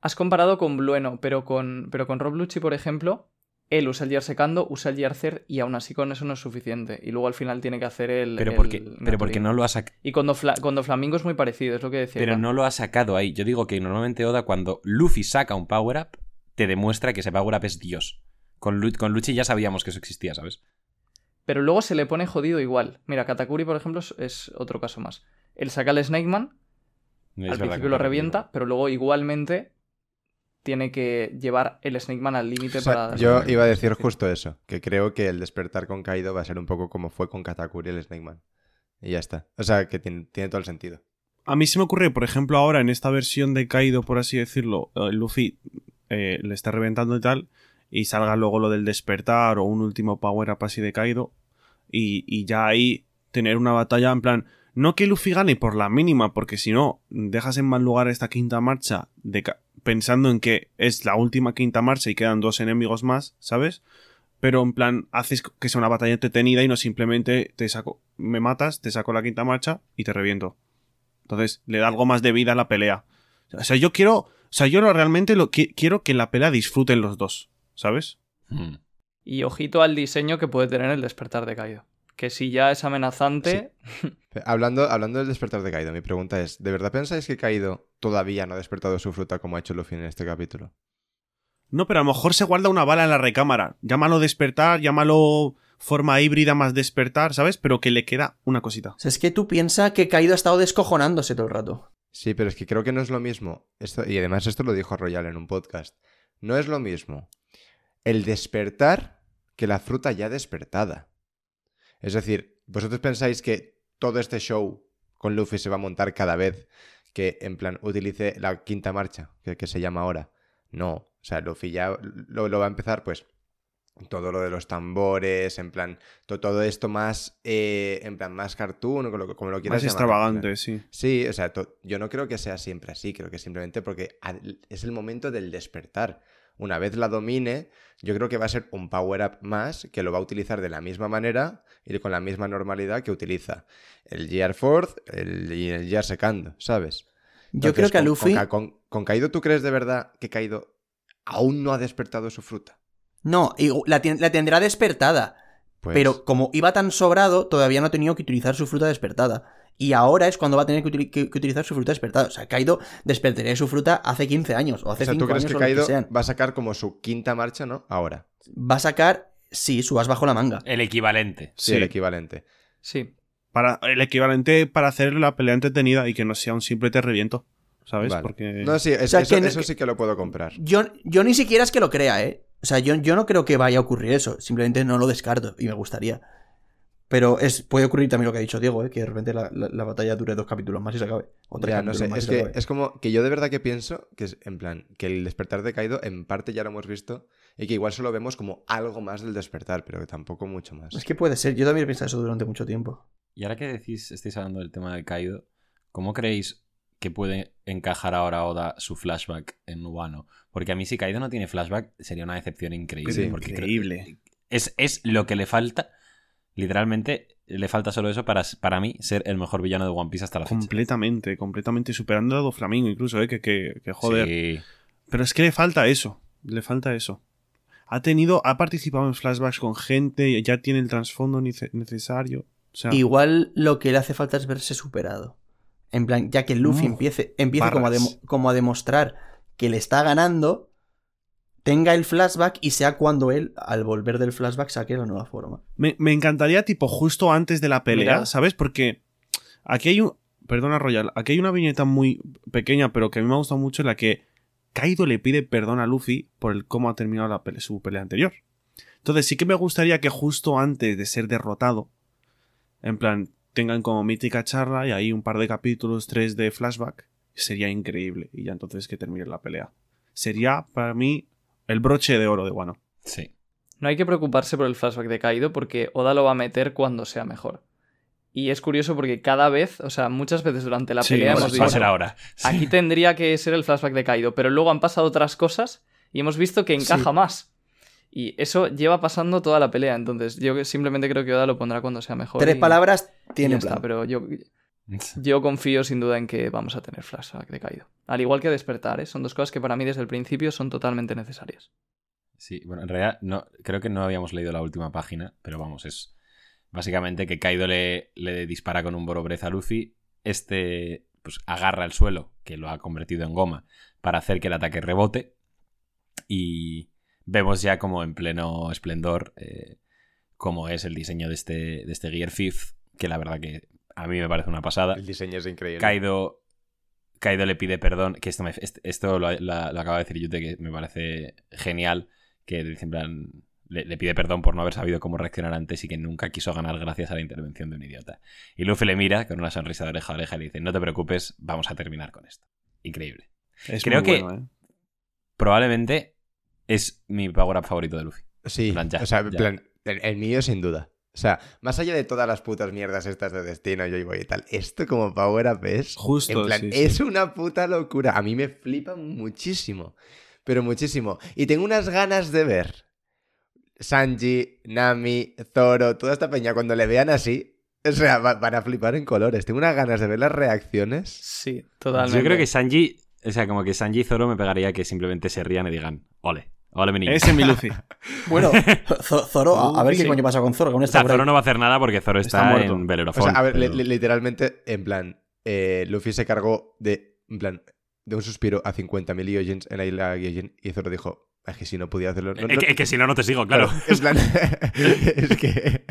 Has comparado con Blueno, pero con, pero con Rob Lucci, por ejemplo, él usa el Gear secando, usa el Gear y aún así con eso no es suficiente. Y luego al final tiene que hacer el. Pero el porque, pero porque no lo ha sacado. Y con, Dofla- con Doflamingo es muy parecido, es lo que decía. Pero no lo ha sacado ahí. Yo digo que normalmente Oda, cuando Luffy saca un power-up, te demuestra que ese power-up es Dios. Con, Lu- con Luchi ya sabíamos que eso existía, ¿sabes? Pero luego se le pone jodido igual. Mira, Katakuri, por ejemplo, es, otro caso más. Él saca el Snake Man, Es al principio lo revienta, pero luego igualmente tiene que llevar el Snake Man al límite O sea, para... yo iba a decir justo eso, que creo que el despertar con Kaido va a ser un poco como fue con Katakuri el Snake Man. Y ya está. O sea, que tiene, tiene todo el sentido. A mí se me ocurre, por ejemplo, ahora en esta versión de Kaido, por así decirlo, eh, Luffy eh, le está reventando y tal, y salga luego lo del despertar o un último power up así de Kaido, y, y ya ahí tener una batalla en plan, no que Luffy gane por la mínima, porque si no, dejas en mal lugar esta quinta marcha de pensando en que es la última quinta marcha y quedan dos enemigos más, ¿sabes? Pero en plan, haces que sea una batalla entretenida y no simplemente te saco, me matas, te saco la quinta marcha y te reviento. Entonces, le da algo más de vida a la pelea. O sea, yo quiero. O sea, yo lo- realmente lo qui- quiero que en la pelea disfruten los dos. ¿Sabes? Hmm. Y ojito al diseño que puede tener el despertar de Kaido. Que si ya es amenazante, Hablando, hablando del despertar de Kaido, mi pregunta es, ¿de verdad pensáis que Kaido todavía no ha despertado su fruta como ha hecho Luffy en este capítulo? No, pero a lo mejor se guarda una bala en la recámara. Llámalo despertar, llámalo forma híbrida más despertar, ¿sabes? Pero que le queda una cosita. O sea, es que tú piensas que Kaido ha estado descojonándose todo el rato. Sí, pero es que creo que no es lo mismo. Esto, y además esto lo dijo Royal en un podcast. No es lo mismo el despertar que la fruta ya despertada. Es decir, vosotros pensáis que todo este show con Luffy se va a montar cada vez que, en plan, utilice la quinta marcha, que, se llama ahora. No, o sea, Luffy ya lo va a empezar, pues, todo lo de los tambores, en plan, to- todo esto más, eh, en plan, más cartoon, como lo, como lo quieras Más llamar, extravagante, sí. Sí, o sea, to- yo no creo que sea siempre así, creo que simplemente porque al- es el momento del despertar. Una vez la domine, yo creo que va a ser un power-up más que lo va a utilizar de la misma manera y con la misma normalidad que utiliza el Gear Fourth el, y el Gear Second, ¿sabes? Yo Entonces, creo que a Luffy... Con, con- con Kaido, ¿tú crees de verdad que Kaido aún no ha despertado su fruta? No, y la, la tendrá despertada. Pues, Pero como iba tan sobrado, todavía no ha tenido que utilizar su fruta despertada. Y ahora es cuando va a tener que, utili- que- que utilizar su fruta despertada. O sea, Kaido despertaría su fruta hace 15 años o o hace sea, 5 ¿tú crees años que o Kaido va a sacar como su quinta marcha, ¿no? Ahora. Va a sacar, sí, su as bajo la manga. El equivalente. Sí, Sí. el equivalente. sí. Para, el equivalente para hacer la pelea entretenida y que no sea un simple te reviento. ¿Sabes? Vale. Porque. No, sí, es- sea, eso, no- eso sí que lo puedo comprar. Yo, yo ni siquiera es que lo crea, ¿eh? O sea, yo, yo no creo que vaya a ocurrir eso. Simplemente no lo descarto y me gustaría. Pero es, puede ocurrir también lo que ha dicho Diego, ¿eh? Que de repente la, la- la batalla dure dos capítulos más y se acabe. O tres Ya, no sé, más es se que acabe. es como que yo de verdad que pienso que es en plan, que el despertar de Kaido en parte ya lo hemos visto y que igual solo vemos como algo más del despertar, pero que tampoco mucho más. Es que puede ser. Yo también he pensado eso durante mucho tiempo. Y ahora que decís, estáis hablando del tema de Kaido, ¿cómo creéis que puede encajar ahora Oda su flashback en Wano? Porque a mí si Kaido no tiene flashback sería una decepción increíble. Sí, porque increíble. es, es lo que le falta. Literalmente le falta solo eso para, para mí ser el mejor villano de One Piece hasta la fecha. Completamente, completamente. Superando a Doflamingo incluso, ¿eh? Que, que, que joder. Sí. Pero es que le falta eso. Le falta eso. Ha tenido, ha participado en flashbacks con gente, ya tiene el trasfondo nece- necesario. O sea, Igual lo que le hace falta es verse superado. En plan, ya que Luffy Mm, empiece, empiece como, a como a demostrar que le está ganando, tenga el flashback y sea cuando él, al volver del flashback, saque la nueva forma. me, me encantaría, tipo, justo antes de la pelea, Mira. ¿sabes? Porque aquí hay un. perdona Royal, aquí hay una viñeta muy pequeña, pero que a mí me ha gustado mucho, en la que Kaido le pide perdón a Luffy por el cómo ha terminado la pele- su pelea anterior. Entonces sí que me gustaría que justo antes de ser derrotado, en plan, tengan como mítica charla y ahí un par de capítulos, tres de flashback. Sería increíble. Y ya entonces que termine la pelea. Sería para mí el broche de oro de Wano. Sí. No hay que preocuparse por el flashback de Kaido porque Oda lo va a meter cuando sea mejor. Y es curioso porque cada vez, o sea, muchas veces durante la Sí, pelea hemos ser Va a visto. ser ahora. Sí. Aquí tendría que ser el flashback de Kaido, pero luego han pasado otras cosas y hemos visto que encaja Sí. más. Y eso lleva pasando toda la pelea, entonces yo simplemente creo que Oda lo pondrá cuando sea mejor. Tres y- palabras tiene ya está, pero yo, yo confío sin duda en que vamos a tener flashback de Kaido. Al igual que despertar, ¿eh? son dos cosas que para mí desde el principio son totalmente necesarias. Sí, bueno, en realidad no, creo que no habíamos leído la última página, pero vamos, es básicamente que Kaido le, le dispara con un Borobrez a Luffy, este pues agarra el suelo, que lo ha convertido en goma, para hacer que el ataque rebote, y vemos ya como en pleno esplendor eh, cómo es el diseño de este, de este Gear Fifth, que la verdad que a mí me parece una pasada. El diseño es increíble. Kaido, Kaido le pide perdón, que esto, me- est- esto lo, acaba de decir Yute, que me parece genial, que dice en plan, le, le pide perdón por no haber sabido cómo reaccionar antes y que nunca quiso ganar gracias a la intervención de un idiota. Y Luffy le mira con una sonrisa de oreja a oreja y le dice, no te preocupes, vamos a terminar con esto. Increíble. Es Creo muy que- ¿eh? Probablemente es mi power up favorito de Luffy. Sí, En plan, ya, o sea, en ya. plan, el, el mío sin duda. O sea, más allá de todas las putas mierdas estas de destino, yo y voy y tal, esto como Power Up es. Justo, En plan, sí, sí. es una puta locura. A mí me flipa muchísimo. Pero muchísimo. Y tengo unas ganas de ver Sanji, Nami, Zoro, toda esta peña cuando le vean así. O sea, va- van a flipar en colores. Tengo unas ganas de ver las reacciones. Sí, totalmente. Yo creo que Sanji, o sea, como que Sanji y Zoro me pegaría que simplemente se rían y digan, ole, ole mi niño. Ese es mi Luffy. Bueno, Zo- Zoro, a, a ver Sí. qué coño pasa con Zoro, que aún O sea. Zoro no va a hacer nada porque Zoro está, Está muerto. en O Bellerophon. sea, a ver, li- pero- li- literalmente, en plan, eh, Luffy se cargó de, en plan, de un suspiro a 50.000 Gyojins en la isla Gyojin y Zoro dijo, es que si no podía hacerlo... no- Es que, es que si no, no te sigo, claro. Plan, es que...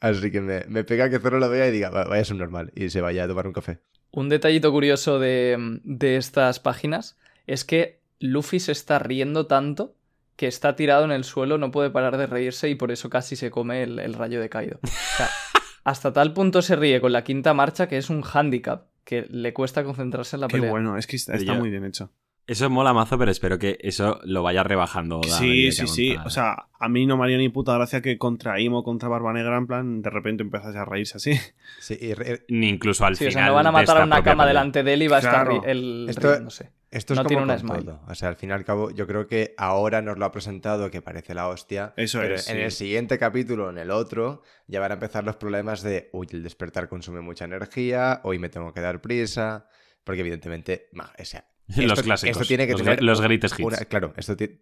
Así que me, me pega que Zoro lo vea y diga, "Va- vaya a ser normal, y se vaya a tomar un café. Un detallito curioso de, de estas páginas es que Luffy se está riendo tanto que está tirado en el suelo, no puede parar de reírse y por eso casi se come el, el rayo de Kaido. O sea, hasta tal punto se ríe con la quinta marcha que es un hándicap, que le cuesta concentrarse en la Qué pelea. bueno, es que está, muy bien hecho. Eso mola mazo, pero espero que eso lo vaya rebajando. Sí, sí, sí. O sea, a mí no me haría ni puta gracia que contra Imo, contra Barba Negra, en plan, de repente empezase a reírse así. Sí, y re- Ni incluso al Sí, o final. sea, no van a matar a una cama pelea. delante de él y va a estar él Esto- riéndose. Esto es No como tiene una con smile. todo. O sea, al fin y al cabo, yo creo que ahora nos lo ha presentado que parece la hostia. Eso pero es, En sí. el siguiente capítulo, en el otro, ya van a empezar los problemas de, uy, el despertar consume mucha energía, hoy me tengo que dar prisa. Porque evidentemente, ma, o sea, Los Esto- clásicos. esto tiene que los, tener los hits. una- claro, esto, ti-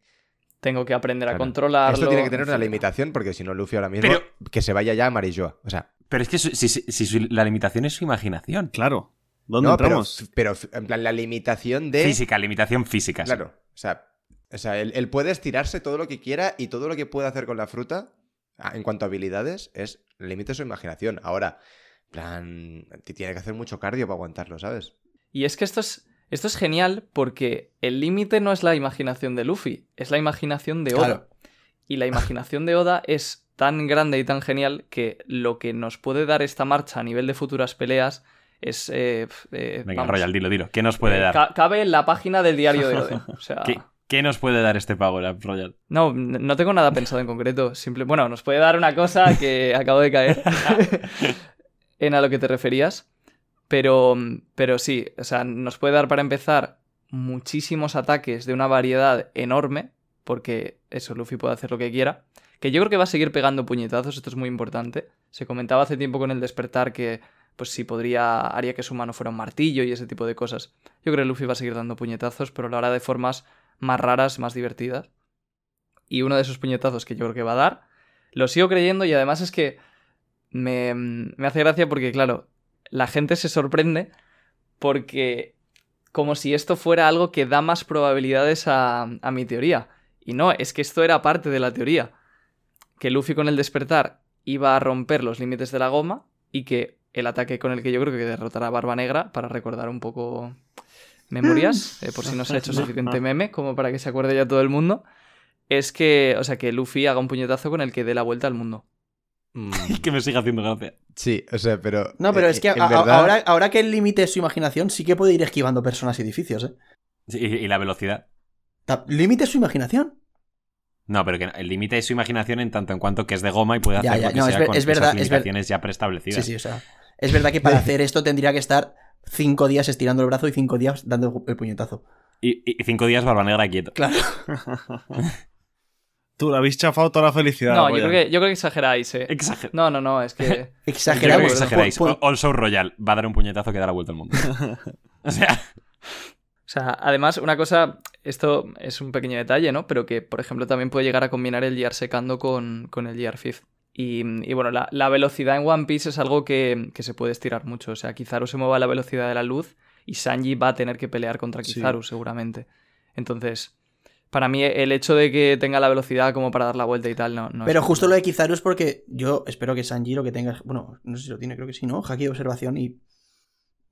Tengo que aprender a Claro. controlarlo. esto tiene que tener una limitación porque si no, Luffy ahora mismo, Pero- que se vaya ya a Marijoa. O sea, Pero es que su- si, si- si su- la limitación es su imaginación. Claro. ¿Dónde no, pero, entramos? pero en plan, la limitación de. Física, limitación física. sí. Claro, o sea, o sea él, él puede estirarse todo lo que quiera y todo lo que puede hacer con la fruta, a- en cuanto a habilidades, es el límite de su imaginación. Ahora, en plan, tiene que hacer mucho cardio para aguantarlo, ¿sabes? Y es que esto es, esto es genial porque el límite no es la imaginación de Luffy, es la imaginación de Oda. Claro. Y la imaginación de Oda es tan grande y tan genial que lo que nos puede dar esta marcha a nivel de futuras peleas es... eh, eh, Venga, vamos, Royal, dilo, dilo. ¿Qué nos puede eh, dar? ca- cabe en la página del diario de Oden. O sea, ¿Qué, qué nos puede dar este Power Up, Royal? no, no tengo nada pensado en concreto. Simple, bueno, nos puede dar una cosa que acabo de caer en a lo que te referías. Pero, pero sí, o sea, nos puede dar para empezar muchísimos ataques de una variedad enorme, porque eso, Luffy puede hacer lo que quiera. Que yo creo que va a seguir pegando puñetazos, esto es muy importante. Se comentaba hace tiempo con el despertar que, pues sí, podría, haría que su mano fuera un martillo y ese tipo de cosas. Yo creo que Luffy va a seguir dando puñetazos, pero lo hará de formas más raras, más divertidas. Y uno de esos puñetazos que yo creo que va a dar, lo sigo creyendo y además es que me, me hace gracia porque, claro, la gente se sorprende porque como si esto fuera algo que da más probabilidades a, a mi teoría. Y no, es que esto era parte de la teoría. Que Luffy con el despertar iba a romper los límites de la goma y que el ataque con el que yo creo que derrotará a Barba Negra para recordar un poco memorias, eh, por si no se ha hecho suficiente meme como para que se acuerde ya todo el mundo, es que, o sea, que Luffy haga un puñetazo con el que dé la vuelta al mundo. Mm, Y que me siga haciendo gracia. sí, o sea, pero. No, pero eh, es que a- verdad- ahora, ahora que el límite es su imaginación, sí que puede ir esquivando personas y edificios, ¿eh? Sí, Y, y la velocidad. ¿Límite es su imaginación? No, pero que el límite es su imaginación en tanto en cuanto que es de goma y puede hacer Ya, ya, lo que no, es sea con es verdad, esas es ver- limitaciones ya Sí, preestablecidas. sí, o sea. Es verdad que para hacer esto tendría que estar cinco días estirando el brazo y cinco días dando el puñetazo. Y, y cinco días barba negra quieto. Claro. Tú le habéis chafado toda la felicidad. No, yo creo, que, yo creo que exageráis, eh. Exager- No, no, no, es que... Yo creo Exagerado. que pues, exageráis. por- por- Also Royal va a dar un puñetazo que da la vuelta al mundo. o sea, O sea, además, una cosa, esto es un pequeño detalle, ¿no? Pero que, por ejemplo, también puede llegar a combinar el Gear Secando con, con el Gear Fifth. Y, y bueno, la, la velocidad en One Piece es algo que, que se puede estirar mucho. O sea, Kizaru se mueve a la velocidad de la luz y Sanji va a tener que pelear contra Sí. Kizaru, seguramente. Entonces, para mí, el hecho de que tenga la velocidad como para dar la vuelta y tal, no. no Pero es- justo lo de Kizaru es porque yo espero que Sanji lo que tenga. Bueno, no sé si lo tiene, creo que sí, ¿no? Haki de observación y,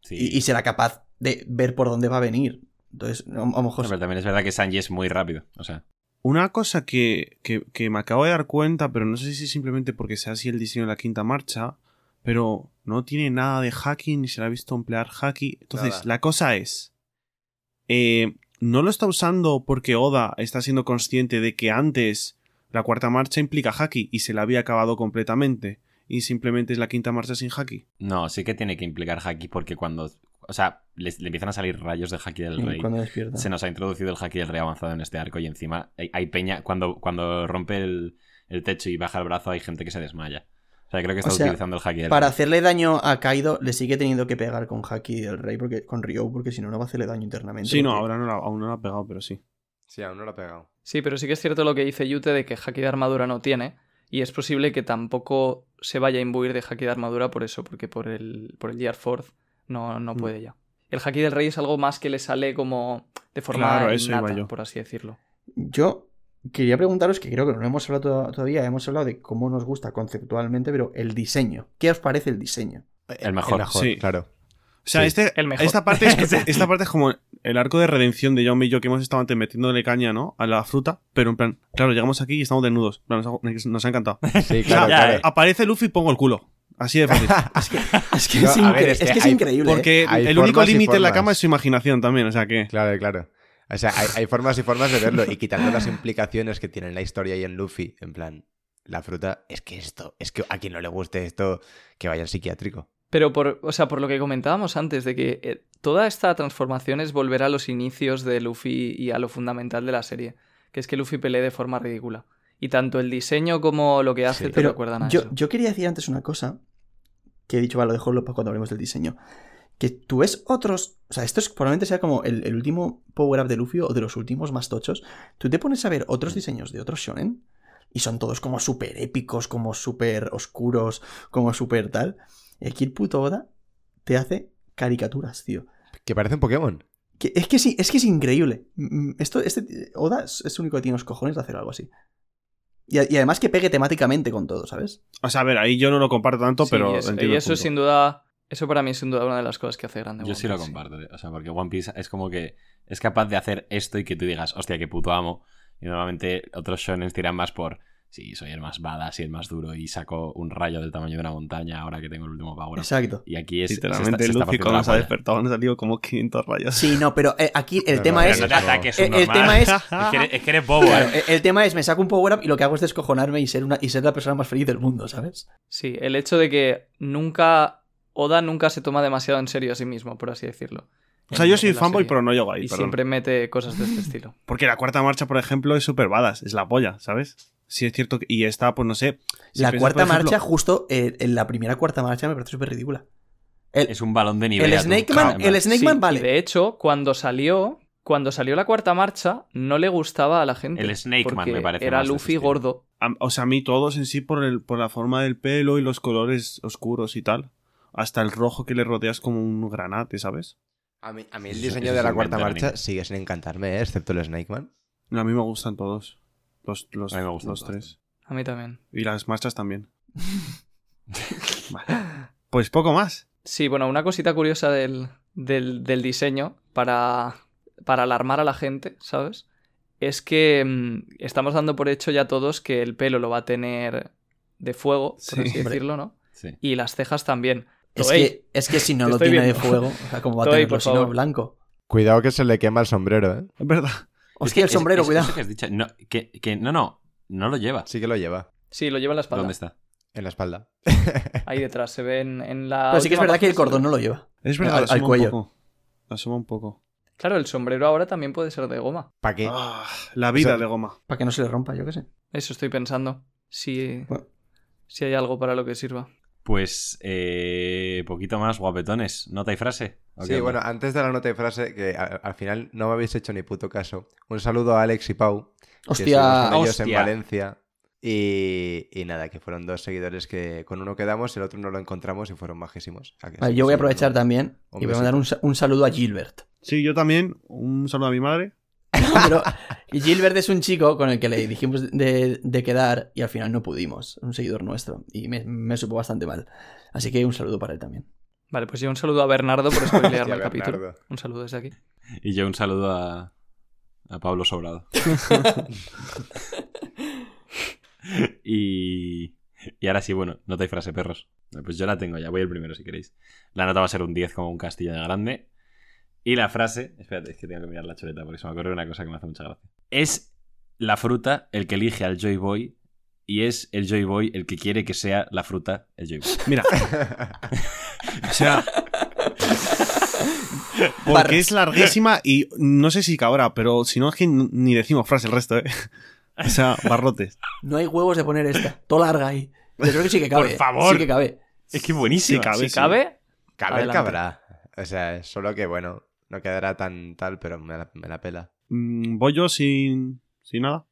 sí. y, y será capaz de ver por dónde va a venir. Entonces, a, a lo mejor. Pero también es verdad que Sanji es muy rápido. O sea, Una cosa que, que- que me acabo de dar cuenta, pero no sé si simplemente porque sea así el diseño de la quinta marcha, pero no tiene nada de hacking ni se le ha visto emplear haki. Entonces, Nada. la cosa es, eh, no lo está usando porque Oda está siendo consciente de que antes la cuarta marcha implica haki y se la había acabado completamente y simplemente es la quinta marcha sin haki. no, sí que tiene que implicar Haki porque cuando. O sea, le, le empiezan a salir rayos de Haki del Sí, Rey. cuando despierta. Se nos ha introducido el Haki del Rey avanzado en este arco y encima hay, hay peña. Cuando, cuando rompe el, el techo y baja el brazo, hay gente que se desmaya. O sea, creo que está O sea, utilizando el Haki del Para Rey. hacerle daño a Kaido, le sigue teniendo que pegar con Haki del Rey, porque, con Ryo, porque si no, no va a hacerle daño internamente. Sí, no, ahora no la- aún no lo ha pegado, pero sí. Sí, aún no lo ha pegado. Sí, pero sí que es cierto lo que dice Yute de que haki de armadura no tiene. Y es posible que tampoco se vaya a imbuir de haki de armadura por eso, porque por el, por el Gear Force no, no Mm. puede ya. El haki del rey es algo más que le sale como de forma Claro, eso iba innata, yo. por así decirlo. Yo quería preguntaros, que creo que no lo hemos hablado to- todavía, hemos hablado de cómo nos gusta conceptualmente, pero el diseño. ¿Qué os parece el diseño? El mejor. Sí. claro. O sea, Sí. este, El mejor. esta, parte es, esta parte es como el arco de redención de John y yo que hemos estado antes metiéndole caña, ¿no? A la fruta, pero en plan, claro, llegamos aquí y estamos desnudos. Nos ha, nos ha encantado. Sí, claro, Ya, claro. Aparece Luffy y pongo el culo. Así de fácil. Es que No, es, incre- que que es hay- increíble. ¿eh? Porque Hay el único límite en la cama es su imaginación también, o sea que... Claro, claro. O sea, hay, hay formas y formas de verlo y quitando las implicaciones que tiene en la historia y en Luffy, en plan, la fruta, es que esto, es que a quien no le guste esto, que vaya al psiquiátrico. Pero por, o sea, por lo que comentábamos antes, de que eh, toda esta transformación es volver a los inicios de Luffy y a lo fundamental de la serie, que es que Luffy pelee de forma ridícula. Y tanto el diseño como lo que hace Sí. te Pero recuerdan a yo, eso. yo quería decir antes una cosa, que he dicho, vale, lo dejo para cuando hablemos del diseño. Que tú ves otros, o sea, esto es, probablemente sea como el, el último power-up de Luffy o de los últimos más tochos. Tú te pones a ver otros diseños de otros shonen y son todos como súper épicos, como súper oscuros, como súper tal. Y aquí el puto Oda te hace caricaturas, tío. Que parece un Pokémon. Que- es, que sí, es que es increíble. Mm, Esto, este, Oda es, es el único que tiene los cojones de hacer algo así. Y, además que pegue temáticamente con todo, ¿sabes? O sea, a ver, ahí yo no lo comparto tanto, Sí, pero y eso, y eso sin duda, eso para mí es sin duda una de las cosas que hace grande. Yo One sí lo comparto, o sea, porque One Piece es como que es capaz de hacer esto y que tú digas, hostia, qué puto amo. Y normalmente otros shonen tiran más por, sí, soy el más badass y el más duro y saco un rayo del tamaño de una montaña ahora que tengo el último power. up". Exacto. Y aquí es se Literalmente, está- se está se ha polla. despertado han salido como 500 rayos. Sí, no, pero eh, aquí el Pero tema no, es. No te ataques, el- el subnormal. tema es- Es que eres, es que eres bobo, Claro, ¿eh? el- el tema es, me saco un power up y lo que hago es descojonarme y ser, una, y ser la persona más feliz del mundo, ¿sabes? Sí, el hecho de que nunca. Oda nunca se toma demasiado en serio a sí mismo, por así decirlo. O sea, yo soy fanboy, serie. pero no llego ahí, Y perdón. siempre mete cosas de este estilo. Porque la cuarta marcha, por ejemplo, es súper badass, es la polla, ¿sabes? Sí, es cierto. que- Y está, pues no sé. si la piensas, cuarta ejemplo- marcha, justo eh, en la primera cuarta marcha, me parece súper ridícula. El, Es un balón de nivel. el Snake Man, el Snake Sí, Man y vale. de hecho, cuando salió. Cuando salió la cuarta marcha, no le gustaba a la gente. El Snake Man me parece Era más Luffy gordo. A- O sea, a mí todos en sí por, el, por la forma del pelo y los colores oscuros y tal. Hasta el rojo que le rodeas como un granate, ¿sabes? A mí, a mí el diseño de la cuarta marcha sigue sin encantarme, ¿eh? excepto el Snake Man. No, a mí me gustan todos. Los, los, A mí me gustan los tres. A mí también. Y las marchas también. Vale. Pues poco más. Sí, bueno, una cosita curiosa del, del, del diseño para, para alarmar a la gente, ¿sabes? Es que mm, estamos dando por hecho ya todos que el pelo lo va a tener de fuego, por Sí. así Hombre. decirlo, ¿no? Sí. Y las cejas también. Es que, es que si no lo tiene de fuego, o sea, como va a Toei, tenerlo por si no blanco? Cuidado que se le quema el sombrero, ¿eh? Es verdad. Hostia, el Es- sombrero, es- cuidado. eso que has dicho. No, que, que- no, no, no lo lleva. Sí que lo lleva. Sí, lo lleva en la espalda. ¿Dónde está? En la espalda. Ahí detrás, se ve en, en la. Pero sí que es verdad que el cordón no lo lleva. Es verdad, Al- al cuello. un poco. Lo asoma un poco. Claro, el sombrero ahora también puede ser de goma. ¿Para qué? Ah, la vida O sea- de goma. Para que no se le rompa, yo qué sé. Eso estoy pensando. Si, Bueno. si hay algo para lo que sirva. Pues eh, poquito más guapetones. ¿Nota y frase? ¿O Sí, bueno, onda? antes de la nota y frase, que al final no me habéis hecho ni puto caso. Un saludo a Alex y Pau, que Hostia, con ellos en hostia. Valencia. Y, y nada, que fueron dos seguidores que con uno quedamos y el otro no lo encontramos y fueron majísimos. ¿A que Vale, sí? yo voy a aprovechar ¿no? también y voy a mandar un, un saludo a Gilbert. Sí, yo también. Un saludo a mi madre. Pero Gilbert es un chico con el que le dijimos de, de quedar y al final no pudimos. Un seguidor nuestro. Y me, me supo bastante mal. Así que un saludo para él también. Vale, pues yo un saludo a Bernardo por spoilearme el capítulo. Un saludo desde aquí. Y yo un saludo a, a Pablo Sobrado. y, y ahora sí, bueno, nota y frase, perros. Pues yo la tengo ya, voy el primero si queréis. La nota va a ser un 10 como un castillo de grande. Y la frase, espérate, es que tengo que mirar la chuleta porque se me ocurre una cosa que me hace mucha gracia. Es la fruta el que elige al Joy Boy y es el Joy Boy el que quiere que sea la fruta el Joy Boy. Mira. o sea. Porque es larguísima y no sé si cabrá, pero si no es que ni decimos frase el resto, ¿eh? O sea, barrotes. No hay huevos de poner esta. Todo larga ahí. Yo creo que sí que cabe. Por favor. Sí que cabe. Es que buenísimo. Sí, cabe. Si sí. cabe, Caber Adelante. cabrá. O sea, solo que bueno, no quedará tan tal, pero me la, me la pela. Mm, Voy yo sin, sin nada.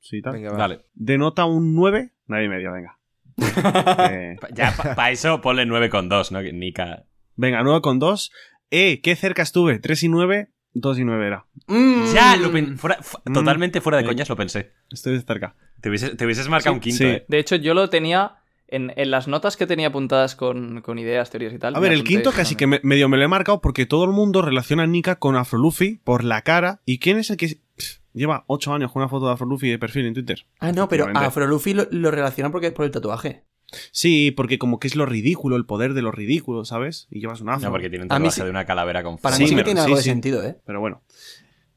Sí, tal. Venga. Dale. Denota un 9, nadie y medio, venga. Eh, Pa- Ya, para eso ponle 9,2, ¿no? Nika. venga, 9 con 2. Eh, qué cerca estuve. 3 y 9, 2 y 9 era. Mm. Ya, lo pen- fuera- fu- Mm. totalmente fuera de Eh. coñas lo pensé. Estoy cerca. Te hubieses, te hubieses marcado Sí, un quinto, sí. ¿eh? De hecho, yo lo tenía en, en las notas que tenía apuntadas con, con ideas, teorías y tal. A ver, el quinto casi que me- medio me lo he marcado porque todo el mundo relaciona a Nika con Afro Luffy por la cara. ¿Y quién es el que pff, lleva 8 años con una foto de Afro Luffy de perfil en Twitter? Ah, no, pero a. Afro Luffy lo, lo relacionan porque por el tatuaje. Sí, porque como que es lo ridículo, el poder de lo ridículo, ¿sabes? Y llevas un afro. No, porque tiene un tatuaje sí- de una calavera con Para Sí, mí sí que tiene sí, algo de sí. sentido, ¿eh? Pero bueno.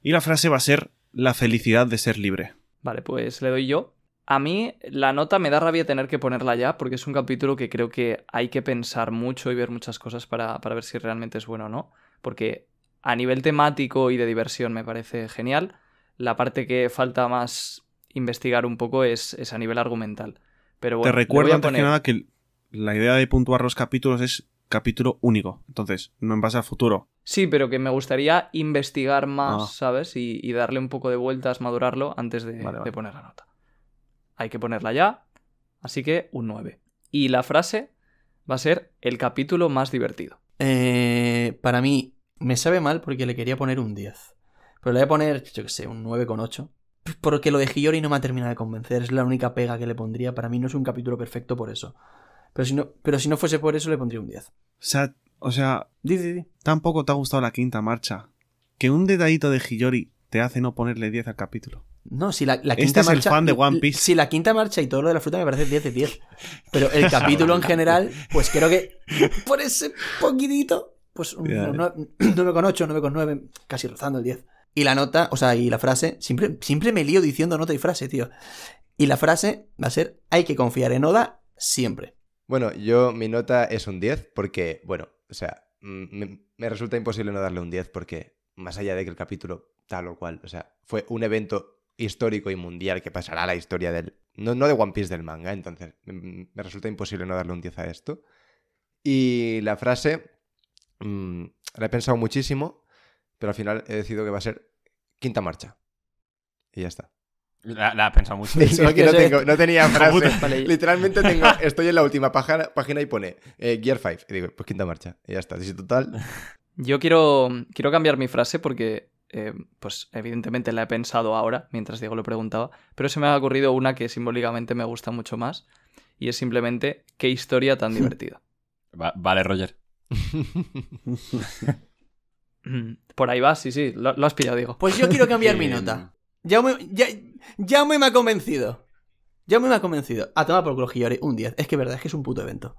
Y la frase va a ser la felicidad de ser libre. Vale, pues le doy yo. A mí la nota me da rabia tener que ponerla ya, porque es un capítulo que creo que hay que pensar mucho y ver muchas cosas para, para ver si realmente es bueno o no. Porque a nivel temático y de diversión me parece genial. La parte que falta más investigar un poco es, es a nivel argumental. Pero bueno, Te recuerdo a antes que nada que la idea de puntuar los capítulos es capítulo único. Entonces, no en base al futuro. Sí, pero que me gustaría investigar más, Ah. ¿sabes? Y, y darle un poco de vueltas, madurarlo antes de, Vale, vale. de poner la nota. Hay que ponerla ya, así que un 9. Y la frase va a ser el capítulo más divertido. Eh, para mí, me sabe mal porque le quería poner un 10. Pero le voy a poner, yo qué sé, un 9,8. Porque lo de Hiyori no me ha terminado de convencer. Es la única pega que le pondría. Para mí no es un capítulo perfecto por eso. Pero si no, pero si no fuese por eso, le pondría un 10. O sea, o sea, Di, di, di. tampoco te ha gustado la quinta marcha. Que un detallito de Hiyori te hace no ponerle 10 al capítulo. No, si la, la Este quinta es el fan de One Piece. Si la quinta marcha y todo lo de la fruta me parece 10 de 10. Pero el capítulo en general, pues creo que por ese poquitito, pues un Ya. un nue- 9,8, 9,9, casi rozando el 10. Y la nota, o sea, y la frase, siempre, siempre me lío diciendo nota y frase, tío. Y la frase va a ser: hay que confiar en Oda siempre. Bueno, yo mi nota es un 10 porque, bueno, o sea, mm, me, me resulta imposible no darle un 10 porque, más allá de que el capítulo tal o cual, o sea, fue un evento histórico y mundial que pasará a la historia del... No, no de One Piece del manga, entonces mm, me resulta imposible no darle un 10 a esto. Y la frase, mm, la he pensado muchísimo, pero al final he decidido que va a ser quinta marcha. Y ya está. La, la he pensado mucho. Que no, ser- tengo- no tenía frase. Literalmente tengo, estoy en la última página, página y pone eh, Gear 5. Y digo, pues quinta marcha. Y ya está. Y total. Yo quiero, quiero cambiar mi frase porque, eh, pues evidentemente la he pensado ahora, mientras Diego lo preguntaba, pero se me ha ocurrido una que simbólicamente me gusta mucho más y es simplemente qué historia tan divertida. Va- vale, Roger. Mm, Por ahí vas, sí, sí. Lo, lo has pillado, Diego. Pues yo quiero cambiar mi nota. Jaume, ya, Jaume me ha convencido. Jaume me ha convencido. A tomar por culo Hiyori, un 10. Es que es verdad, es que es un puto evento.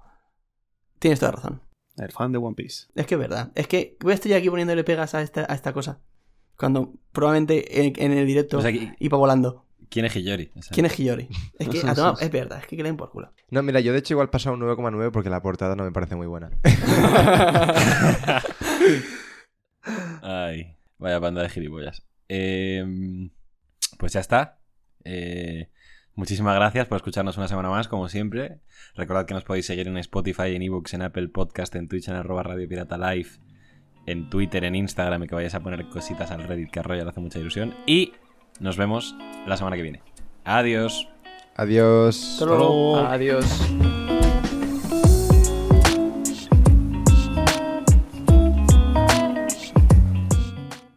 Tienes toda razón. El fan de One Piece. Es que es verdad. Es que voy a estar aquí poniéndole pegas a esta, a esta cosa. Cuando probablemente en, en el directo O sea, ¿qui- iba volando. ¿Quién es Hiyori? O sea, ¿Quién es Hiyori? Es que a tomar- es verdad, es que den por culo. No, mira, yo de hecho igual he pasado un 9,9 porque la portada no me parece muy buena. Ay, vaya banda de gilipollas. Eh, pues ya está. Eh, muchísimas gracias por escucharnos una semana más, como siempre. Recordad que nos podéis seguir en Spotify, en ebooks, en Apple Podcast, en Twitch, en arroba Radio Pirata Live, en Twitter, en Instagram y que vayáis a poner cositas al Reddit que a Roger le hace mucha ilusión. Y nos vemos la semana que viene. Adiós. Adiós. Hasta luego. Adiós.